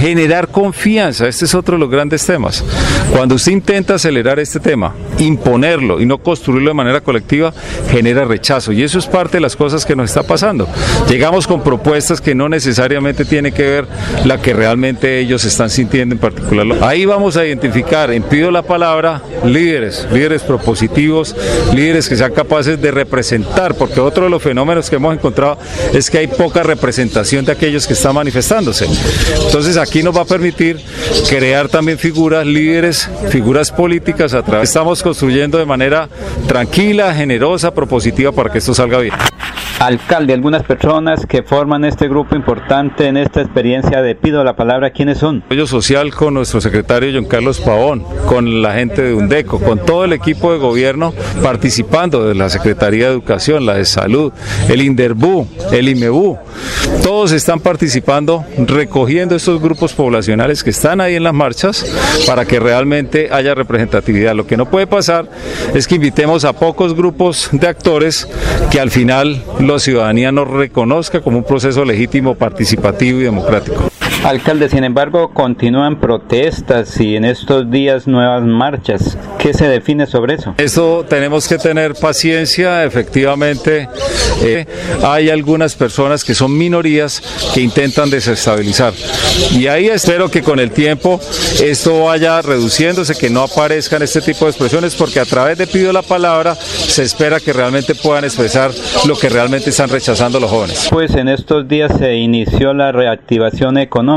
generar confianza, este es otro de los grandes temas. Cuando usted intenta acelerar este tema, imponerlo y no construirlo de manera colectiva, genera rechazo. Y eso es parte de las cosas que nos está pasando. Llegamos con propuestas que no necesariamente tiene que ver la que realmente ellos están sintiendo en particular. Ahí vamos a identificar, en pido la palabra, líderes, líderes propositivos, líderes que sean capaces de representar, porque otro de los fenómenos que hemos encontrado es que hay poca representación de aquellos que están manifestándose. Entonces aquí nos va a permitir crear también figuras, líderes, figuras políticas Estamos construyendo de manera tranquila, generosa, propositiva para que esto salga bien. Alcalde, algunas personas que forman este grupo importante en esta experiencia de Pido la Palabra, ¿quiénes son? Apoyo social con nuestro secretario John Carlos Pavón, con la gente de UNDECO, con todo el equipo de gobierno participando de la Secretaría de Educación, la de Salud, el INDERBU, el IMEBU. Todos están participando, recogiendo estos grupos poblacionales que están ahí en las marchas para que realmente haya representatividad. Lo que no puede pasar es que invitemos a pocos grupos de actores que al final la ciudadanía nos reconozca como un proceso legítimo, participativo y democrático. Alcalde, sin embargo, continúan protestas y en estos días nuevas marchas. ¿Qué se define sobre eso? Esto tenemos que tener paciencia. Efectivamente, eh, hay algunas personas que son minorías que intentan desestabilizar. Y ahí espero que con el tiempo esto vaya reduciéndose, que no aparezcan este tipo de expresiones, porque a través de Pido la Palabra se espera que realmente puedan expresar lo que realmente están rechazando los jóvenes. Pues en estos días se inició la reactivación económica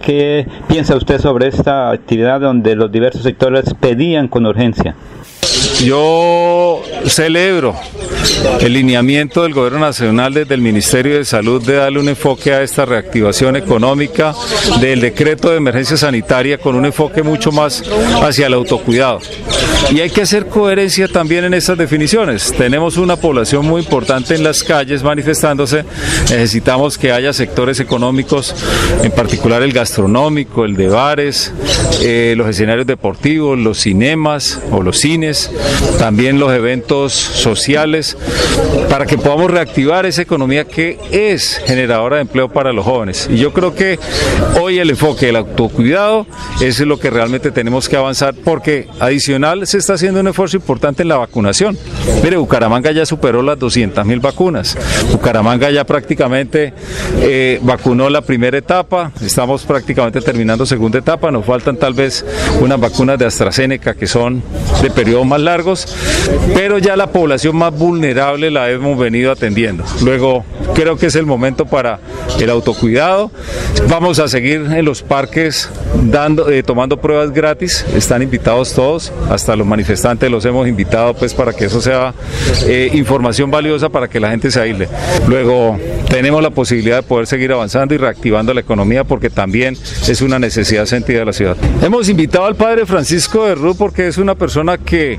¿Qué piensa usted sobre esta actividad donde los diversos sectores pedían con urgencia? Yo celebro el lineamiento del Gobierno Nacional desde el Ministerio de Salud de darle un enfoque a esta reactivación económica, del decreto de emergencia sanitaria con un enfoque mucho más hacia el autocuidado. Y hay que hacer coherencia también en estas definiciones. Tenemos una población muy importante en las calles manifestándose. Necesitamos que haya sectores económicos, en particular el gastronómico, el de bares, eh, los escenarios deportivos, los cinemas o los cines, también los eventos sociales, para que podamos reactivar esa economía que es generadora de empleo para los jóvenes. Y yo creo que hoy el enfoque del autocuidado es lo que realmente tenemos que avanzar porque adicional se está haciendo un esfuerzo importante en la vacunación. Mire, Bucaramanga ya superó las 200 mil vacunas. Bucaramanga ya prácticamente eh, vacunó la primera etapa, estamos prácticamente terminando segunda etapa, nos faltan tal vez unas vacunas de AstraZeneca que son de periodo más largos, pero ya la población más vulnerable la hemos venido atendiendo. Luego, creo que es el momento para el autocuidado. Vamos a seguir en los parques dando, eh, tomando pruebas gratis. Están invitados todos, hasta los manifestantes los hemos invitado pues para que eso sea eh, información valiosa para que la gente se aísle. Luego, tenemos la posibilidad de poder seguir avanzando y reactivando la economía porque también es una necesidad sentida de la ciudad. Hemos invitado al padre Francisco de Rú porque es una persona que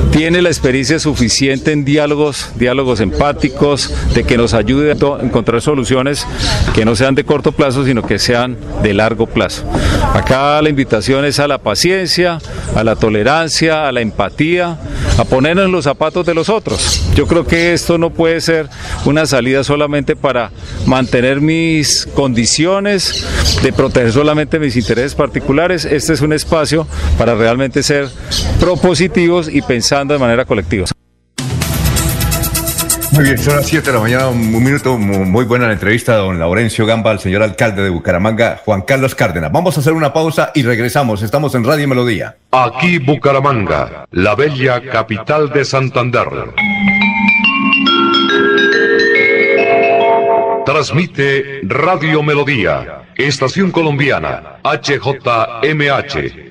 tiene la experiencia suficiente en diálogos, diálogos empáticos, de que nos ayude a encontrar soluciones que no sean de corto plazo, sino que sean de largo plazo. Acá la invitación es a la paciencia, a la tolerancia, a la empatía, a ponernos los zapatos de los otros. Yo creo que esto no puede ser una salida solamente para mantener mis condiciones, de proteger solamente mis intereses particulares. Este es un espacio para realmente ser propositivos y de manera colectiva. Muy bien, son las 7 de la mañana, un minuto muy buena la entrevista don Laurencio Gamba, al señor alcalde de Bucaramanga, Juan Carlos Cárdenas. Vamos a hacer una pausa y regresamos. Estamos en Radio Melodía. Aquí Bucaramanga, la bella capital de Santander. Transmite Radio Melodía, Estación Colombiana, HJMH.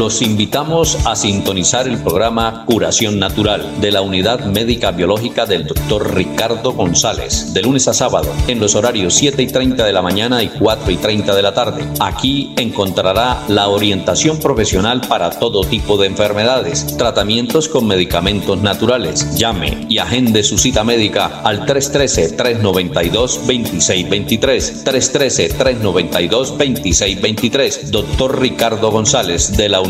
Los invitamos a sintonizar el programa Curación Natural de la Unidad Médica Biológica del Dr. Ricardo González, de lunes a sábado, en los horarios 7 y 30 de la mañana y 4 y 30 de la tarde. Aquí encontrará la orientación profesional para todo tipo de enfermedades, tratamientos con medicamentos naturales. Llame y agende su cita médica al 313-392-2623. 313-392-2623. Doctor Ricardo González, de la Unidad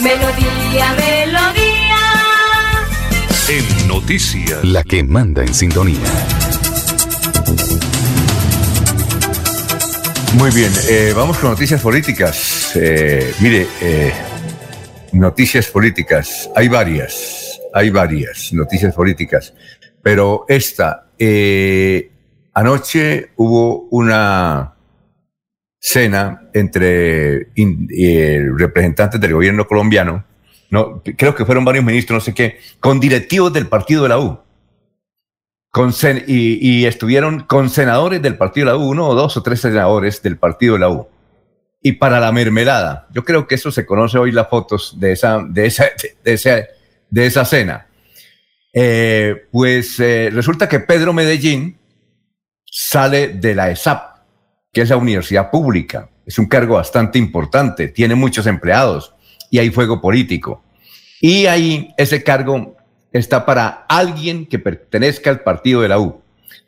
Melodía, melodía. En noticias. La que manda en sintonía. Muy bien, eh, vamos con noticias políticas. Eh, mire, eh, noticias políticas. Hay varias, hay varias noticias políticas. Pero esta, anoche hubo una cena entre eh, representantes del gobierno colombiano, no, creo que fueron varios ministros, no sé qué, con directivos del partido de la U. Con y, estuvieron con senadores del partido de la U, uno o dos o tres senadores del partido de la U. Y para la mermelada, yo creo que eso se conoce hoy las fotos de esa, de esa, de esa, de esa cena. Eh, pues eh, resulta que Pedro Medellín sale de la ESAP, que es la universidad pública. Es un cargo bastante importante, tiene muchos empleados y hay fuego político. Y ahí ese cargo está para alguien que pertenezca al partido de la U.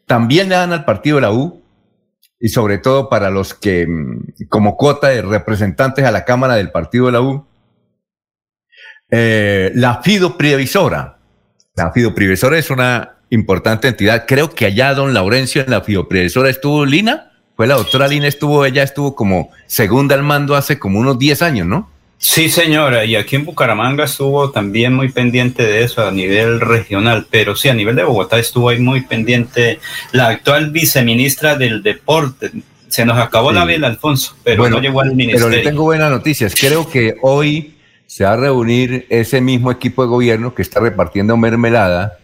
También le dan al partido de la U y sobre todo para los que mm, como cuota de representantes a la Cámara del partido de la U, eh, la Fido Previsora. La Fido Previsora es una importante entidad. Creo que allá don Laurencio en la Fido Previsora estuvo Lina. Fue la doctora Lina, estuvo, ella estuvo como segunda al mando hace como unos 10 años, ¿no? Sí, señora, y aquí en Bucaramanga estuvo también muy pendiente de eso a nivel regional, pero sí, a nivel de Bogotá estuvo ahí muy pendiente la actual viceministra del deporte. Se nos acabó la vela, Alfonso, pero no llegó al ministerio. Pero le tengo buenas noticias. Creo que hoy se va a reunir ese mismo equipo de gobierno que está repartiendo mermelada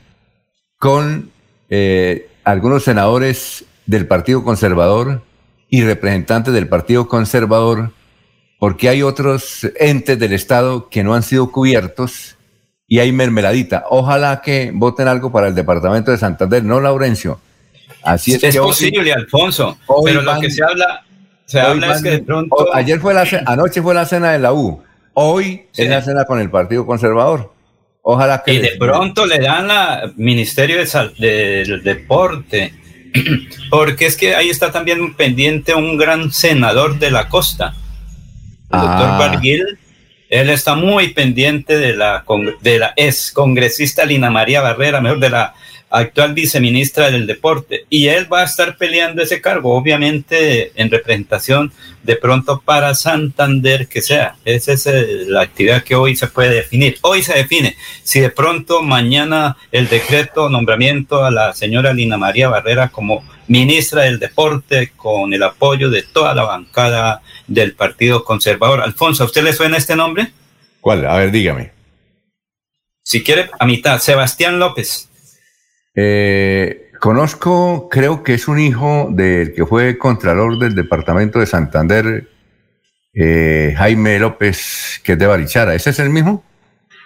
con eh, algunos senadores del Partido Conservador y representantes del Partido Conservador, porque hay otros entes del Estado que no han sido cubiertos y hay mermeladita. Ojalá que voten algo para el departamento de Santander, no Laurencio. Así es, es posible, Alfonso, pero lo que se habla, se habla es que de pronto... Ayer fue la anoche fue la cena de la U, hoy es la cena con el Partido Conservador. Ojalá que... Y de pronto le dan la Ministerio del Deporte, [CLEARS THROAT] porque es que ahí está también pendiente un gran senador de la costa, el doctor ah. Barguil. Él está muy pendiente de la, de la ex congresista Lina María Barrera, mejor de la actual viceministra del deporte, y él va a estar peleando ese cargo, obviamente en representación de pronto para Santander que sea. Esa es eh, la actividad que hoy se puede definir. Hoy se define si de pronto mañana el decreto nombramiento a la señora Lina María Barrera como ministra del deporte con el apoyo de toda la bancada del Partido Conservador. Alfonso, ¿a usted le suena este nombre? ¿Cuál? A ver, dígame. Si quiere, a mitad, Sebastián López. Eh, conozco, creo que es un hijo del que fue contralor del departamento de Santander, eh, Jaime López, que es de Barichara. ¿Ese es el mismo?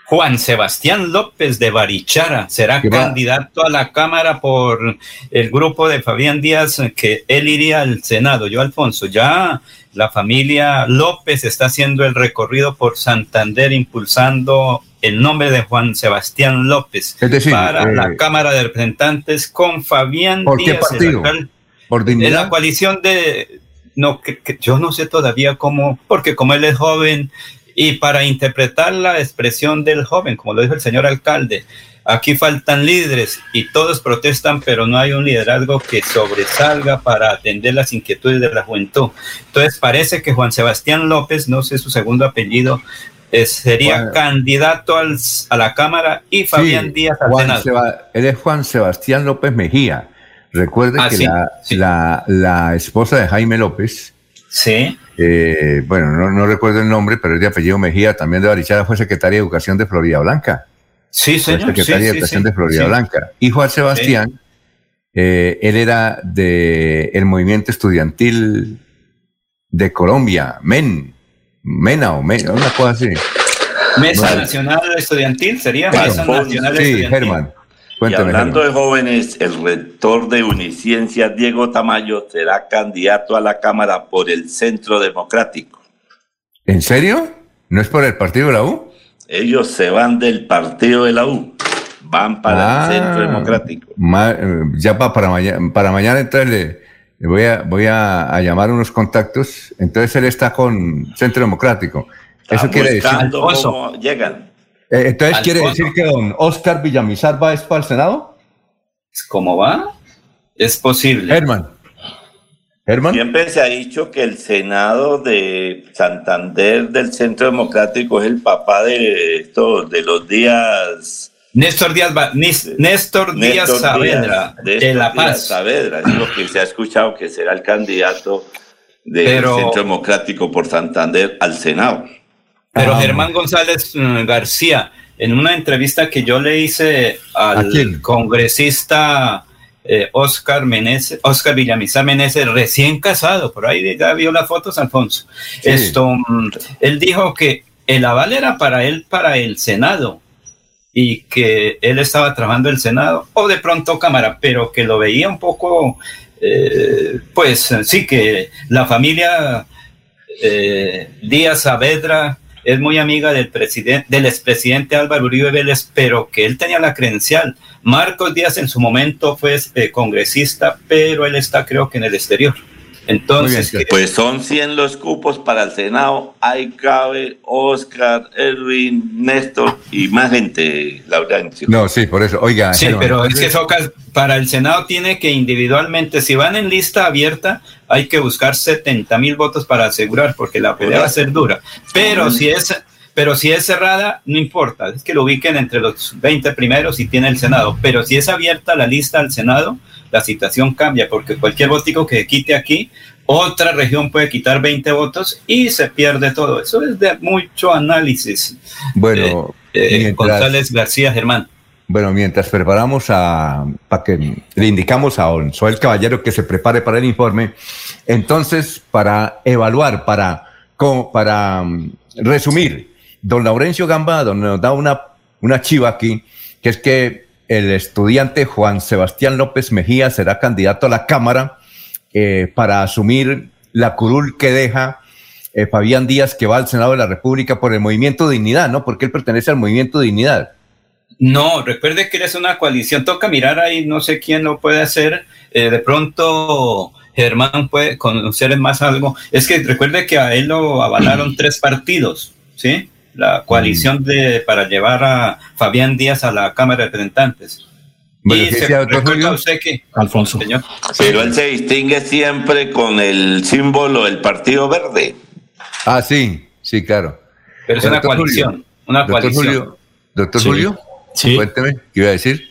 Juan Sebastián López de Barichara será candidato a la Cámara por el grupo de Fabián Díaz, que él iría al Senado. Yo, Alfonso, ya la familia López está haciendo el recorrido por Santander impulsando el nombre de Juan Sebastián López para la eh, Cámara de Representantes con Fabián ¿por Díaz. Qué partido? ¿Por En la coalición de... No, que, yo no sé todavía cómo, porque como él es joven y para interpretar la expresión del joven, como lo dijo el señor alcalde, aquí faltan líderes y todos protestan, pero no hay un liderazgo que sobresalga para atender las inquietudes de la juventud. Entonces parece que Juan Sebastián López, no sé su segundo apellido, eh, sería candidato al, a la Cámara y Fabián Díaz al Senado. él es Juan Sebastián López Mejía. Recuerde ah, que la, la, esposa de Jaime López, sí. Eh, bueno, no, recuerdo el nombre, pero es de apellido Mejía, también de Barichara, fue secretaria de Educación de Florida Blanca. Sí, señor. secretaria de Educación de Florida Blanca. Y Juan Sebastián, eh, él era de el movimiento estudiantil de Colombia, MEN. MENA o MENA, una cosa así. Mesa Nacional Estudiantil sería Mesa Nacional sí, Germán. y hablando de jóvenes, el rector de Uniciencia, Diego Tamayo, será candidato a la Cámara por el Centro Democrático. ¿En serio? ¿No es por el partido de la U? Ellos se van del partido de la U, van para el Centro ah, Democrático. Eh, ya para, mañana, para mañana entonces voy a, voy a, llamar unos contactos. Entonces él está con Centro Democrático. Eso quiere decir. Cómo llegan. Eh, entonces quiere decir que don Oscar Villamizar va para el Senado. ¿Cómo va? Es posible. Herman. Herman. Siempre se ha dicho que el Senado de Santander del Centro Democrático es el papá de estos, de los días Néstor Díaz, Néstor, Díaz Saavedra, de, La Paz. Saavedra, es lo que se ha escuchado que será el candidato del Centro Democrático por Santander al Senado. Pero ah. Germán González mm, García, en una entrevista que yo le hice al congresista eh, Oscar Meneses, Oscar Villamizar Meneses, recién casado, por ahí ya vio las fotos, Alfonso. Esto, mm, él dijo que el aval era para él, para el Senado, y que él estaba trabajando el Senado o de pronto Cámara, pero que lo veía un poco, eh, pues sí, que la familia eh, Díaz Saavedra es muy amiga del presidente, del expresidente Álvaro Uribe Vélez, pero que él tenía la credencial. Marcos Díaz en su momento fue este, congresista, pero él está creo que en el exterior. Entonces, pues son 100 los cupos para el Senado. Hay cabe Oscar, Edwin, Néstor y más gente, Laurencio. No, sí, por eso. Oiga, sí, pero es que para el Senado tiene que individualmente, si van en lista abierta, hay que buscar 70 mil votos para asegurar, porque la pelea va a ser dura. Pero si es pero si es cerrada, no importa, es que lo ubiquen entre los 20 primeros y tiene el Senado. Pero si es abierta la lista al Senado, la situación cambia, porque cualquier votico que quite aquí, otra región puede quitar 20 votos y se pierde todo. Eso es de mucho análisis. Bueno, eh, eh, González García Germán. Bueno, mientras preparamos a, para que le indicamos a Soy el Caballero que se prepare para el informe, entonces para evaluar, para, para mm, resumir, don Laurencio Gamba nos da una, una chiva aquí, que es que el estudiante Juan Sebastián López Mejía será candidato a la Cámara eh, para asumir la curul que deja eh, Fabián Díaz, que va al Senado de la República por el Movimiento Dignidad, ¿no? Porque él pertenece al Movimiento Dignidad. No, recuerde que eres una coalición, toca mirar ahí, no sé quién lo puede hacer, eh, de pronto Germán puede conocer más algo. Es que recuerde que a él lo avalaron tres partidos, ¿sí? La coalición de, para llevar a Fabián Díaz a la Cámara de Representantes. Y se recuerda usted que, Alfonso, señor, Pero él se distingue siempre con el símbolo del Partido Verde. Ah, sí, sí, claro. pero es una coalición, Julio, una Doctor. Julio, doctor Sí. Julio, Sí. cuénteme, ¿qué iba a decir?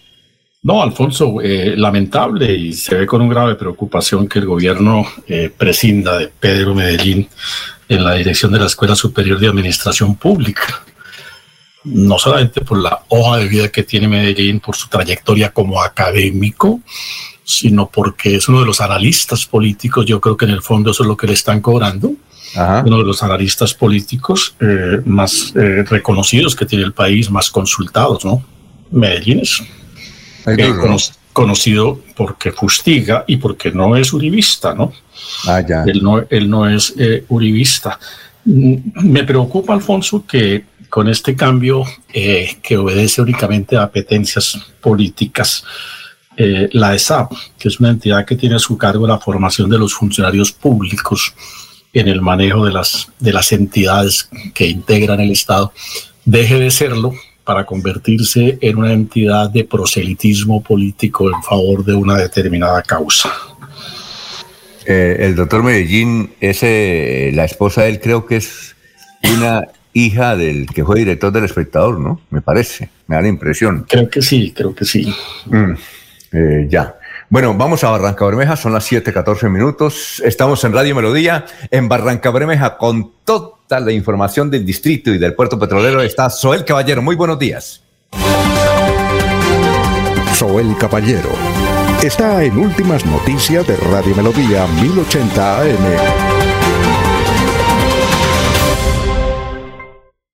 No, Alfonso, eh, lamentable y se ve con un grave preocupación que el gobierno eh, prescinda de Pedro Medellín en la dirección de la Escuela Superior de Administración Pública. No solamente por la hoja de vida que tiene Medellín, por su trayectoria como académico, sino porque es uno de los analistas políticos, yo creo que en el fondo eso es lo que le están cobrando, uno de los analistas políticos eh, más eh, reconocidos que tiene el país, más consultados, ¿no? Medellín es eh. Conocido porque fustiga y porque no es uribista, ¿no? Ah, ya. Él no, él no es eh, uribista. Mm, Me preocupa, Alfonso, que con este cambio eh, que obedece únicamente a apetencias políticas, eh, la ESAP, que es una entidad que tiene a su cargo la formación de los funcionarios públicos en el manejo de las, de las entidades que integran el Estado, deje de serlo para convertirse en una entidad de proselitismo político en favor de una determinada causa. Eh, el doctor Medellín, ese, la esposa de él creo que es una hija del que fue director del espectador, ¿no? Me parece, me da la impresión. Creo que sí, creo que sí. Mm, eh, ya. Bueno, vamos a Barranca Bermeja, son las 7:14 minutos. Estamos en Radio Melodía, en Barranca Bermeja, con toda la información del distrito y del puerto petrolero. Está Soel Caballero. Muy buenos días. Soel Caballero está en Últimas Noticias de Radio Melodía 1080 AM.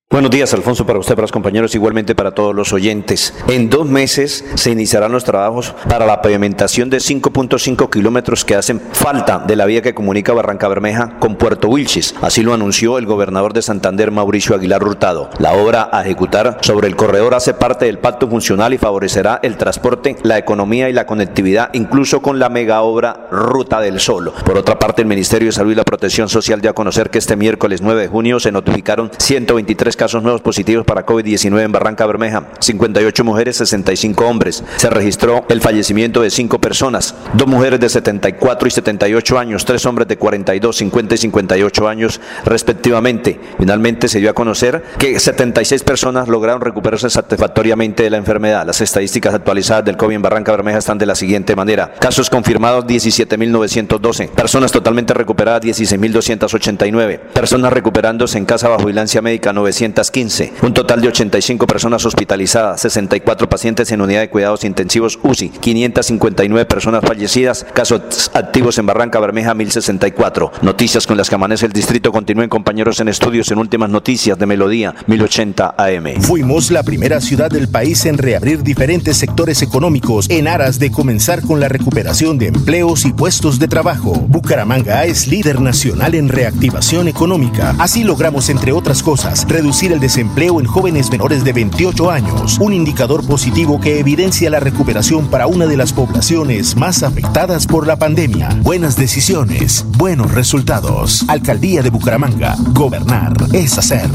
Buenos días, Alfonso, para usted, para los compañeros, igualmente para todos los oyentes. En dos meses se iniciarán los trabajos para la pavimentación de 5.5 kilómetros que hacen falta de la vía que comunica Barranca Bermeja con Puerto Wilches. Así lo anunció el gobernador de Santander, Mauricio Aguilar Hurtado. La obra a ejecutar sobre el corredor hace parte del pacto funcional y favorecerá el transporte, la economía y la conectividad, incluso con la mega obra Ruta del Sol. Por otra parte, el Ministerio de Salud y la Protección Social dio a conocer que este miércoles 9 de junio se notificaron 123 casos nuevos positivos para COVID-19 en Barranca Bermeja, 58 mujeres, 65 hombres. Se registró el fallecimiento de 5 personas, dos mujeres de 74 y 78 años, tres hombres de 42, 50 y 58 años respectivamente. Finalmente se dio a conocer que 76 personas lograron recuperarse satisfactoriamente de la enfermedad. Las estadísticas actualizadas del COVID en Barranca Bermeja están de la siguiente manera. Casos confirmados 17.912, personas totalmente recuperadas 16.289, personas recuperándose en casa bajo vigilancia médica 915, un total de 85 personas hospitalizadas, 64 pacientes en unidad de cuidados intensivos UCI, 559 personas fallecidas, casos activos en Barranca Bermeja 1064. Noticias con las que amanece el distrito continúen compañeros en estudios en últimas noticias de Melodía 1080 AM. Fuimos la primera ciudad del país en reabrir diferentes sectores económicos en aras de comenzar con la recuperación de empleos y puestos de trabajo. Bucaramanga es líder nacional en reactivación económica. Así logramos, entre otras cosas, reducir el desempleo en jóvenes menores de 28 años, un indicador positivo que evidencia la recuperación para una de las poblaciones más afectadas por la pandemia. Buenas decisiones, buenos resultados. Alcaldía de Bucaramanga. Gobernar es hacer.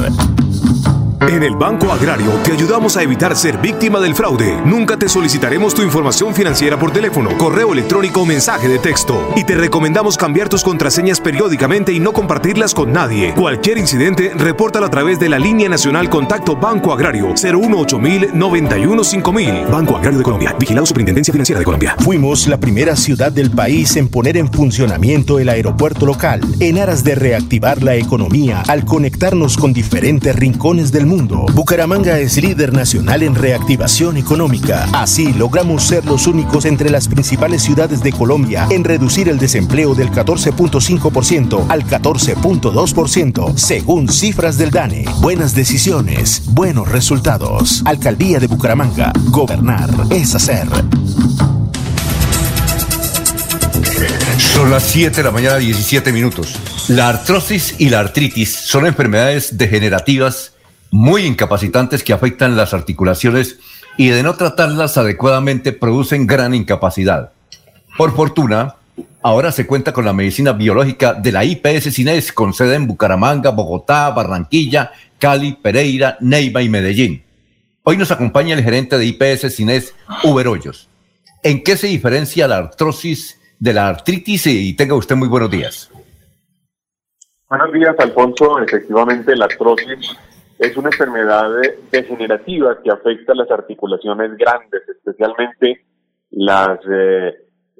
En el Banco Agrario te ayudamos a evitar ser víctima del fraude. Nunca te solicitaremos tu información financiera por teléfono, correo electrónico o mensaje de texto. Y te recomendamos cambiar tus contraseñas periódicamente y no compartirlas con nadie. Cualquier incidente, repórtalo a través de la línea nacional Contacto Banco Agrario 018 91 5000. Banco Agrario de Colombia. Vigilado Superintendencia Financiera de Colombia. Fuimos la primera ciudad del país en poner en funcionamiento el aeropuerto local, en aras de reactivar la economía al conectarnos con diferentes rincones del mundo. Bucaramanga es líder nacional en reactivación económica. Así logramos ser los únicos entre las principales ciudades de Colombia en reducir el desempleo del 14.5% al 14.2%, según cifras del DANE. Buenas decisiones, buenos resultados. Alcaldía de Bucaramanga. Gobernar es hacer. Son las 7 de la mañana, 17 minutos. La artrosis y la artritis son enfermedades degenerativas muy incapacitantes que afectan las articulaciones y de no tratarlas adecuadamente producen gran incapacidad. Por fortuna, ahora se cuenta con la medicina biológica de la IPS Cines con sede en Bucaramanga, Bogotá, Barranquilla, Cali, Pereira, Neiva y Medellín. Hoy nos acompaña el gerente de IPS Cines, Uber Hoyos. ¿En qué se diferencia la artrosis de la artritis? Y tenga usted muy buenos días. Buenos días, Alfonso. Efectivamente, la artrosis es una enfermedad degenerativa que afecta las articulaciones grandes, especialmente las, eh,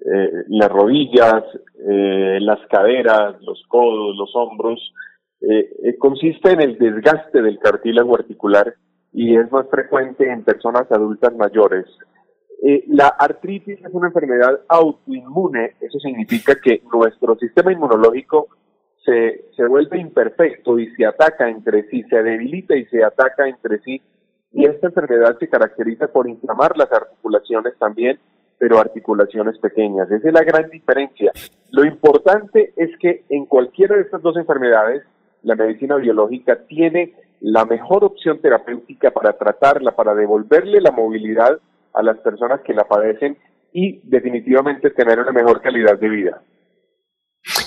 eh, las rodillas, eh, las caderas, los codos, los hombros. consiste en el desgaste del cartílago articular y es más frecuente en personas adultas mayores. la artritis es una enfermedad autoinmune, eso significa que nuestro sistema inmunológico se, se vuelve imperfecto y se ataca entre sí, se debilita y se ataca entre sí. Y esta enfermedad se caracteriza por inflamar las articulaciones también, pero articulaciones pequeñas. Esa es la gran diferencia. Lo importante es que en cualquiera de estas dos enfermedades, la medicina biológica tiene la mejor opción terapéutica para tratarla, para devolverle la movilidad a las personas que la padecen y definitivamente tener una mejor calidad de vida.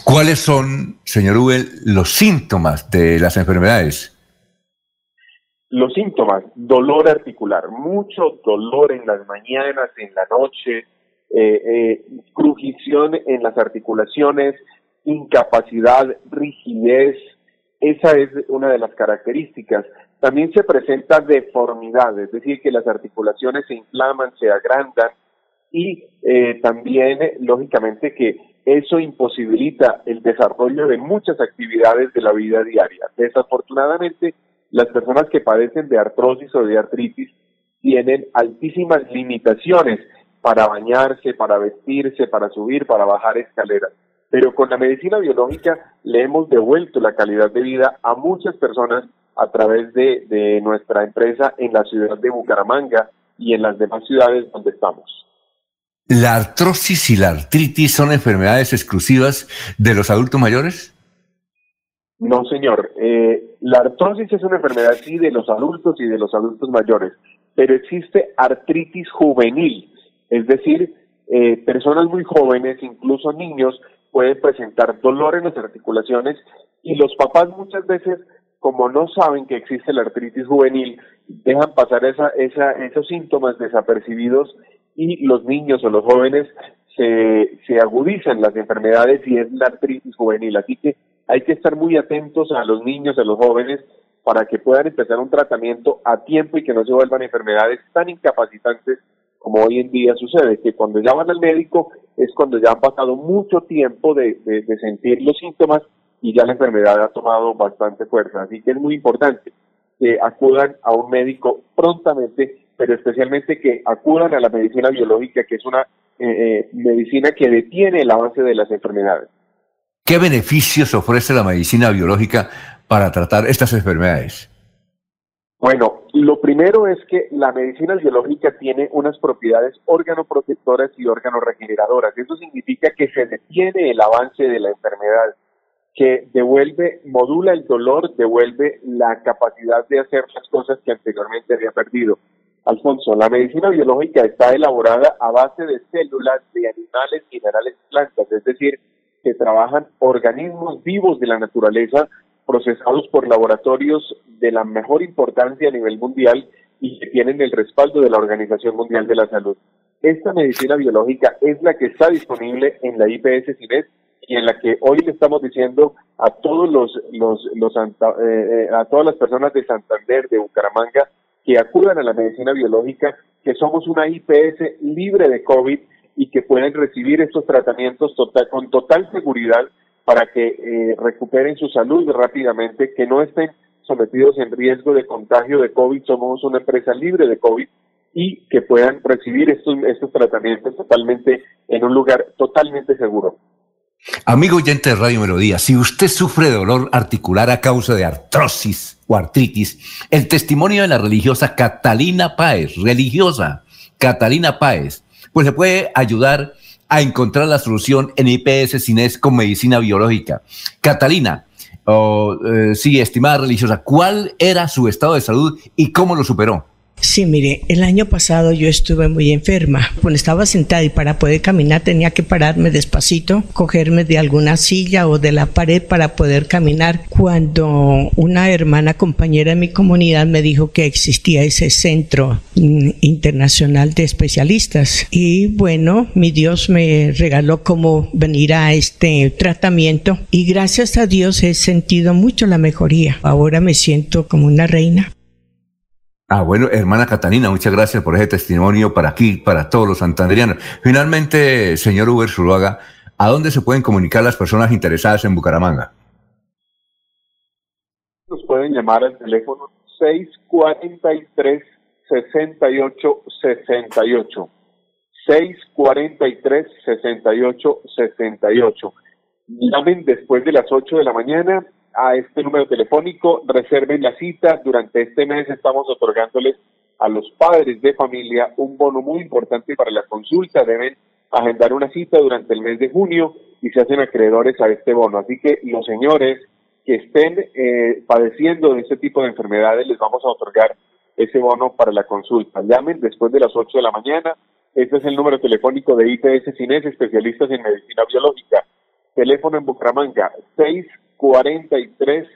¿Cuáles son, señor Ubel, los síntomas de las enfermedades? Los síntomas, dolor articular, mucho dolor en las mañanas, en la noche, eh, eh, crujición en las articulaciones, incapacidad, rigidez, esa es una de las características. También se presenta deformidad, es decir, que las articulaciones se inflaman, se agrandan y eh, también, lógicamente, que eso imposibilita el desarrollo de muchas actividades de la vida diaria. Desafortunadamente, las personas que padecen de artrosis o de artritis tienen altísimas limitaciones para bañarse, para vestirse, para subir, para bajar escaleras. Pero con la medicina biológica le hemos devuelto la calidad de vida a muchas personas a través de, de nuestra empresa en la ciudad de Bucaramanga y en las demás ciudades donde estamos. ¿La artrosis y la artritis son enfermedades exclusivas de los adultos mayores? No, señor. Eh, la artrosis es una enfermedad, sí, de los adultos y de los adultos mayores, pero existe artritis juvenil, es decir, eh, personas muy jóvenes, incluso niños, pueden presentar dolor en las articulaciones y los papás muchas veces, como no saben que existe la artritis juvenil, dejan pasar esa, esa, esos síntomas desapercibidos y los niños o los jóvenes se, se agudizan las enfermedades y es la artritis juvenil. Así que hay que estar muy atentos a los niños, a los jóvenes, para que puedan empezar un tratamiento a tiempo y que no se vuelvan enfermedades tan incapacitantes como hoy en día sucede, que cuando ya van al médico es cuando ya han pasado mucho tiempo de, de sentir los síntomas y ya la enfermedad ha tomado bastante fuerza. Así que es muy importante que acudan a un médico prontamente pero especialmente que acudan a la medicina biológica, que es una eh, eh, medicina que detiene el avance de las enfermedades. ¿Qué beneficios ofrece la medicina biológica para tratar estas enfermedades? Bueno, lo primero es que la medicina biológica tiene unas propiedades órgano-protectoras y órgano-regeneradoras. Eso significa que se detiene el avance de la enfermedad, que devuelve, modula el dolor, devuelve la capacidad de hacer las cosas que anteriormente había perdido. Alfonso, la medicina biológica está elaborada a base de células de animales, minerales plantas, es decir, que trabajan organismos vivos de la naturaleza procesados por laboratorios de la mejor importancia a nivel mundial y que tienen el respaldo de la Organización Mundial de la Salud. Esta medicina biológica es la que está disponible en la IPS CINES y en la que hoy le estamos diciendo a todos los eh, eh, a todas las personas de Santander, de Bucaramanga, que acudan a la medicina biológica, que somos una IPS libre de COVID y que pueden recibir estos tratamientos total, con total seguridad para que eh, recuperen su salud rápidamente, que no estén sometidos en riesgo de contagio de COVID. Somos una empresa libre de COVID y que puedan recibir estos, estos tratamientos totalmente en un lugar totalmente seguro. Amigo oyente de Radio Melodía, si usted sufre dolor articular a causa de artrosis o artritis, el testimonio de la religiosa Catalina Páez, religiosa Catalina Páez, pues le puede ayudar a encontrar la solución en IPS Cines con medicina biológica. Catalina, oh, eh, sí, estimada religiosa, ¿cuál era su estado de salud y cómo lo superó? Sí, mire, el año pasado yo estuve muy enferma. Cuando estaba sentada y para poder caminar tenía que pararme despacito, cogerme de alguna silla o de la pared para poder caminar. Cuando una hermana compañera de mi comunidad me dijo que existía ese centro mm, internacional de especialistas y bueno, mi Dios me regaló como venir a este tratamiento y gracias a Dios he sentido mucho la mejoría. Ahora me siento como una reina. Ah, bueno, hermana Catalina, muchas gracias por ese testimonio para aquí, para todos los santanderianos. Finalmente, señor Uber Zuluaga, ¿a dónde se pueden comunicar las personas interesadas en Bucaramanga? Nos pueden llamar al teléfono 643 68 68. 643 68 68. Llamen después de las 8 de la mañana a este número telefónico, reserven la cita. Durante este mes estamos otorgándoles a los padres de familia un bono muy importante para la consulta. Deben agendar una cita durante el mes de junio y se hacen acreedores a este bono. Así que los señores que estén eh, padeciendo de este tipo de enfermedades les vamos a otorgar ese bono para la consulta. Llamen después de las 8 de la mañana. Este es el número telefónico de IPS Cines, especialistas en medicina biológica. Teléfono en Bucaramanga, 6 43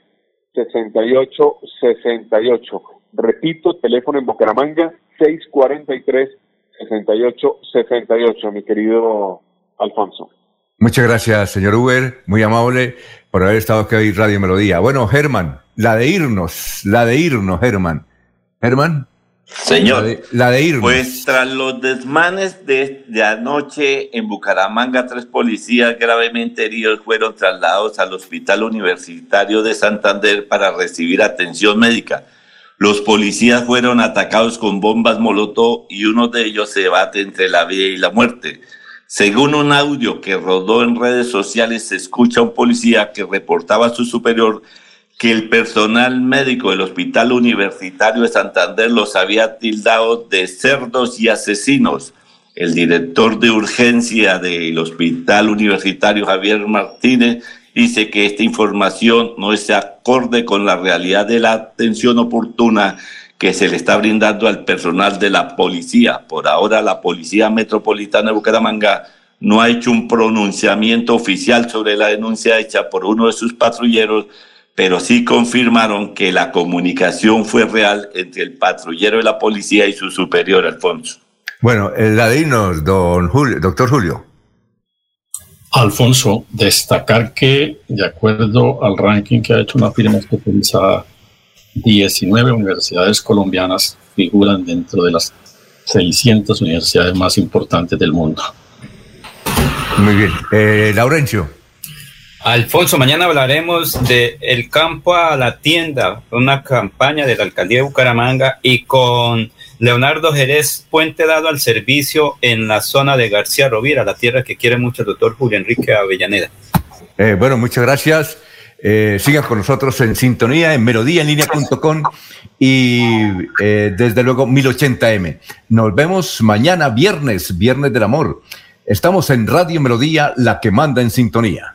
68 68. Repito, teléfono en Bucaramanga 643 68 68, mi querido Alfonso. Muchas gracias, señor Uber, muy amable por haber estado aquí hoy Radio Melodía. Bueno, Germán, la de irnos, la de irnos, Germán. Germán. Señor, la de, irnos. Pues tras los desmanes de, de, anoche en Bucaramanga, tres policías gravemente heridos fueron trasladados al Hospital Universitario de Santander para recibir atención médica. Los policías fueron atacados con bombas molotov y uno de ellos se debate entre la vida y la muerte. Según un audio que rodó en redes sociales, se escucha a un policía que reportaba a su superior que el personal médico del Hospital Universitario de Santander los había tildado de cerdos y asesinos. El director de urgencia del Hospital Universitario, Javier Martínez, dice que esta información no es acorde con la realidad de la atención oportuna que se le está brindando al personal de la policía. Por ahora, la Policía Metropolitana de Bucaramanga no ha hecho un pronunciamiento oficial sobre la denuncia hecha por uno de sus patrulleros pero sí confirmaron que la comunicación fue real entre el patrullero de la policía y su superior, Alfonso. Bueno, la de irnos, don Julio, doctor Julio. Alfonso, destacar que, de acuerdo al ranking que ha hecho una firma especializada, 19 universidades colombianas figuran dentro de las 600 universidades más importantes del mundo. Muy bien. Eh, Laurencio. Alfonso, mañana hablaremos de El campo a la tienda, una campaña de la alcaldía de Bucaramanga y con Leonardo Jerez, puente dado al servicio en la zona de García Rovira, la tierra que quiere mucho el doctor Julio Enrique Avellaneda. Eh, bueno, muchas gracias. Eh, sigan con nosotros en sintonía en melodíaenlínea.com y eh, desde luego 1080m. Nos vemos mañana viernes, viernes del amor. Estamos en Radio Melodía, la que manda en sintonía.